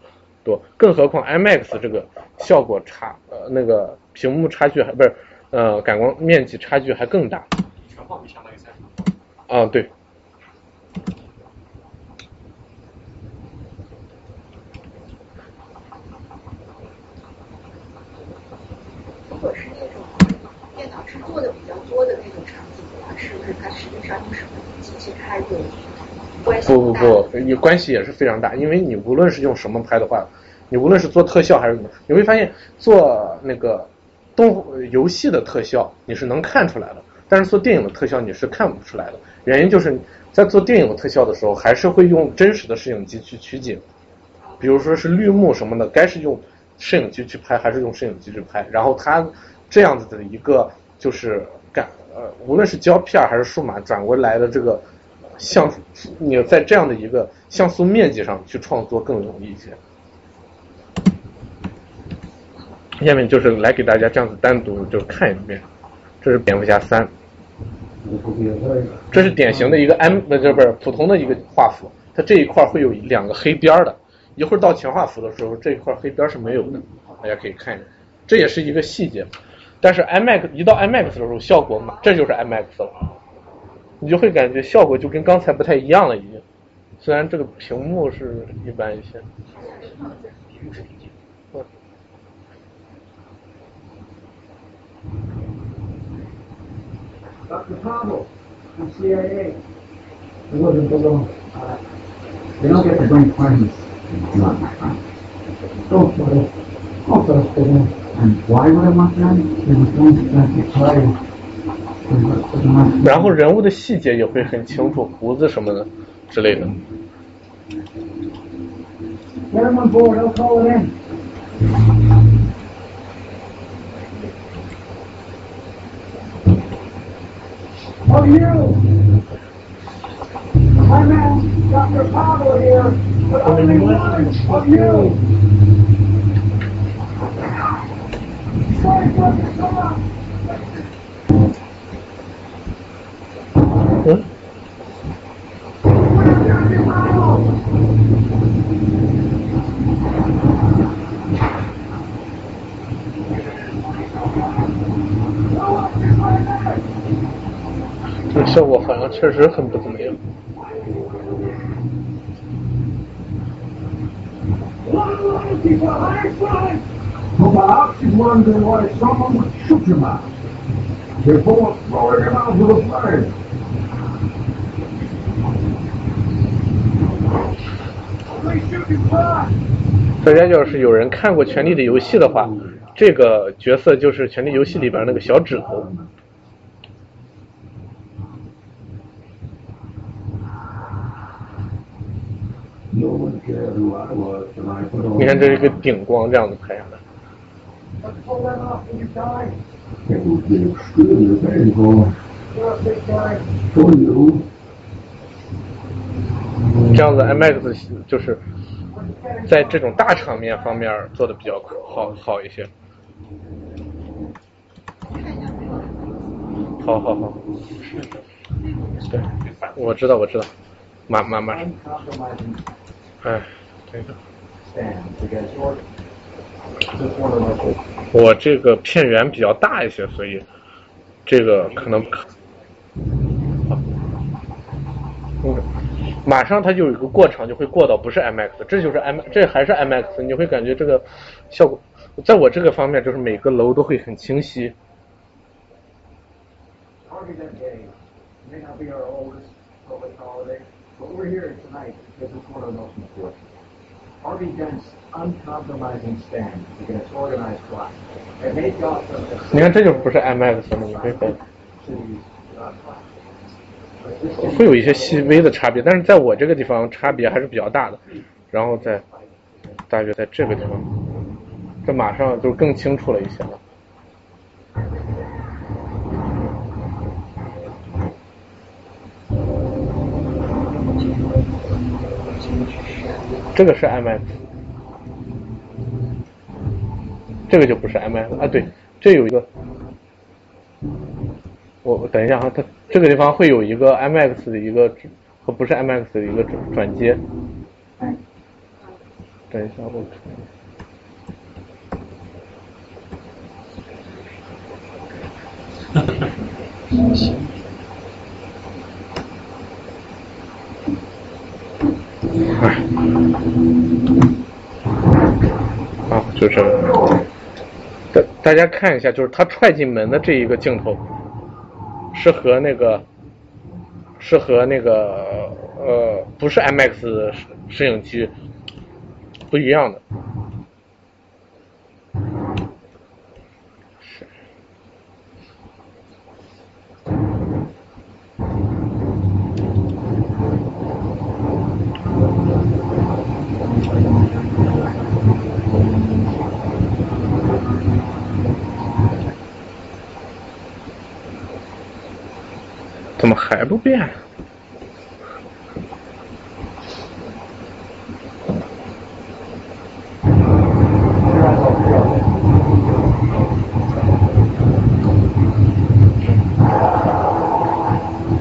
多，更何况 IMAX 这个效果差，呃，那个屏幕差距还不是，呃感光面积差距还更大。全画幅相当于三十啊，对。如果是那种电脑制作的比较多的那种场景它实际上用什么机器拍的关系不不不，你关系也是非常大，因为你无论是用什么拍的话，你无论是做特效还是什么，你会发现做那个动游戏的特效你是能看出来的，但是做电影的特效你是看不出来的。原因就是在做电影的特效的时候，还是会用真实的摄影机去取景，比如说是绿幕什么的，该是用摄影机去拍还是用摄影机去拍，然后它这样子的一个就是感呃，无论是胶片还是数码转过来的这个像素你在这样的一个像素面积上去创作更容易一些。下面就是来给大家这样子单独就看一遍，这是蝙蝠侠三，这是典型的一个 M 不是不是普通的一个画幅，它这一块会有两个黑边的，一会儿到全画幅的时候这一块黑边是没有的，大家可以看一下，这也是一个细节。但是 IMAX 一到 IMAX 的时候效果嘛，这就是 IMAX 了，你就会感觉效果就跟刚才不太一样了已经，虽然这个屏幕是一般一些。嗯。Dr. Pablo, from CIA. It wasn't alone. Uh, they don't get to bring friends. Not my friend. Don't worry. I'll here. What are you listening to try to play. 然后人物的细节也会很清楚，胡子什么的之类的。嗯，这个效果好像确实很不怎么样。Someone would shoot. 大家要是有人看过《权力的游戏》的话，这个角色就是《权力游戏》里边那个小指头。你看这是一个顶光这样子拍下来。Pull that off when you die. It would be extremely painful. Just this time. For you. 这样子 IMAX 就是在这种大场面方面做的比较好好一些。好好好，对，我知道我知道，马马马上，Uncompromising 哎，这个我这个片源比较大一些，所以这个可能，嗯，马上它就有一个过程，就会过到不是 M X，这就是 M，这还是 M X，你会感觉这个效果，在我这个方面就是每个楼都会很清晰。uncompromising stand，你 organize。你看这就不是 IMAX 了你可以个会有一些细微的差别，但是在我这个地方差别还是比较大的，然后在大约在这个地方，这马上就更清楚了一些了。这个是 IMAX。这个就不是 M X 啊，对，这有一个。我我等一下哈，它这个地方会有一个 M X 的一个和不是 M X 的一个转转接。等一下，我看一下。啊，就这个。大家看一下，就是他踹进门的这一个镜头，是和那个是和那个呃不是 M X 摄影机不一样的。怎么还不变？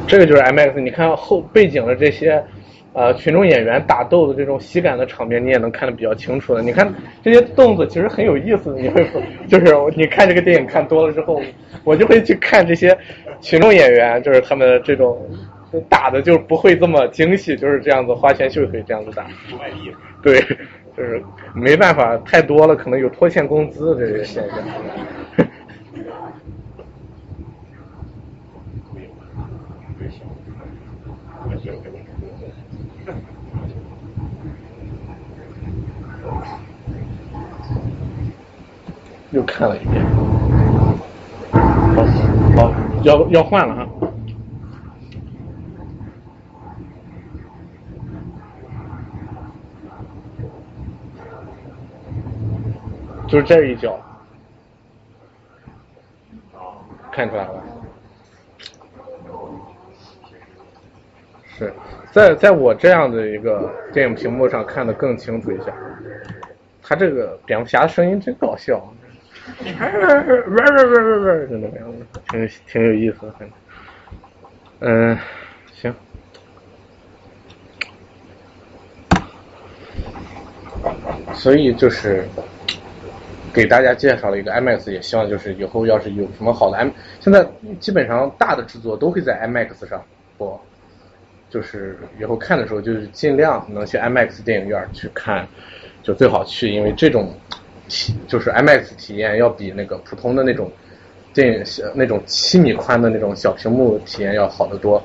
这个就是 MX，你看后背景的这些呃群众演员打斗的这种喜感的场面，你也能看得比较清楚的。你看这些动作其实很有意思，你会 就是你看这个电影看多了之后，我就会去看这些群众演员，就是他们这种打的就不会这么精细，就是这样子花拳绣腿这样子打。对，就是没办法，太多了，可能有拖欠工资的这些现象。又看了一遍，好，好，要要换了哈。就是这一脚，看出来了，是在在我这样的一个电影屏幕上看的更清楚一下。他这个蝙蝠侠的声音真搞笑，真的挺挺有意思的，嗯，行。所以就是给大家介绍了一个 IMAX，也希望就是以后要是有什么好的 M，现在基本上大的制作都会在 IMAX 上播，就是以后看的时候就是尽量能去 IMAX 电影院去看，就最好去，因为这种体就是 M X 体验要比那个普通的那种电影那种七米宽的那种小屏幕体验要好得多。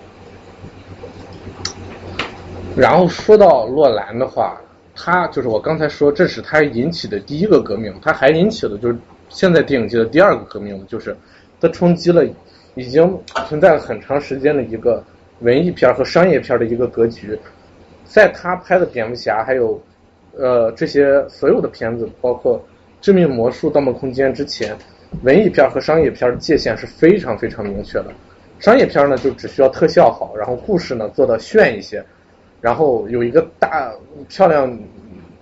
然后说到洛兰的话。他就是我刚才说，这是他引起的第一个革命，他还引起了就是现在电影界的第二个革命，就是他冲击了已经存在了很长时间的一个文艺片和商业片的一个格局。在他拍的蝙蝠侠还有呃这些所有的片子，包括致命魔术、盗梦空间之前，文艺片和商业片的界限是非常非常明确的。商业片呢就只需要特效好，然后故事呢做的炫一些。然后有一个大漂亮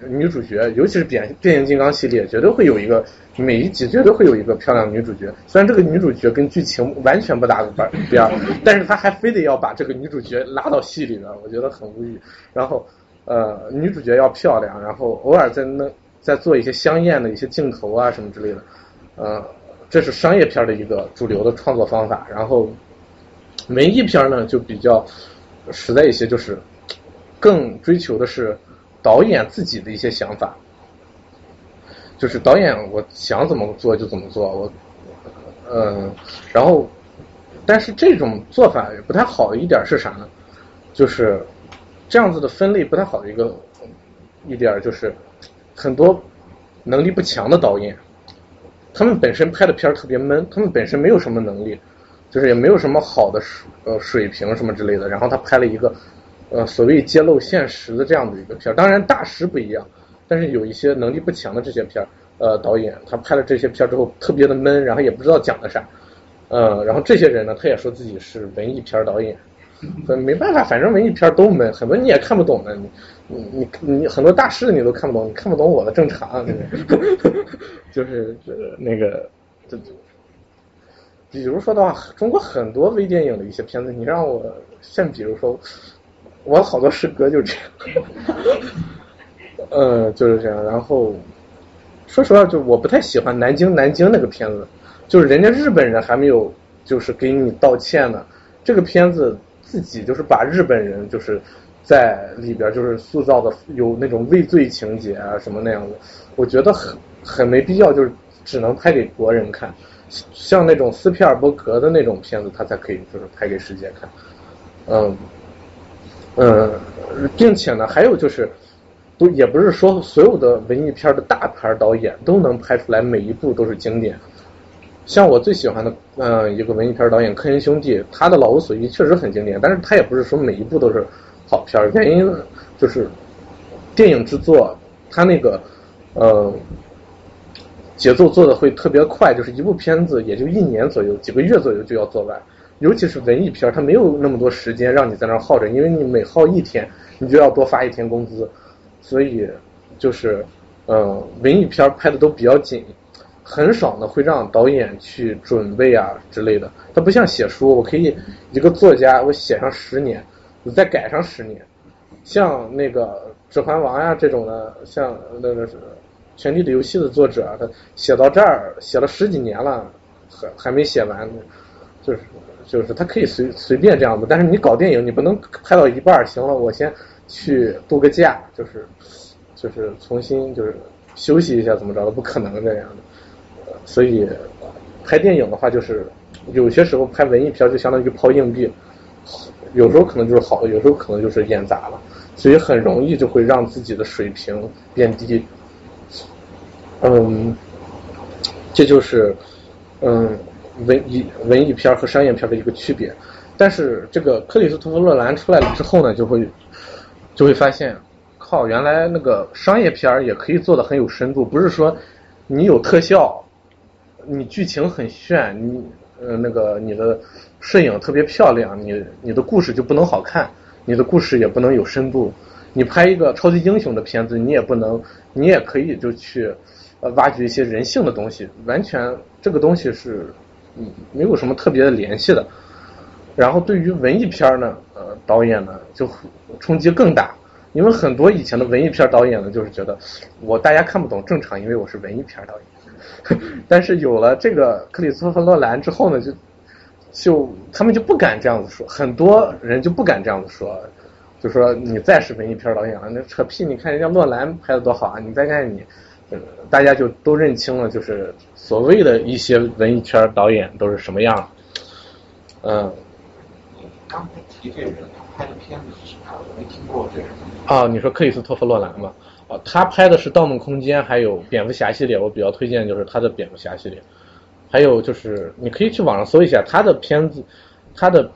女主角，尤其是变变形金刚系列，绝对会有一个每一集绝对会有一个漂亮女主角。虽然这个女主角跟剧情完全不搭个边儿，但是他还非得要把这个女主角拉到戏里边，我觉得很无语。然后呃，女主角要漂亮，然后偶尔再弄在做一些香艳的一些镜头啊什么之类的，呃，这是商业片的一个主流的创作方法。然后文艺片呢就比较实在一些，就是。更追求的是导演自己的一些想法，就是导演我想怎么做就怎么做，我嗯，然后但是这种做法也不太好的一点是啥呢？就是这样子的分类不太好的一个一点就是很多能力不强的导演，他们本身拍的片儿特别闷，他们本身没有什么能力，就是也没有什么好的水呃水平什么之类的，然后他拍了一个。呃，所谓揭露现实的这样的一个片儿，当然大师不一样，但是有一些能力不强的这些片儿，呃，导演他拍了这些片儿之后特别的闷，然后也不知道讲的啥，呃，然后这些人呢，他也说自己是文艺片导演，没办法，反正文艺片都闷，很多你也看不懂的，你你你你很多大师你都看不懂，你看不懂我的正常，就是就是那个，就比如说的话，中国很多微电影的一些片子，你让我现比如说。我好多师哥就这样，嗯，就是这样。然后，说实话，就我不太喜欢南京南京那个片子，就是人家日本人还没有就是给你道歉呢。这个片子自己就是把日本人就是在里边就是塑造的有那种畏罪情节啊什么那样的，我觉得很很没必要，就是只能拍给国人看。像那种斯皮尔伯格的那种片子，他才可以就是拍给世界看。嗯嗯，并且呢，还有就是，不也不是说所有的文艺片的大牌导演都能拍出来每一部都是经典。像我最喜欢的，嗯、一个文艺片导演科恩兄弟，他的《老无所依》确实很经典，但是他也不是说每一部都是好片儿。原因就是电影制作，他那个呃节奏做的会特别快，就是一部片子也就一年左右，几个月左右就要做完。尤其是文艺片儿，它没有那么多时间让你在那儿耗着，因为你每耗一天，你就要多发一天工资，所以就是呃文艺片儿拍的都比较紧。很少呢会让导演去准备啊之类的，它不像写书，我可以一个作家我写上十年，我再改上十年。像那个《指环王》呀这种的，像那个是《权力的游戏》的作者，他写到这儿写了十几年了，还还没写完，就是就是他可以随随便这样子，但是你搞电影你不能拍到一半，行了，我先去度个假，就是就是重新就是休息一下怎么着的，不可能这样的。所以拍电影的话，就是有些时候拍文艺片就相当于抛硬币，有时候可能就是好的，有时候可能就是演砸了，所以很容易就会让自己的水平变低。嗯，这就是嗯文艺文艺片和商业片的一个区别。但是这个克里斯托弗·洛兰出来了之后呢，就会就会发现，靠，原来那个商业片也可以做的很有深度，不是说你有特效。你剧情很炫，你呃那个你的摄影特别漂亮，你你的故事就不能好看，你的故事也不能有深度。你拍一个超级英雄的片子，你也不能，你也可以就去呃挖掘一些人性的东西，完全这个东西是嗯没有什么特别的联系的。然后对于文艺片呢，呃导演呢就冲击更大，因为很多以前的文艺片导演呢就是觉得我大家看不懂正常，因为我是文艺片导演。但是有了这个克里斯托弗·洛兰之后呢，就就他们就不敢这样子说，很多人就不敢这样子说，就说你再是文艺片导演了，那扯屁！你看人家诺兰拍的多好啊，你再看你，呃，大家就都认清了，就是所谓的一些文艺圈导演都是什么样。嗯。刚才提这个人，他拍的片子是啥？我没听过这个人。啊，你说克里斯托弗·洛兰吗？啊，他拍的是《盗梦空间》，还有蝙蝠侠系列，我比较推荐就是他的蝙蝠侠系列。还有就是你可以去网上搜一下他的片子，他的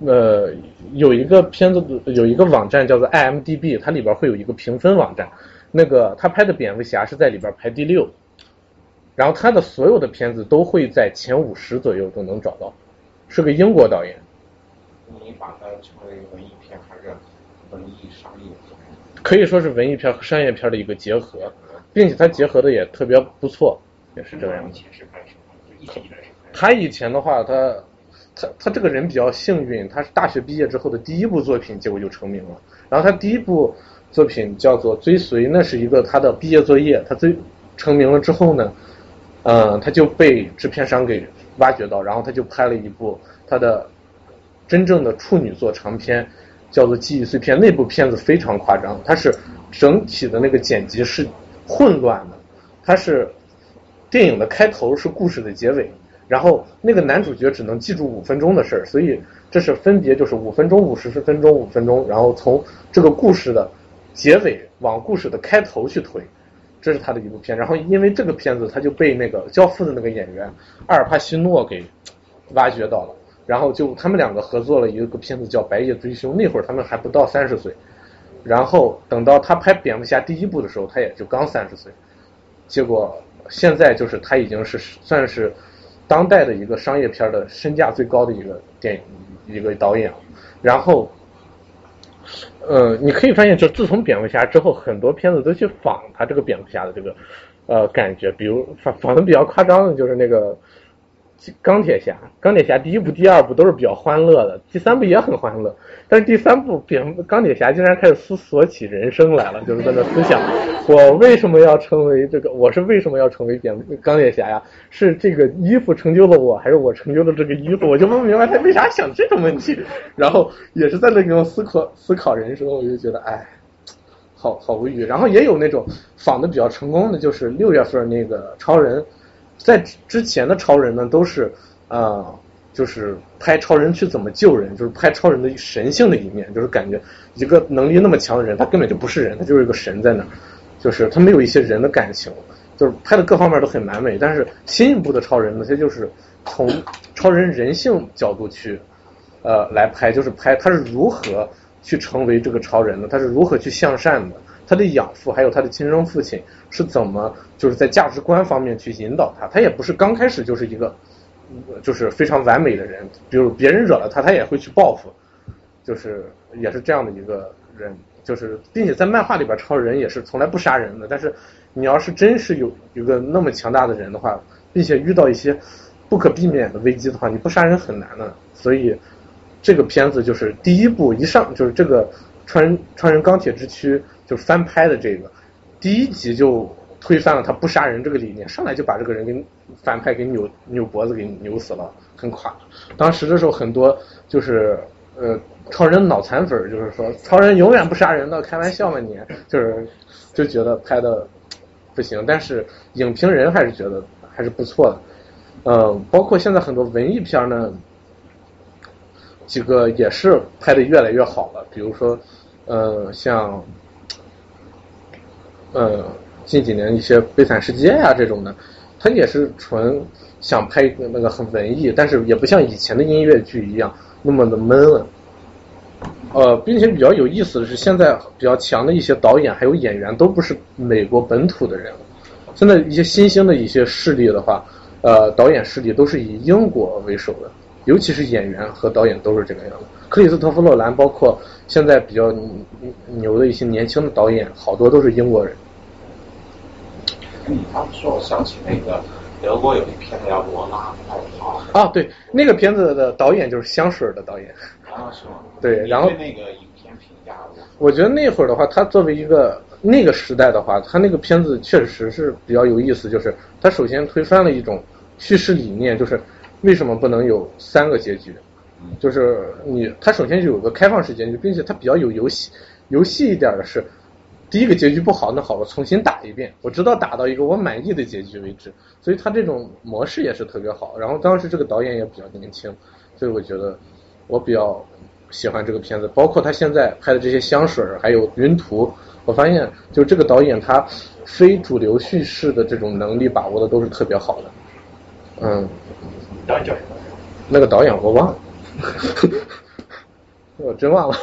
呃有一个片子有一个网站叫做 IMDB，它里边会有一个评分网站。那个他拍的蝙蝠侠是在里边排第六，然后他的所有的片子都会在前五十左右都能找到，是个英国导演。你把它称为文艺片还是文艺商业？可以说是文艺片和商业片的一个结合，并且它结合的也特别不错，也是这样。他以前的话，他他他这个人比较幸运，他是大学毕业之后的第一部作品，结果就成名了。然后他第一部作品叫做《追随》，那是一个他的毕业作业。他最成名了之后呢，嗯，他就被制片商给挖掘到，然后他就拍了一部他的真正的处女作长片。叫做记忆碎片，那部片子非常夸张，它是整体的那个剪辑是混乱的，它是电影的开头是故事的结尾，然后那个男主角只能记住五分钟的事儿，所以这是分别就是五分钟、五十分钟、五分钟，然后从这个故事的结尾往故事的开头去推，这是他的一部片。然后因为这个片子，他就被那个《教父》的那个演员阿尔帕西诺给挖掘到了。然后就他们两个合作了一个片子叫《白夜追凶》，那会儿他们还不到三十岁。然后等到他拍蝙蝠侠第一部的时候，他也就刚三十岁。结果现在就是他已经是算是当代的一个商业片的身价最高的一个电影一个导演。然后，呃，你可以发现，就自从蝙蝠侠之后，很多片子都去仿他这个蝙蝠侠的这个呃感觉，比如仿仿的比较夸张的就是那个。钢铁侠，钢铁侠第一部、第二部都是比较欢乐的，第三部也很欢乐，但是第三部蝙钢铁侠竟然开始思索起人生来了，就是在那思想，我为什么要成为这个？我是为什么要成为蝙钢铁侠呀？是这个衣服成就了我，还是我成就了这个衣服？我就不明白他为啥想这种问题。然后也是在那种思考思考人生，我就觉得哎，好好无语。然后也有那种仿的比较成功的，就是六月份那个超人。在之前的超人呢，都是啊，就是拍超人去怎么救人，就是拍超人的神性的一面，就是感觉一个能力那么强的人，他根本就不是人，他就是一个神在那儿，就是他没有一些人的感情，就是拍的各方面都很完美。但是新一部的超人呢，他就是从超人人性角度去呃来拍，就是拍他是如何去成为这个超人的，他是如何去向善的。他的养父还有他的亲生父亲是怎么就是在价值观方面去引导他？他也不是刚开始就是一个就是非常完美的人，比如别人惹了他，他也会去报复，就是也是这样的一个人。就是并且在漫画里边，超人也是从来不杀人的。但是你要是真是有一个那么强大的人的话，并且遇到一些不可避免的危机的话，你不杀人很难的。所以这个片子就是第一部一上就是这个超人超人钢铁之躯。就翻拍的这个，第一集就推翻了他不杀人这个理念，上来就把这个人给反派给扭扭脖子给扭死了，很垮。当时的时候很多就是呃超人脑残粉，就是说超人永远不杀人的，开玩笑嘛你，就是就觉得拍的不行。但是影评人还是觉得还是不错的，嗯，包括现在很多文艺片呢，几个也是拍的越来越好了，比如说呃像。呃，近几年一些悲惨世界呀这种的，他也是纯想拍那个很文艺，但是也不像以前的音乐剧一样那么的闷了。呃，并且比较有意思的是，现在比较强的一些导演还有演员都不是美国本土的人了。现在一些新兴的一些势力的话，呃，导演势力都是以英国为首的，尤其是演员和导演都是这个样子。克里斯托弗洛兰，包括现在比较牛的一些年轻的导演，好多都是英国人。你刚说，我想起那个德国有一片叫《罗拉快跑》啊，对，那个片子的导演就是香水的导演啊，是吗？对，然后那个影片评价，我觉得那会儿的话，他作为一个那个时代的话，他那个片子确实是比较有意思，就是他首先推翻了一种叙事理念，就是为什么不能有三个结局？就是你，他首先就有个开放式结局，并且他比较有游戏游戏一点的是。第一个结局不好，那好，我重新打一遍，我直到打到一个我满意的结局为止。所以他这种模式也是特别好。然后当时这个导演也比较年轻，所以我觉得我比较喜欢这个片子。包括他现在拍的这些香水还有云图，我发现就这个导演他非主流叙事的这种能力把握的都是特别好的。嗯。导演叫什么？那个导演我忘了，我真忘了。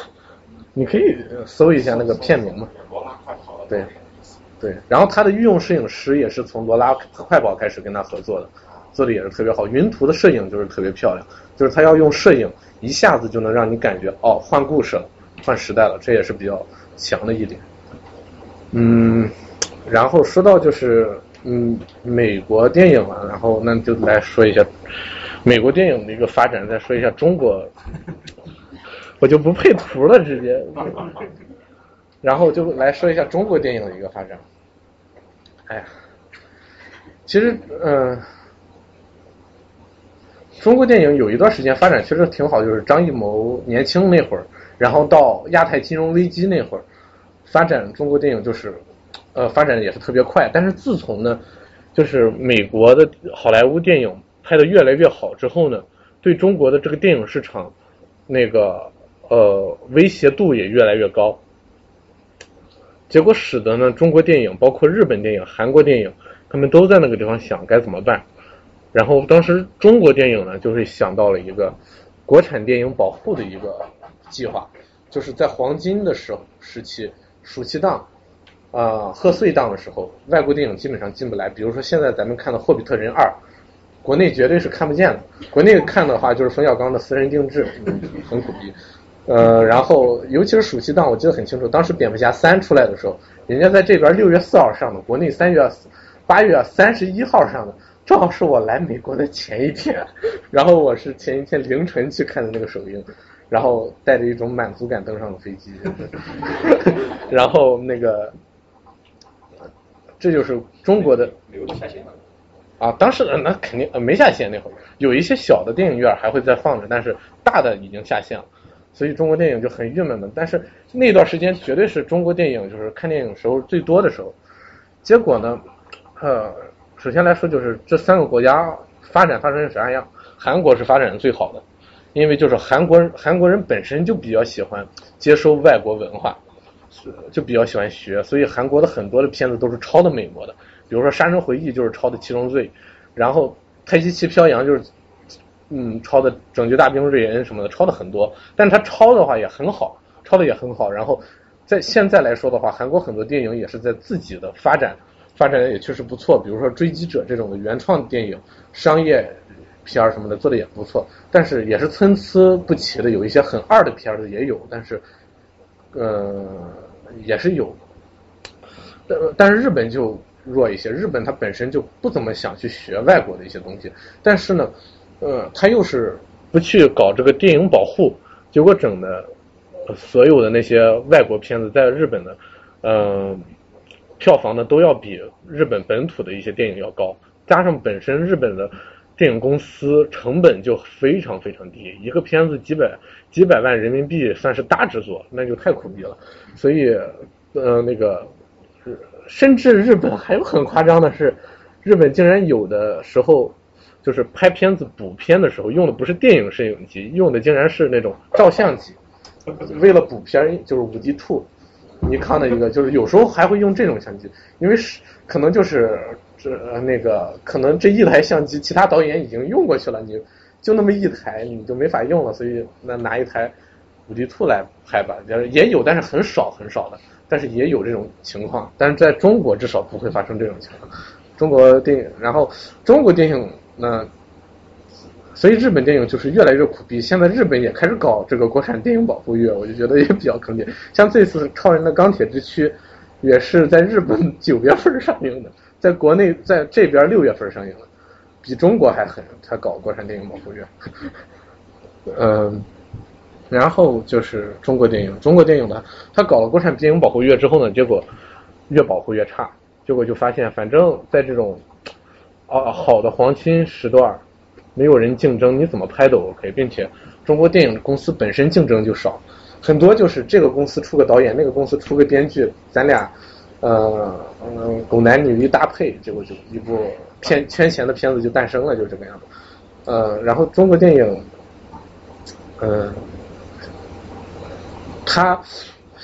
你可以搜一下那个片名嘛。对，对，然后他的御用摄影师也是从罗拉快跑开始跟他合作的，做的也是特别好。云图的摄影就是特别漂亮，就是他要用摄影一下子就能让你感觉哦换故事了，换时代了，这也是比较强的一点。嗯，然后说到就是嗯美国电影嘛，然后那就来说一下美国电影的一个发展，再说一下中国。我就不配图了，直接。然后就来说一下中国电影的一个发展。哎呀，其实嗯，中国电影有一段时间发展确实挺好，就是张艺谋年轻那会儿，然后到亚太金融危机那会儿，发展中国电影就是呃发展也是特别快。但是自从呢，就是美国的好莱坞电影拍的越来越好之后呢，对中国的这个电影市场那个。呃，威胁度也越来越高，结果使得呢，中国电影、包括日本电影、韩国电影，他们都在那个地方想该怎么办。然后当时中国电影呢，就是想到了一个国产电影保护的一个计划，就是在黄金的时候时期，暑期档啊贺岁档的时候，外国电影基本上进不来。比如说现在咱们看的《霍比特人二》，国内绝对是看不见的。国内看的话，就是冯小刚的私人定制，很苦逼。呃，然后尤其是暑期档，我记得很清楚，当时蝙蝠侠三出来的时候，人家在这边六月四号上的，国内三月八月三十一号上的，正好是我来美国的前一天，然后我是前一天凌晨去看的那个首映，然后带着一种满足感登上了飞机，然后那个，这就是中国的美国都下线了。啊，当时那肯定没下线那会儿，有一些小的电影院还会再放着，但是大的已经下线了，所以中国电影就很郁闷的。但是那段时间绝对是中国电影就是看电影时候最多的时候，结果呢，呃，首先来说就是这三个国家发展发生成啥样？韩国是发展的最好的，因为就是韩国韩国人本身就比较喜欢接收外国文化，就比较喜欢学，所以韩国的很多的片子都是抄的美国的。比如说《杀人回忆》就是抄的《七宗罪》，然后《太极旗飘扬》就是嗯抄的《拯救大兵瑞恩》什么的，抄的很多。但是他抄的话也很好，抄的也很好。然后在现在来说的话，韩国很多电影也是在自己的发展，发展也确实不错。比如说《追击者》这种的原创电影、商业片儿什么的做的也不错，但是也是参差不齐的，有一些很二的片子也有，但是呃也是有。但但是日本就弱一些，日本它本身就不怎么想去学外国的一些东西，但是呢，呃，它又是不去搞这个电影保护，结果整的所有的那些外国片子在日本的，嗯、票房呢都要比日本本土的一些电影要高，加上本身日本的电影公司成本就非常非常低，一个片子几百几百万人民币算是大制作，那就太苦逼了，所以呃那个。甚至日本还有很夸张的是，日本竟然有的时候就是拍片子补片的时候用的不是电影摄影机，用的竟然是那种照相机，为了补片就是五 D Two，尼康的一个，就是有时候还会用这种相机，因为是可能就是这那个可能这一台相机其他导演已经用过去了，你就那么一台你就没法用了，所以那拿一台五 D Two 来拍吧，也有，但是很少很少的。但是也有这种情况，但是在中国至少不会发生这种情况。中国电影，然后中国电影呢，所以日本电影就是越来越苦逼。现在日本也开始搞这个国产电影保护月，我就觉得也比较坑爹。像这次《超人的钢铁之躯》也是在日本九月份上映的，在国内在这边六月份上映的，比中国还狠，才搞国产电影保护月。嗯。然后就是中国电影，中国电影呢，他搞了国产电影保护月之后呢，结果越保护越差，结果就发现，反正在这种啊好的黄金时段，没有人竞争，你怎么拍都 OK，并且中国电影公司本身竞争就少，很多就是这个公司出个导演，那个公司出个编剧，咱俩呃嗯狗男女一搭配，结果就一部骗圈钱的片子就诞生了，就这个样子。呃，然后中国电影，嗯。它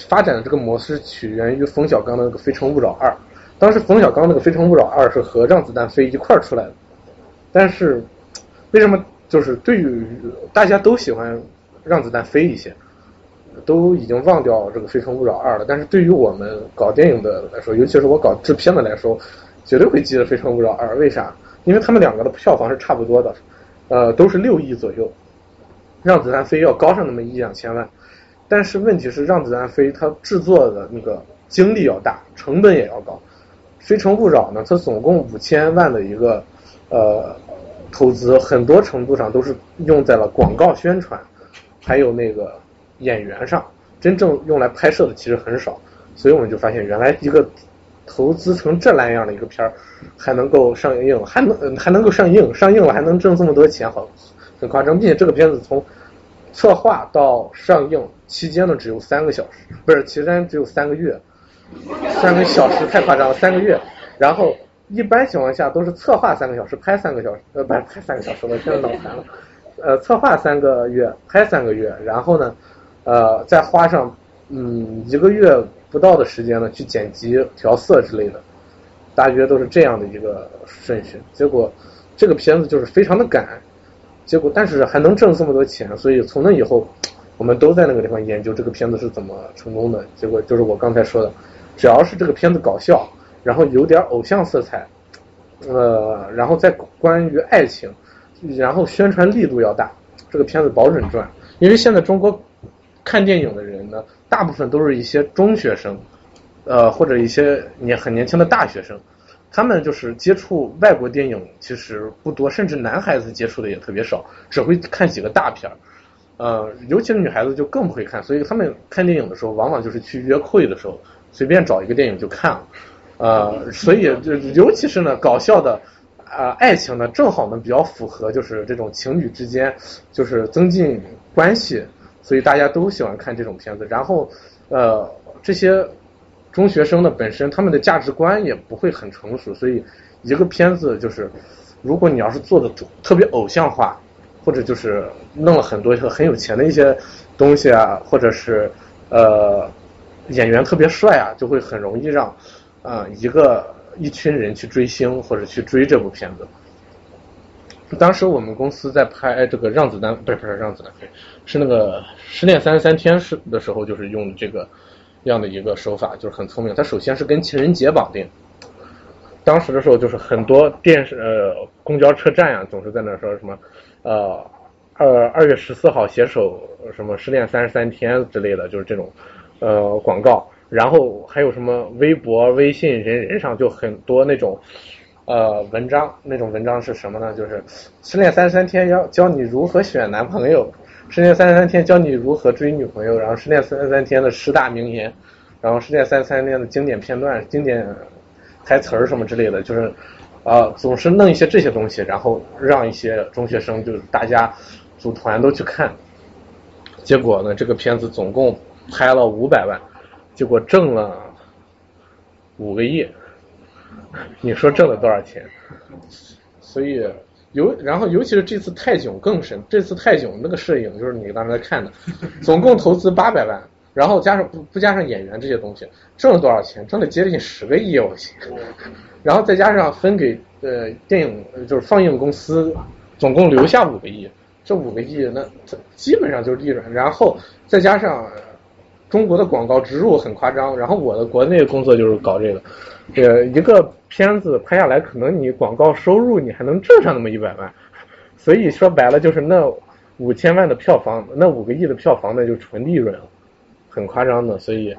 发展的这个模式起源于冯小刚的那个《非诚勿扰二》，当时冯小刚那个《非诚勿扰二》是和《让子弹飞》一块儿出来的，但是为什么就是对于大家都喜欢《让子弹飞》一些，都已经忘掉这个《非诚勿扰二》了，但是对于我们搞电影的来说，尤其是我搞制片的来说，绝对会记得《非诚勿扰二》，为啥？因为他们两个的票房是差不多的，呃，都是六亿左右，《让子弹飞》要高上那么一两千万。但是问题是，让子弹飞它制作的那个精力要大，成本也要高。非诚勿扰呢，它总共五千万的一个呃投资，很多程度上都是用在了广告宣传，还有那个演员上，真正用来拍摄的其实很少。所以我们就发现，原来一个投资成这烂样的一个片儿，还能够上映，还能还能够上映，上映了还能挣这么多钱，好很夸张。并且这个片子从策划到上映。期间呢只有三个小时，不是期间只有三个月，三个小时太夸张了，三个月。然后一般情况下都是策划三个小时，拍三个小时，呃，不是拍三个小时，我现在脑残了。呃，策划三个月，拍三个月，然后呢，呃，再花上嗯一个月不到的时间呢去剪辑、调色之类的，大约都是这样的一个顺序。结果这个片子就是非常的赶，结果但是还能挣这么多钱，所以从那以后。我们都在那个地方研究这个片子是怎么成功的，结果就是我刚才说的，只要是这个片子搞笑，然后有点偶像色彩，呃，然后再关于爱情，然后宣传力度要大，这个片子保准赚。因为现在中国看电影的人呢，大部分都是一些中学生，呃，或者一些年很年轻的大学生，他们就是接触外国电影其实不多，甚至男孩子接触的也特别少，只会看几个大片儿。呃，尤其是女孩子就更不会看，所以他们看电影的时候，往往就是去约会的时候，随便找一个电影就看了。呃，所以就尤其是呢，搞笑的啊、爱情呢，正好呢比较符合就是这种情侣之间就是增进关系，所以大家都喜欢看这种片子。然后呃，这些中学生呢本身他们的价值观也不会很成熟，所以一个片子就是如果你要是做的特别偶像化，或者就是弄了很多很有钱的一些东西啊，或者是呃演员特别帅啊，就会很容易让啊、一个一群人去追星或者去追这部片子。当时我们公司在拍这个《让子弹》，不是不是《让子弹飞》，是那个《失恋三十三天》是的时候，就是用这个样的一个手法，就是很聪明。它首先是跟情人节绑定，当时的时候就是很多电视呃公交车站呀、总是在那说什么呃二二月十四号携手什么失恋三十三天之类的，就是这种呃广告。然后还有什么微博、微信、人人上就很多那种呃文章，那种文章是什么呢？就是失恋三十三天要教你如何选男朋友，失恋三十三天教你如何追女朋友，然后失恋三十三天的十大名言，然后失恋三十三天的经典片段、经典台词儿什么之类的，就是啊、总是弄一些这些东西，然后让一些中学生就是大家组团都去看。结果呢，这个片子总共拍了五百万，结果挣了五个亿。你说挣了多少钱？所以尤然后尤其是这次泰囧更深，这次泰囧那个摄影就是你当时在看的，总共投资八百万，然后加上不不加上演员这些东西，挣了多少钱？挣了接近十个亿，我去。然后再加上分给呃电影就是放映公司，总共留下五个亿，这五个亿那基本上就是利润，然后再加上中国的广告植入很夸张，然后我的国内工作就是搞这个，呃一个片子拍下来，可能你广告收入你还能挣上那么一百万，所以说白了就是那五千万的票房，那五个亿的票房那就纯利润了，很夸张的，所以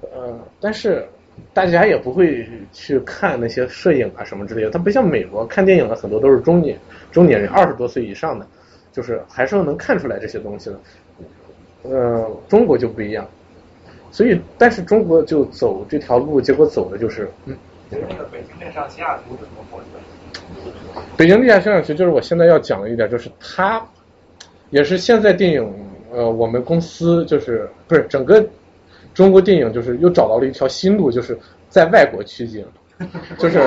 呃但是。大家也不会去看那些摄影啊什么之类的，它不像美国看电影的很多都是中年中年人，二十多岁以上的，就是还是能看出来这些东西的。呃，中国就不一样，所以但是中国就走这条路，结果走的就是，嗯，就是那个北京恋上西雅图怎么火的？北京地下摄影学就是我现在要讲的一点，就是它也是现在电影呃我们公司就是不是整个中国电影就是又找到了一条新路，就是在外国取景，就是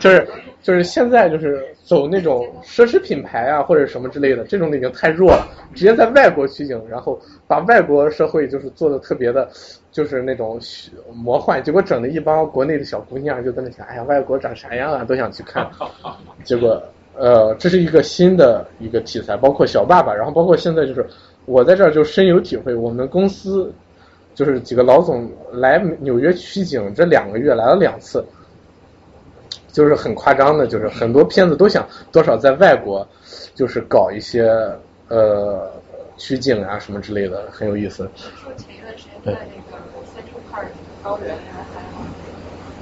就是就是现在就是走那种奢侈品牌啊或者什么之类的，这种已经太弱了，直接在外国取景，然后把外国社会就是做的特别的，就是那种虚魔幻，结果整的一帮国内的小姑娘就在那想，哎呀，外国长啥样啊，都想去看，结果呃，这是一个新的一个题材，包括小爸爸，然后包括现在就是我在这儿就深有体会，我们公司就是几个老总来纽约取景，这两个月来了两次，就是很夸张的，就是很多片子都想多少在外国就是搞一些呃取景啊什么之类的，很有意思。说前一段时间在那个高原还还好。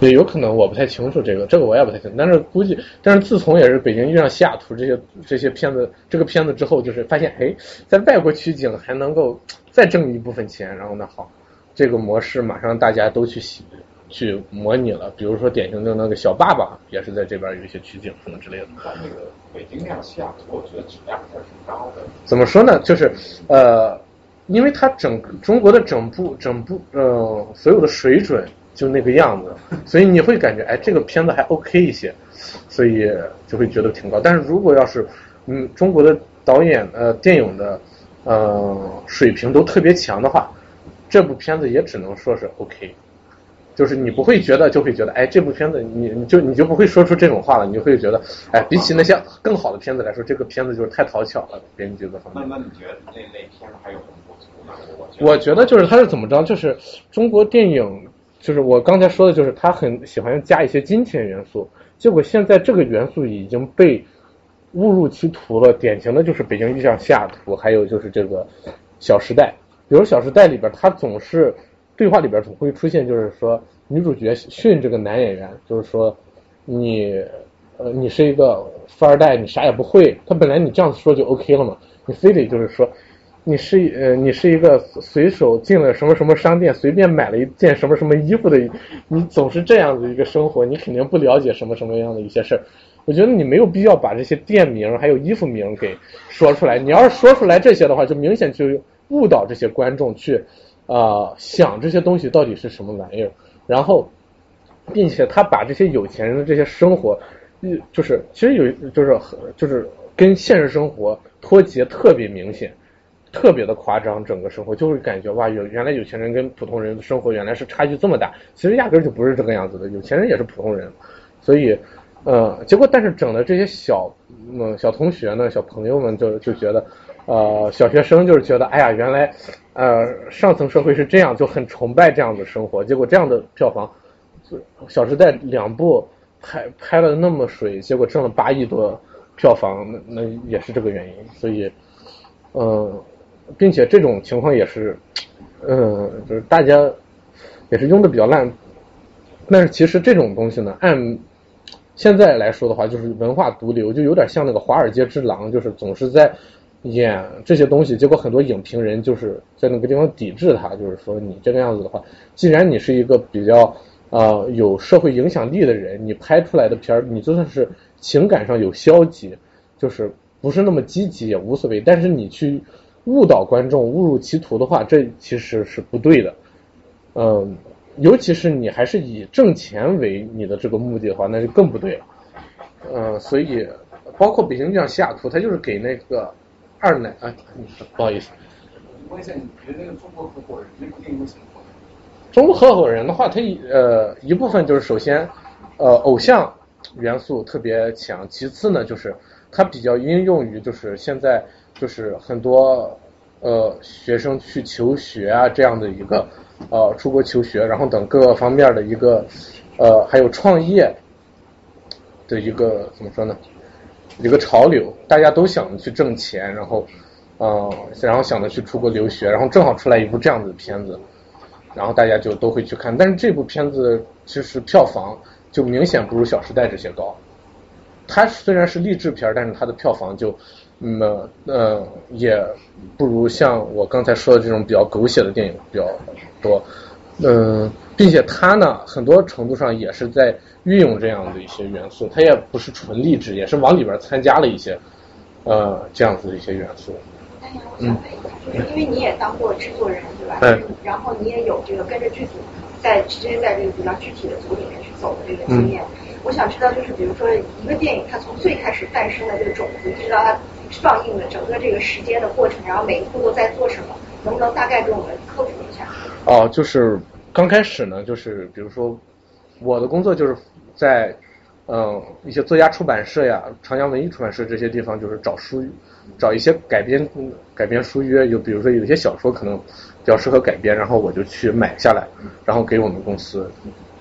对，有可能我不太清楚这个，这个我也不太清楚。但是估计，但是自从也是北京遇上西雅图这些这些片子，这个片子之后，就是发现，哎，在外国取景还能够再挣一部分钱，然后呢，好，这个模式马上大家都去洗去模拟了。比如说典型的那个小爸爸，也是在这边有一些取景什么之类的。但那个北京亮西雅图，我觉得质量还是挺高的。怎么说呢？就是呃，因为它整中国的整部整部呃所有的水准就那个样子，所以你会感觉哎这个片子还 OK 一些，所以就会觉得挺高。但是如果要是嗯中国的导演呃电影的呃水平都特别强的话，这部片子也只能说是 OK。就是你不会觉得，就会觉得，哎，这部片子你你就你就不会说出这种话了，你就会觉得，哎，比起那些更好的片子来说，这个片子就是太讨巧了，编剧的方面。那那你觉得那那片子还有什么不足呢？我我觉得就是他是怎么着，就是中国电影，就是我刚才说的，就是他很喜欢加一些金钱元素，结果现在这个元素已经被误入歧途了。典型的就是《北京遇上西雅图》，还有就是这个《小时代》。比如《小时代》里边，他总是对话里边总会出现，就是说女主角训这个男演员，就是说你呃你是一个富二代，你啥也不会。他本来你这样子说就 OK 了嘛，你非得就是说你是呃你是一个随手进了什么什么商店，随便买了一件什么什么衣服的，你总是这样子一个生活，你肯定不了解什么什么样的一些事儿。我觉得你没有必要把这些店名还有衣服名给说出来。你要是说出来这些的话，就明显就误导这些观众去啊、想这些东西到底是什么玩意儿。然后，并且他把这些有钱人的这些生活，就是其实有就是很就是跟现实生活脱节特别明显。特别的夸张，整个生活就会感觉哇，有原来有钱人跟普通人的生活原来是差距这么大，其实压根儿就不是这个样子的，有钱人也是普通人，所以呃，结果但是整的这些小嗯小同学呢，小朋友们就就觉得呃小学生就是觉得哎呀，原来呃上层社会是这样，就很崇拜这样的生活，结果这样的票房，《小时代》两部拍拍了那么水，结果挣了八亿多票房，那那也是这个原因，所以嗯。并且这种情况也是，嗯，就是大家也是用的比较烂，但是其实这种东西呢，按现在来说的话，就是文化毒瘤，就有点像那个《华尔街之狼》，就是总是在演这些东西，结果很多影评人就是在那个地方抵制他，就是说你这个样子的话，既然你是一个比较呃有社会影响力的人，你拍出来的片儿，你就算是情感上有消极，就是不是那么积极也无所谓，但是你去。误导观众、误入歧途的话，这其实是不对的。嗯，尤其是你还是以挣钱为你的这个目的的话，那就更不对了。嗯，所以包括北京这样西雅图，他就是给那个二奶啊，不好意思。问一下，你觉得那个中国合伙人那部电影为什么火？中国合伙人的话，它呃一部分就是首先呃偶像元素特别强，其次呢就是它比较应用于就是现在。就是很多呃学生去求学啊这样的一个呃出国求学，然后等各个方面的一个呃还有创业的一个怎么说呢？一个潮流，大家都想着去挣钱，然后嗯，然后想着去出国留学，然后正好出来一部这样子的片子，然后大家就都会去看。但是这部片子其实票房就明显不如《小时代》这些高。它虽然是励志片，但是它的票房就。那呃也不如像我刚才说的这种比较狗血的电影比较多，嗯，并且它呢很多程度上也是在运用这样的一些元素，它也不是纯励志，也是往里边参加了一些呃这样子的一些元素。嗯，就是因为你也当过制作人对吧？嗯。然后你也有这个跟着剧组在直接在这个比较具体的组里面去走的这个经验。我想知道就是比如说一个电影它从最开始诞生的这个种子，一直到它。放映的整个这个时间的过程，然后每一步都在做什么，能不能大概给我们科普一下？哦，就是刚开始呢，就是比如说我的工作就是在嗯一些作家出版社呀、长江文艺出版社这些地方，就是找书，找一些改编改编书约，就比如说有些小说可能比较适合改编，然后我就去买下来，然后给我们公司。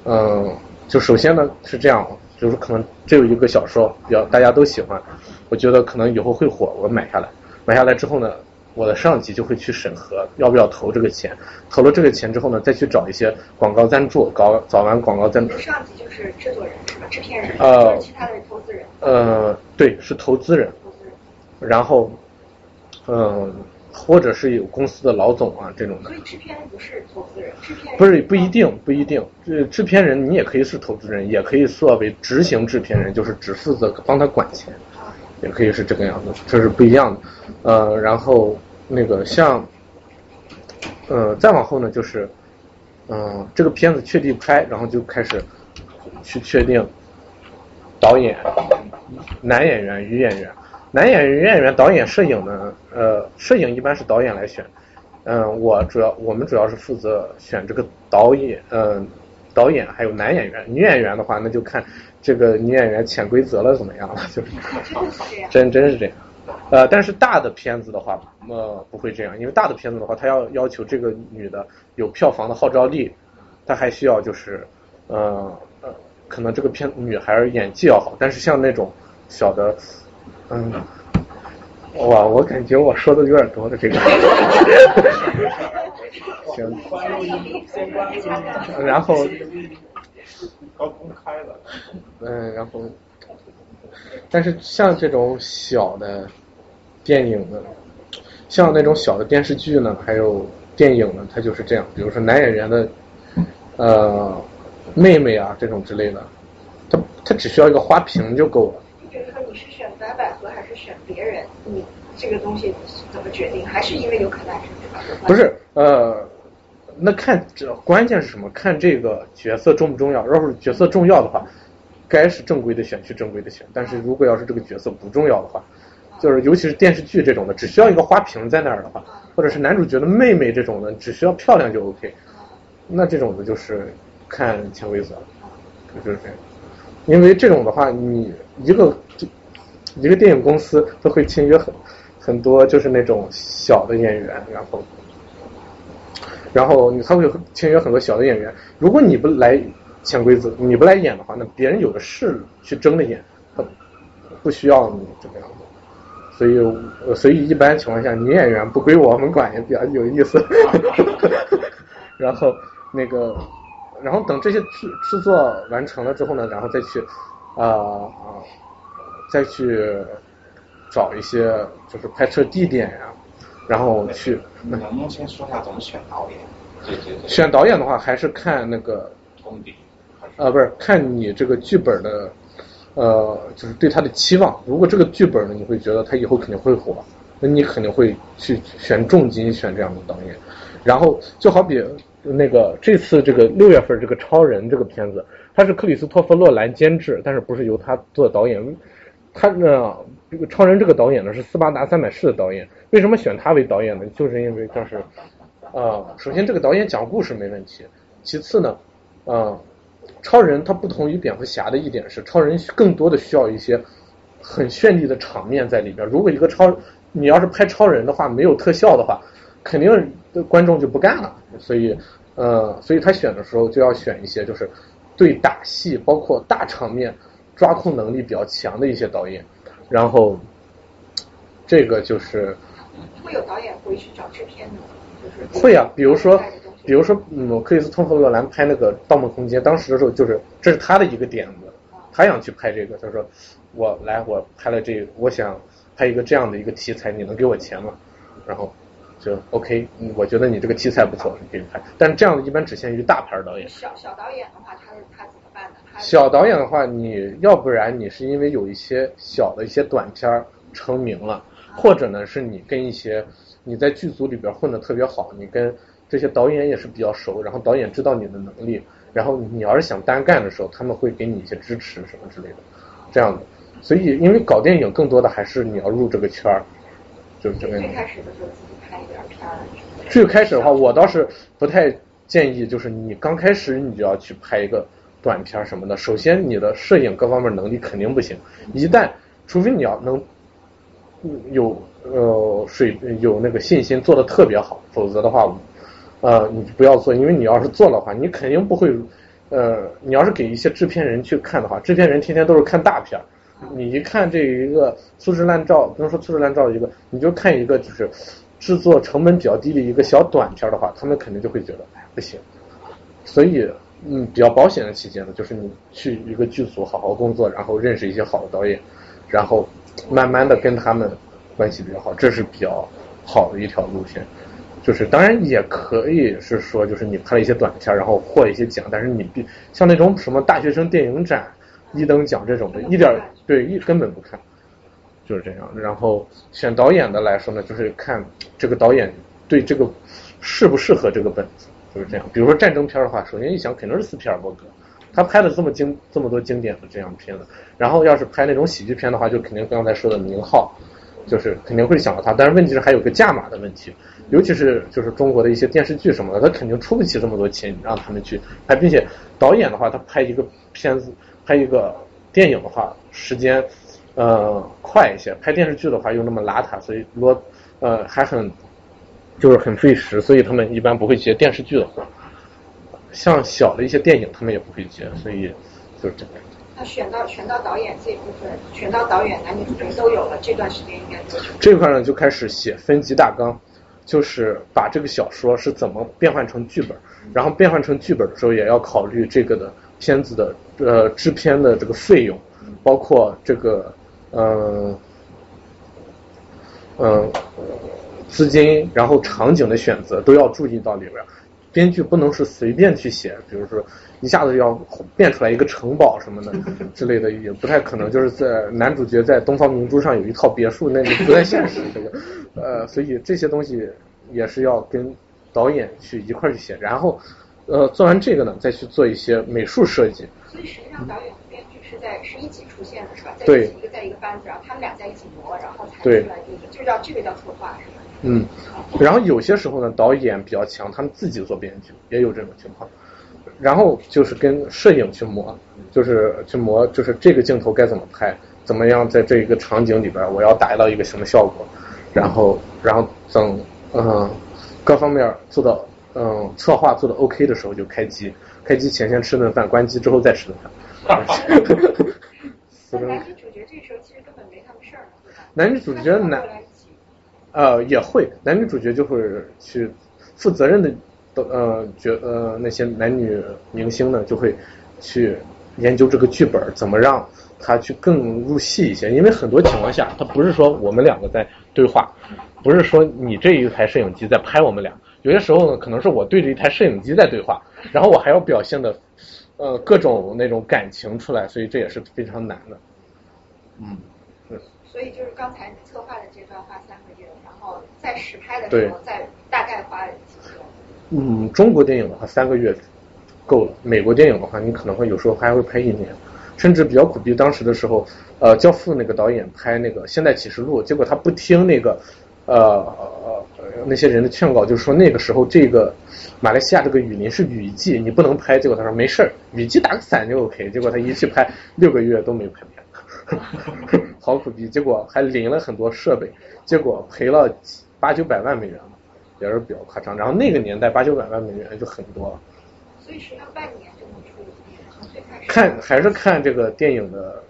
嗯，就首先呢是这样，就是可能只有一个小说比较大家都喜欢。我觉得可能以后会火，我买下来，买下来之后呢，我的上级就会去审核要不要投这个钱，投了这个钱之后呢，再去找一些广告赞助，搞找完广告赞助。上级就是制作人是吧？制片人。呃。其他的投资人。呃，对，是投资人。投资人。然后，嗯，或者是有公司的老总啊这种的。所以制片人不是投资人，制片人。不是不一定不一定，这制片人你也可以是投资人，也可以作为执行制片人，就是只负责帮他管钱。也可以是这个样子，这是不一样的。呃，然后那个像，呃，再往后呢，就是，嗯，这个片子确定拍，然后就开始去确定导演、男演员、女演员、男演员、女演员、导演、摄影呢，呃，摄影一般是导演来选，嗯，我主要我们主要是负责选这个导演，嗯，导演还有男演员，女演员的话那就看。这个女演员潜规则了怎么样了？就是真真是这样，呃，但是大的片子的话，呃，不会这样，因为大的片子的话，他要要求这个女的有票房的号召力，她还需要就是，呃呃，可能这个片女孩演技要好，但是像那种小的，嗯，哇，我感觉我说的有点多的这个。行。然后都公开了。嗯，然后，但是像这种小的电影呢，像那种小的电视剧呢，还有电影呢，它就是这样。比如说男演员的呃妹妹啊这种之类的，他他只需要一个花瓶就够了。比如说你是选白百合还是选别人，你这个东西怎么决定？还是因为有可能是不是呃，那看这关键是什么？看这个角色重不重要。要是角色重要的话，该是正规的选去正规的选。但是如果要是这个角色不重要的话，就是尤其是电视剧这种的，只需要一个花瓶在那儿的话，或者是男主角的妹妹这种的，只需要漂亮就 OK。那这种的就是看潜规则，就是这样。因为这种的话，你一个一个电影公司都会签约很很多，就是那种小的演员，然后然后你他会签约很多小的演员。如果你不来潜规则，你不来演的话，那别人有的是去争着演，他不需要你这个样子。所以，所以一般情况下，女演员不归我们管也比较有意思。然后那个，然后等这些制制作完成了之后呢，然后再去啊啊、再去找一些就是拍摄地点呀、然后去那能不能先说一下怎么选导演？对对对。选导演的话，还是看那个功底。呃，不是看你这个剧本的，呃，就是对他的期望。如果这个剧本呢，你会觉得他以后肯定会火，那你肯定会去选重金选这样的导演。然后就好比那个这次这个六月份这个超人这个片子，他是克里斯托弗洛兰监制，但是不是由他做导演。他呢，这个超人这个导演呢是斯巴达三百式的导演。为什么选他为导演呢？就是因为就是，呃，首先这个导演讲故事没问题，其次呢，呃，超人他不同于蝙蝠侠的一点是，超人更多的需要一些很绚丽的场面在里边。如果一个超，你要是拍超人的话，没有特效的话，肯定观众就不干了。所以，呃，所以他选的时候就要选一些就是对打戏，包括大场面抓控能力比较强的一些导演。然后，这个就是会有导演回去找制片的，就是会啊，比如说，比如说，嗯，克里斯托弗罗兰拍那个《盗梦空间》，当时的时候就是这是他的一个点子，他想去拍这个，他说我来，我拍了这个，我想拍一个这样的一个题材，你能给我钱吗？然后就 OK，嗯我觉得你这个题材不错，你可以拍。但这样的一般只限于大牌导演。小小导演的话，他他怎么办呢？他小导演的话，你要不然你是因为有一些小的一些短片儿成名了，或者呢是你跟一些你在剧组里边混的特别好，你跟这些导演也是比较熟，然后导演知道你的能力，然后你要是想单干的时候，他们会给你一些支持什么之类的，这样的。所以因为搞电影更多的还是你要入这个圈儿，就是这个。最开始的时候自己拍一点片儿，最开始的话，我倒是不太建议，就是你刚开始你就要去拍一个短片什么的。首先，你的摄影各方面能力肯定不行，一旦除非你要能有呃水有那个信心做的特别好，否则的话，呃，你不要做，因为你要是做的话，你肯定不会，呃，你要是给一些制片人去看的话，制片人天天都是看大片儿，你一看这一个粗制滥造，不能说粗制滥造一个，你就看一个就是制作成本比较低的一个小短片的话，他们肯定就会觉得哎不行，所以嗯比较保险的期间呢，就是你去一个剧组好好工作，然后认识一些好的导演，然后慢慢的跟他们关系比较好，这是比较好的一条路线。就是当然也可以是说，就是你拍了一些短片，然后获一些奖，但是你必像那种什么大学生电影展、一等奖这种的，一点对一根本不看，就是这样。然后选导演的来说呢，就是看这个导演对这个适不适合这个本子，就是这样。比如说战争片的话，首先一想肯定是斯皮尔伯格，他拍了这么经这么多经典的这样片子。然后要是拍那种喜剧片的话，就肯定刚才说的宁浩，就是肯定会想到他。但是问题是还有个价码的问题，尤其是就是中国的一些电视剧什么的，他肯定出不起这么多钱让他们去拍，并且导演的话，他拍一个片子、拍一个电影的话，时间呃快一些；拍电视剧的话又那么邋遢，所以罗呃还很就是很费时，所以他们一般不会接电视剧的活。像小的一些电影，他们也不会接，所以就是这样。那选到选到导演这一部分，选到导演男女主角都有了，这段时间应该多久？这块呢就开始写分级大纲，就是把这个小说是怎么变换成剧本，然后变换成剧本的时候也要考虑这个的片子的呃制片的这个费用，包括这个嗯嗯资金，然后场景的选择都要注意到里边。编剧不能是随便去写，比如说一下子要变出来一个城堡什么的 之类的，也不太可能。就是在男主角在东方明珠上有一套别墅，那个不太现实。这个呃，所以这些东西也是要跟导演去一块儿去写，然后呃做完这个呢，再去做一些美术设计。所以实际上导演和编剧是在是一起出现的，是吧？在对一起一个在一个班子，然后他们俩在一起磨，然后才出来这个，就叫这个叫策划，是吧？嗯，然后有些时候呢，导演比较强，他们自己做编剧，也有这种情况。然后就是跟摄影去磨，就是去磨，就是这个镜头该怎么拍，怎么样在这一个场景里边，我要达到一个什么效果，然后，然后等嗯各方面做到嗯策划做的 OK 的时候就开机，开机前先吃顿饭，关机之后再吃顿饭。但男女主角这时候其实根本没他们事儿，对吧？男女主角男呃也会，男女主角就会去负责任的呃角呃那些男女明星呢就会去研究这个剧本，怎么让他去更入戏一些。因为很多情况下，他不是说我们两个在对话，不是说你这一台摄影机在拍我们俩，有些时候呢可能是我对着一台摄影机在对话，然后我还要表现的呃各种那种感情出来，所以这也是非常难的。嗯，所以就是刚才你策划的这段花三个月，然后在实拍的时候再大概花几个月。嗯，中国电影的话三个月够了，美国电影的话你可能会有时候还会拍一年，甚至比较苦逼。当时的时候，呃，教父那个导演拍那个《现代启示录》，结果他不听那个呃呃那些人的劝告，就是说那个时候这个马来西亚这个雨林是雨季，你不能拍。结果他说没事儿，雨季打个伞就 OK。结果他一去拍六个月都没拍片，好苦逼。结果还领了很多设备，结果赔了八九百万美元了。也是比较夸张，然后那个年代八九百万美元就很多了。所以实际上半年就能出最开始。看还是看这个电影的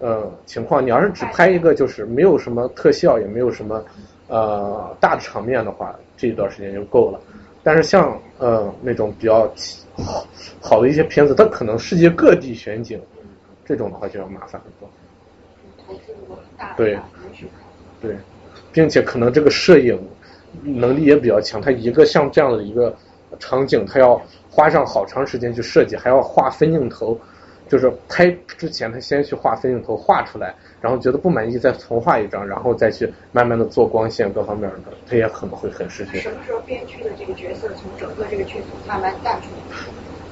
呃情况，你要是只拍一个就是没有什么特效，也没有什么呃大的场面的话，这一段时间就够了。但是像呃那种比较好好的一些片子，它可能世界各地选景，这种的话就要麻烦很多。对，对，并且可能这个摄影。能力也比较强，他一个像这样的一个场景，他要花上好长时间去设计，还要画分镜头，就是拍之前他先去画分镜头画出来，然后觉得不满意再重画一张，然后再去慢慢的做光线各方面的，他也可能会很失去。什么时候编剧的这个角色从整个这个剧组慢慢淡出？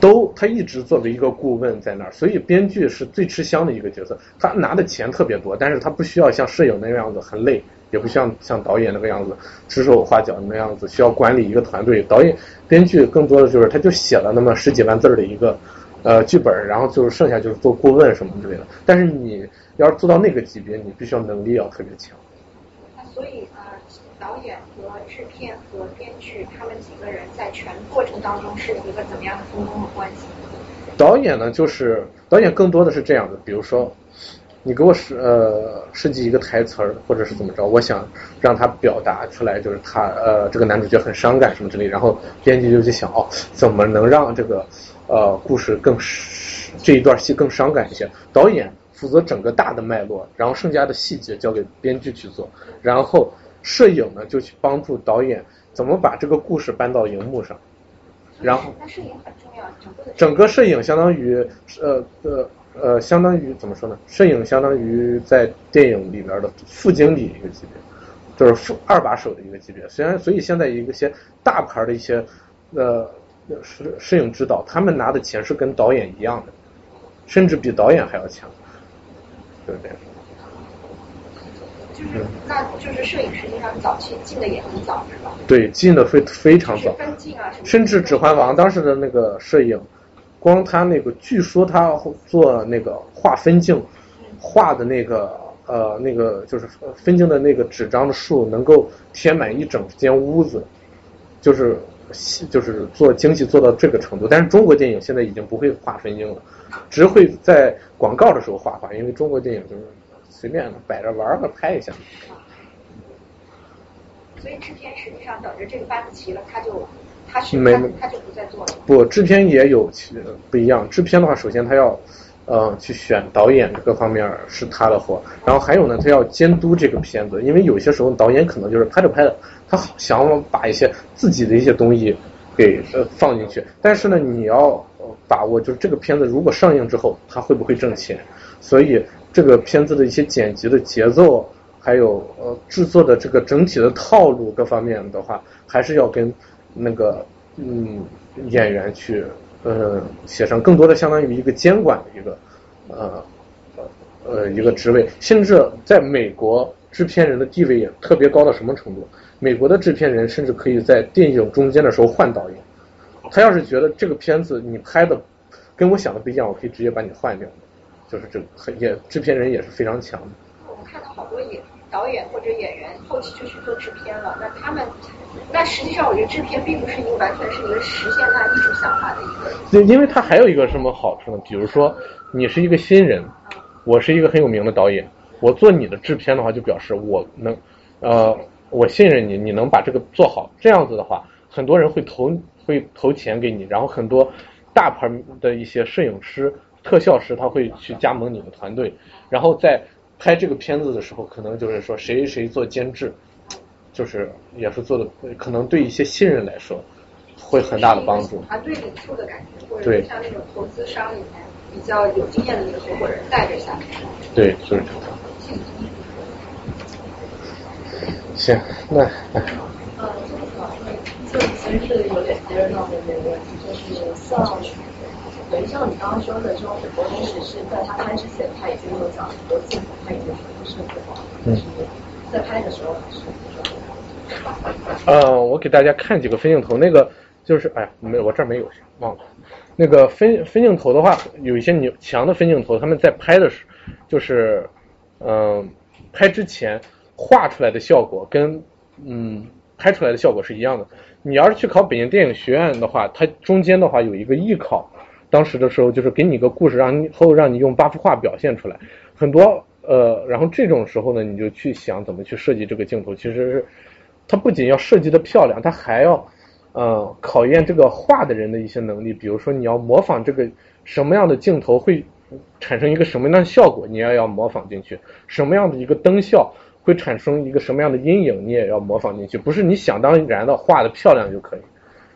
都他一直作为一个顾问在那儿，所以编剧是最吃香的一个角色，他拿的钱特别多，但是他不需要像摄影那个样子很累。也不像像导演那个样子指手画脚那样子，需要管理一个团队。导演、编剧更多的就是他就写了那么十几万字的一个呃剧本，然后就是剩下就是做顾问什么之类的。但是你要是做到那个级别，你必须要能力要特别强。所以，导演和制片和编剧他们几个人在全过程当中是一个怎么样的分工的关系？导演呢，就是导演更多的是这样的，比如说。你给我设呃设计一个台词儿，或者是怎么着？我想让他表达出来，就是他呃这个男主角很伤感什么之类。然后编剧就去想哦，怎么能让这个呃故事更这一段戏更伤感一些？导演负责整个大的脉络，然后剩下的细节交给编剧去做。然后摄影呢就去帮助导演怎么把这个故事搬到荧幕上。然后那摄影很重要，整个整个摄影相当于呃呃。呃，相当于怎么说呢？摄影相当于在电影里边的副经理一个级别，就是副二把手的一个级别。虽然，所以现在一些大牌的一些呃摄摄影指导，他们拿的钱是跟导演一样的，甚至比导演还要强，就是这样。就是，那就是摄影实际上早期进的也很早，是吧？对，进的非非常早，分镜啊。甚至《指环王》当时的那个摄影。光他那个，据说他做那个画分镜，画的那个呃那个就是分镜的那个纸张的数能够填满一整间屋子，就是就是做精细做到这个程度。但是中国电影现在已经不会画分镜了，只会在广告的时候画画，因为中国电影就是随便摆着玩儿拍一下。所以制片实际上等着这个班子齐了，他就他选没他他就不再做了。不，制片也有其不一样。制片的话，首先他要呃去选导演各方面是他的活，然后还有呢，他要监督这个片子，因为有些时候导演可能就是拍着拍着，他好想把一些自己的一些东西给呃放进去，但是呢，你要呃把握就是这个片子如果上映之后，它会不会挣钱，所以这个片子的一些剪辑的节奏。还有呃制作的这个整体的套路各方面的话，还是要跟那个嗯演员去呃协商，更多的相当于一个监管的一个呃呃一个职位，甚至在美国制片人的地位也特别高到什么程度？美国的制片人甚至可以在电影中间的时候换导演，他要是觉得这个片子你拍的跟我想的不一样，我可以直接把你换掉，就是这个也制片人也是非常强的。我们看到好多演导演或者演员后期就去做制片了，那他们，那实际上我觉得制片并不是一个完全是一个实现他艺术想法的一个。对，因为它还有一个什么好处呢？比如说你是一个新人，我是一个很有名的导演，我做你的制片的话，就表示我能，呃，我信任你，你能把这个做好。这样子的话，很多人会投会投钱给你，然后很多大牌的一些摄影师、特效师他会去加盟你的团队，然后在。拍这个片子的时候，可能就是说谁谁做监制，就是也是做的，可能对一些新人来说会很大的帮助。团队领袖的感觉，或者像那种投资商里面比较有经验的那个合伙人带着下来。对，就是这样。行，那。呃，这个这其实是有点别人闹的那个问题，就是像。等于像你刚刚说的，说很多东西是在他拍之前他已经有讲很多镜头，他已经全部设计好了，但是在拍的时候还是。呃，我给大家看几个分镜头，那个就是哎呀，没我这儿没有，忘了。那个分分镜头的话，有一些牛强的分镜头，他们在拍的时，就是嗯，拍之前画出来的效果跟嗯拍出来的效果是一样的。你要是去考北京电影学院的话，它中间的话有一个艺考。当时的时候就是给你个故事，让你后让你用八幅画表现出来，很多呃，然后这种时候呢，你就去想怎么去设计这个镜头。其实是它不仅要设计的漂亮，它还要呃考验这个画的人的一些能力。比如说你要模仿这个什么样的镜头会产生一个什么样的效果，你也要模仿进去；什么样的一个灯效会产生一个什么样的阴影，你也要模仿进去。不是你想当然的画的漂亮就可以。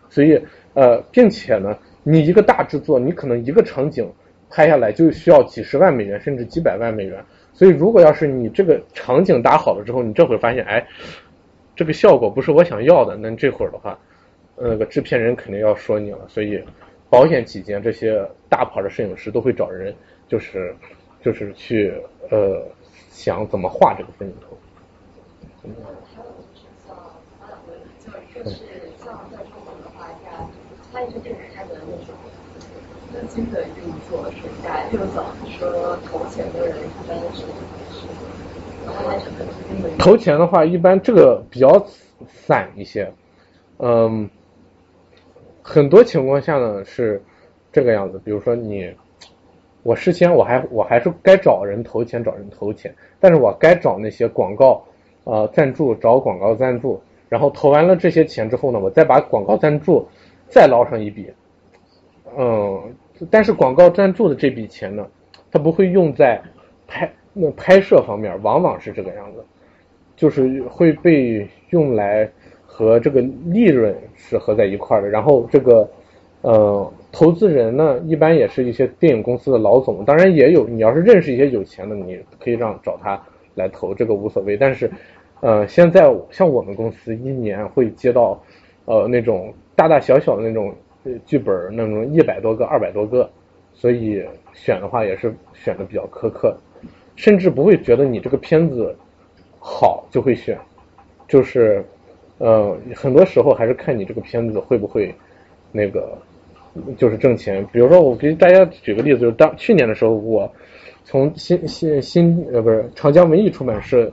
所以呃，并且呢。你一个大制作，你可能一个场景拍下来就需要几十万美元，甚至几百万美元。所以，如果要是你这个场景搭好了之后，你这会儿发现，哎，这个效果不是我想要的，那这会儿的话，那个制片人肯定要说你了。所以，保险起见，这些大牌的摄影师都会找人，就是就是去呃想怎么画这个分镜头。拍一个电影拍的那种资金的运作是在六早说投钱的人一般是投钱的话，一般这个比较散一些，嗯，很多情况下呢是这个样子。比如说你，我事先我还我还是该找人投钱找人投钱，但是我该找那些广告呃赞助找广告赞助，然后投完了这些钱之后呢，我再把广告赞助。再捞上一笔，嗯，但是广告赞助的这笔钱呢，它不会用在拍那拍摄方面，往往是这个样子，就是会被用来和这个利润是合在一块的。然后这个呃投资人呢，一般也是一些电影公司的老总，当然也有，你要是认识一些有钱的，你可以让找他来投，这个无所谓。但是呃，现在像我们公司一年会接到呃那种。大大小小的那种剧本，那种一百多个、二百多个，所以选的话也是选的比较苛刻，甚至不会觉得你这个片子好就会选，就是呃很多时候还是看你这个片子会不会那个就是挣钱。比如说我给大家举个例子，就是当去年的时候，我从新新新呃不是长江文艺出版社。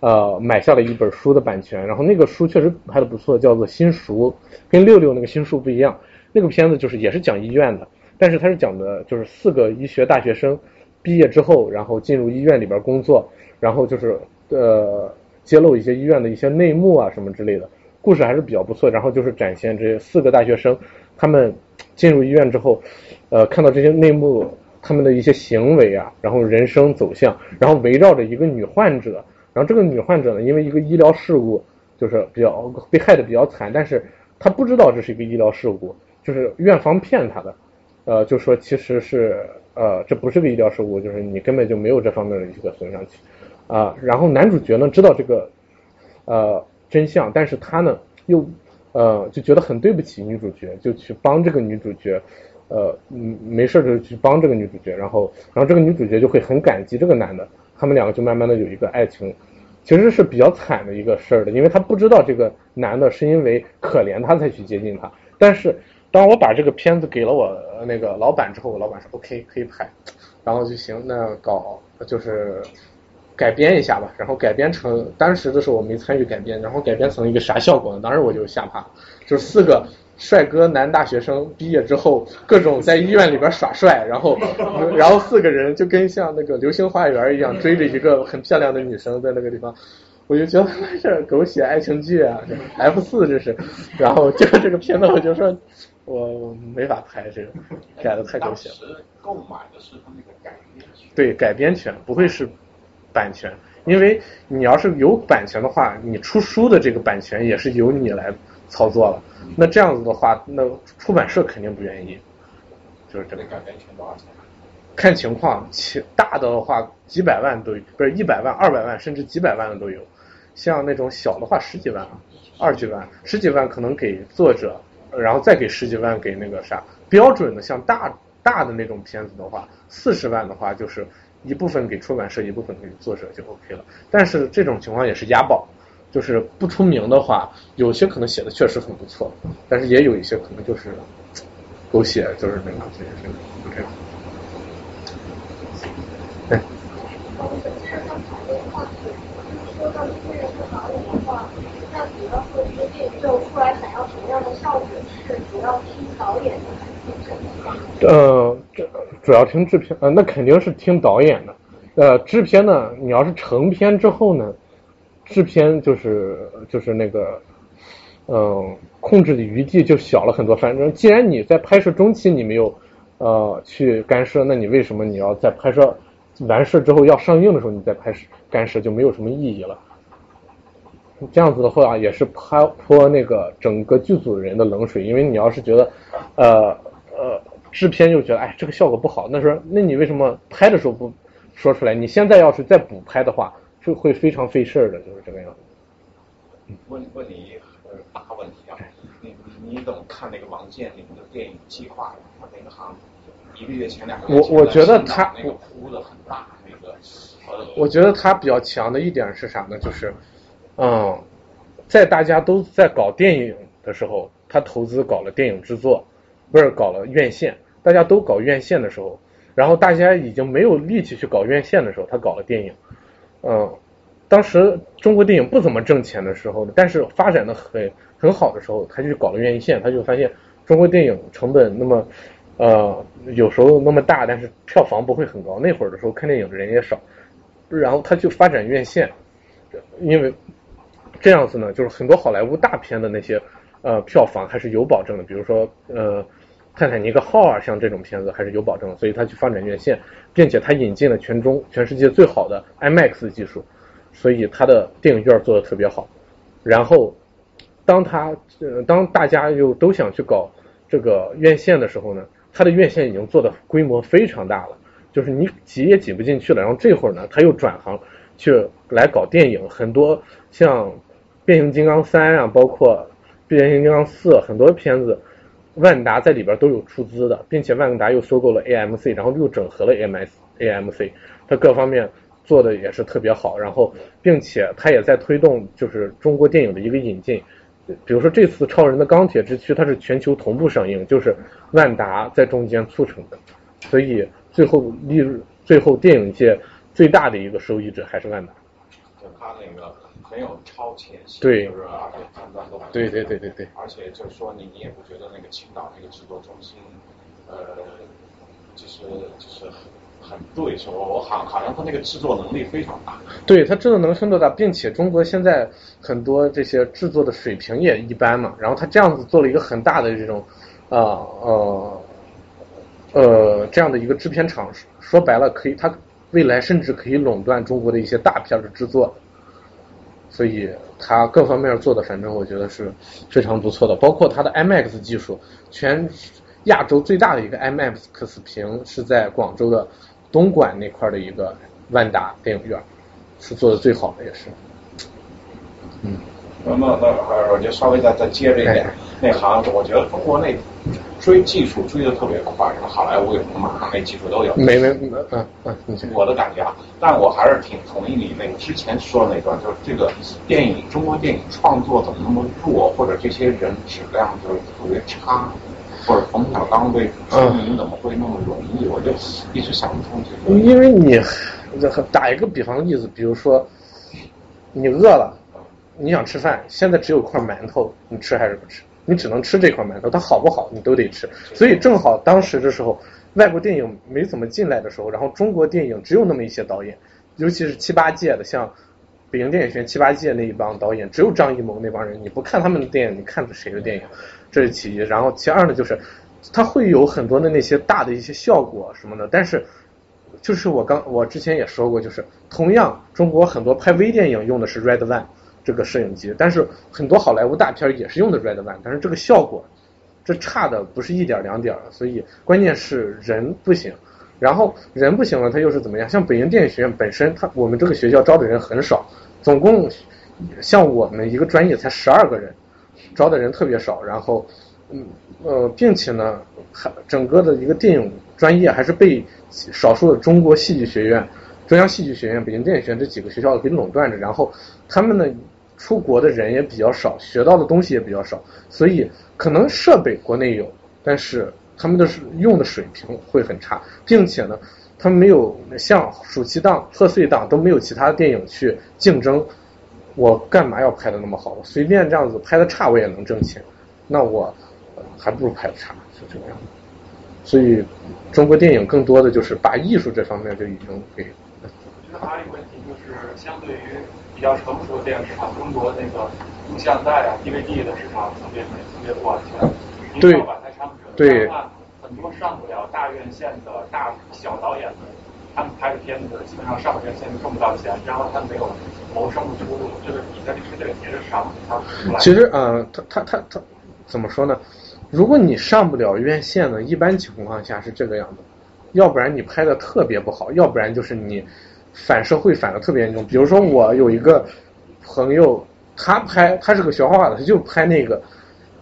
呃，买下了一本书的版权，然后那个书确实拍的不错，叫做《新熟》，跟六六那个新书不一样。那个片子就是也是讲医院的，但是它是讲的就是四个医学大学生毕业之后，然后进入医院里边工作，然后就是呃揭露一些医院的一些内幕啊什么之类的，故事还是比较不错。然后就是展现这四个大学生他们进入医院之后，呃，看到这些内幕，他们的一些行为啊，然后人生走向，然后围绕着一个女患者，然后这个女患者呢，因为一个医疗事故，就是比较被害的比较惨，但是她不知道这是一个医疗事故，就是院方骗她的，呃，就说其实是呃这不是个医疗事故，就是你根本就没有这方面的一个损伤期。啊，然后男主角呢知道这个呃真相，但是他呢又呃就觉得很对不起女主角，就去帮这个女主角，呃嗯没事就去帮这个女主角，然后然后这个女主角就会很感激这个男的，他们两个就慢慢的有一个爱情，其实是比较惨的一个事儿的，因为他不知道这个男的是因为可怜他才去接近他，但是当我把这个片子给了我那个老板之后，我老板说 OK 可以拍，然后就行，那搞就是。改编一下吧，然后改编成当时的时候我没参与改编，然后改编成一个啥效果呢？当时我就吓怕了，就是四个帅哥男大学生毕业之后，各种在医院里边耍帅，然后 然后四个人就跟像那个流星花园一样追着一个很漂亮的女生在那个地方，我就觉得这狗血爱情剧啊，F 四这是，然后就这个片子我就说我没法拍这个，改的太狗血了。购买的是他那个改编权。对改编权不会是。版权，因为你要是有版权的话，你出书的这个版权也是由你来操作了。那这样子的话，那出版社肯定不愿意。就是这个改编权多少钱？看情况，其大的话几百万都不是一百万、二百万，甚至几百万的都有。像那种小的话，十几万、二十几万、十几万可能给作者，然后再给十几万给那个啥。标准的像大大的那种片子的话，四十万的话就是。一部分给出版社，一部分给作者就 OK 了。但是这种情况也是押宝，就是不出名的话，有些可能写的确实很不错，但是也有一些可能就是狗血，就是那个这些这个 OK。哎。呃，这主要听制片，呃，那肯定是听导演的。呃，制片呢，你要是成片之后呢，制片就是就是那个，嗯，控制的余地就小了很多。反正既然你在拍摄中期你没有呃去干涉，那你为什么你要在拍摄完事之后要上映的时候你再拍摄干涉就没有什么意义了？这样子的话也是泼泼那个整个剧组人的冷水，因为你要是觉得呃。呃，制片就觉得，哎，这个效果不好。那时候，那你为什么拍的时候不说出来？你现在要是再补拍的话，就会非常费事儿的，就是这个样子。问问你呃大问题啊，你你怎么看那个王健林的电影计划？他那个行一个月前两个月我我觉得他那个铺的很大那个。我觉得他比较强的一点是啥呢？就是，嗯，在大家都在搞电影的时候，他投资搞了电影制作。不是搞了院线，大家都搞院线的时候，然后大家已经没有力气去搞院线的时候，他搞了电影。嗯，当时中国电影不怎么挣钱的时候，但是发展的很很好的时候，他就搞了院线，他就发现中国电影成本那么呃有时候那么大，但是票房不会很高。那会儿的时候看电影的人也少，然后他就发展院线，因为这样子呢，就是很多好莱坞大片的那些呃票房还是有保证的，比如说呃。泰坦尼克号啊，像这种片子还是有保证，所以他去发展院线，并且他引进了全中全世界最好的 IMAX 技术，所以他的电影院做的特别好。然后，当他呃当大家又都想去搞这个院线的时候呢，他的院线已经做的规模非常大了，就是你挤也挤不进去了。然后这会儿呢，他又转行去来搞电影，很多像变形金刚三啊，包括变形金刚四很多片子。万达在里边都有出资的，并且万达又收购了 AMC，然后又整合了 MS AMC，它各方面做的也是特别好，然后并且它也在推动就是中国电影的一个引进，比如说这次超人的钢铁之躯它是全球同步上映，就是万达在中间促成的，所以最后利润最后电影界最大的一个受益者还是万达。他那个。没有超前性，对，就是而且判断都很对对对对对，而且就是说你你也不觉得那个青岛那个制作中心，呃，就是就是很很对，说我好好像他那个制作能力非常大。对他制作能深度大，并且中国现在很多这些制作的水平也一般嘛，然后他这样子做了一个很大的这种，啊呃呃这样的一个制片厂，说白了可以，他未来甚至可以垄断中国的一些大片的制作，所以它各方面做的，反正我觉得是非常不错的，包括它的 IMAX 技术，全亚洲最大的一个 IMAX 屏是在广州的东莞那块的一个万达电影院。是做的最好的，也是。嗯，那么那我就稍微再再接着一点，那行我觉得中国那追技术追的特别快，好莱坞有什么那技术都有。没没嗯嗯，我的感觉啊，但我还是挺同意你那个之前说的那段，就是这个电影中国电影创作怎么那么弱，或者这些人质量就是特别差，或者冯小刚被出名怎么会那么容易？我就一直想不通这个。因为你。打一个比方的例子，比如说你饿了，你想吃饭，现在只有块馒头，你吃还是不吃？你只能吃这块馒头，它好不好你都得吃。所以正好当时的时候，外国电影没怎么进来的时候，然后中国电影只有那么一些导演，尤其是七八届的，像北京电影学院七八届那一帮导演，只有张艺谋那帮人，你不看他们的电影，你看的谁的电影？这是其一。然后其二呢，就是他会有很多的那些大的一些效果什么的，但是。就是我刚我之前也说过，就是同样中国很多拍微电影用的是 Red One 这个摄影机，但是很多好莱坞大片也是用的 Red One，但是这个效果这差的不是一点两点，所以关键是人不行，然后人不行了，他又是怎么样？像北京电影学院本身，他我们这个学校招的人很少，总共像我们一个专业才十二个人，招的人特别少，然后嗯呃，并且呢，还整个的一个电影专业还是被。少数的中国戏剧学院、中央戏剧学院、北京电影学院这几个学校给垄断着，然后他们呢出国的人也比较少，学到的东西也比较少，所以可能设备国内有，但是他们的用的水平会很差，并且呢，他们没有像暑期档、贺岁档都没有其他电影去竞争，我干嘛要拍的那么好？我随便这样子拍的差我也能挣钱，那我还不如拍的差，就这个样。所以，中国电影更多的就是把艺术这方面就已经给。我觉得还有一个问题就是，相对于比较成熟的电影市场，中国那个录像带啊、DVD 的市场特别特别不完全。对。对。很多上不了大院线的大小导演们，他们拍的片子基本上上院线挣不到钱，然后他们没有谋生的出路。就是你在这个节日上，他其实，嗯，他他他他怎么说呢？如果你上不了院线呢，一般情况下是这个样子，要不然你拍的特别不好，要不然就是你反社会反的特别严重。比如说我有一个朋友，他拍他是个学画画的，他就拍那个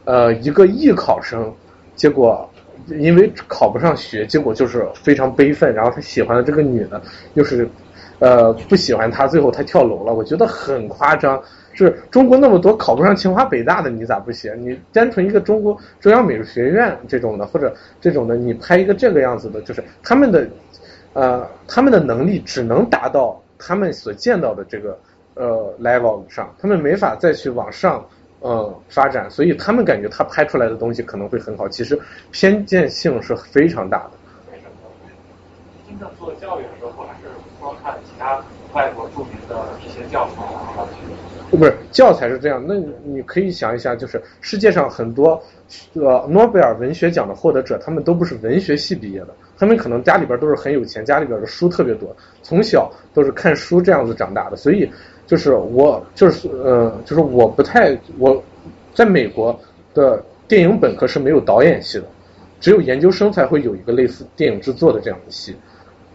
呃一个艺考生，结果因为考不上学，结果就是非常悲愤，然后他喜欢的这个女的又是呃不喜欢他，最后他跳楼了，我觉得很夸张。是中国那么多考不上清华北大的，你咋不写？你单纯一个中国中央美术学院这种的，或者这种的，你拍一个这个样子的，就是他们的呃他们的能力只能达到他们所见到的这个呃 level 上，他们没法再去往上呃发展，所以他们感觉他拍出来的东西可能会很好，其实偏见性是非常大的。真正做教育的时候，还是光看其他外国著名的一些教材啊。不是教材是这样，那你可以想一下，就是世界上很多呃诺贝尔文学奖的获得者，他们都不是文学系毕业的，他们可能家里边都是很有钱，家里边的书特别多，从小都是看书这样子长大的，所以就是我就是呃就是我不太我在美国的电影本科是没有导演系的，只有研究生才会有一个类似电影制作的这样的系，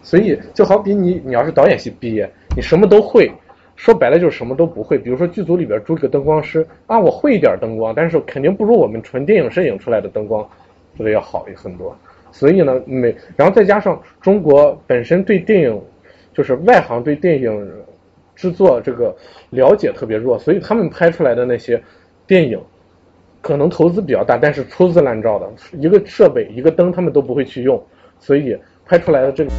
所以就好比你你要是导演系毕业，你什么都会。说白了就是什么都不会，比如说剧组里边租一个灯光师啊，我会一点灯光，但是肯定不如我们纯电影摄影出来的灯光做的要好很多。所以呢，每然后再加上中国本身对电影就是外行对电影制作这个了解特别弱，所以他们拍出来的那些电影可能投资比较大，但是粗制滥造的，一个设备一个灯他们都不会去用，所以拍出来的这个。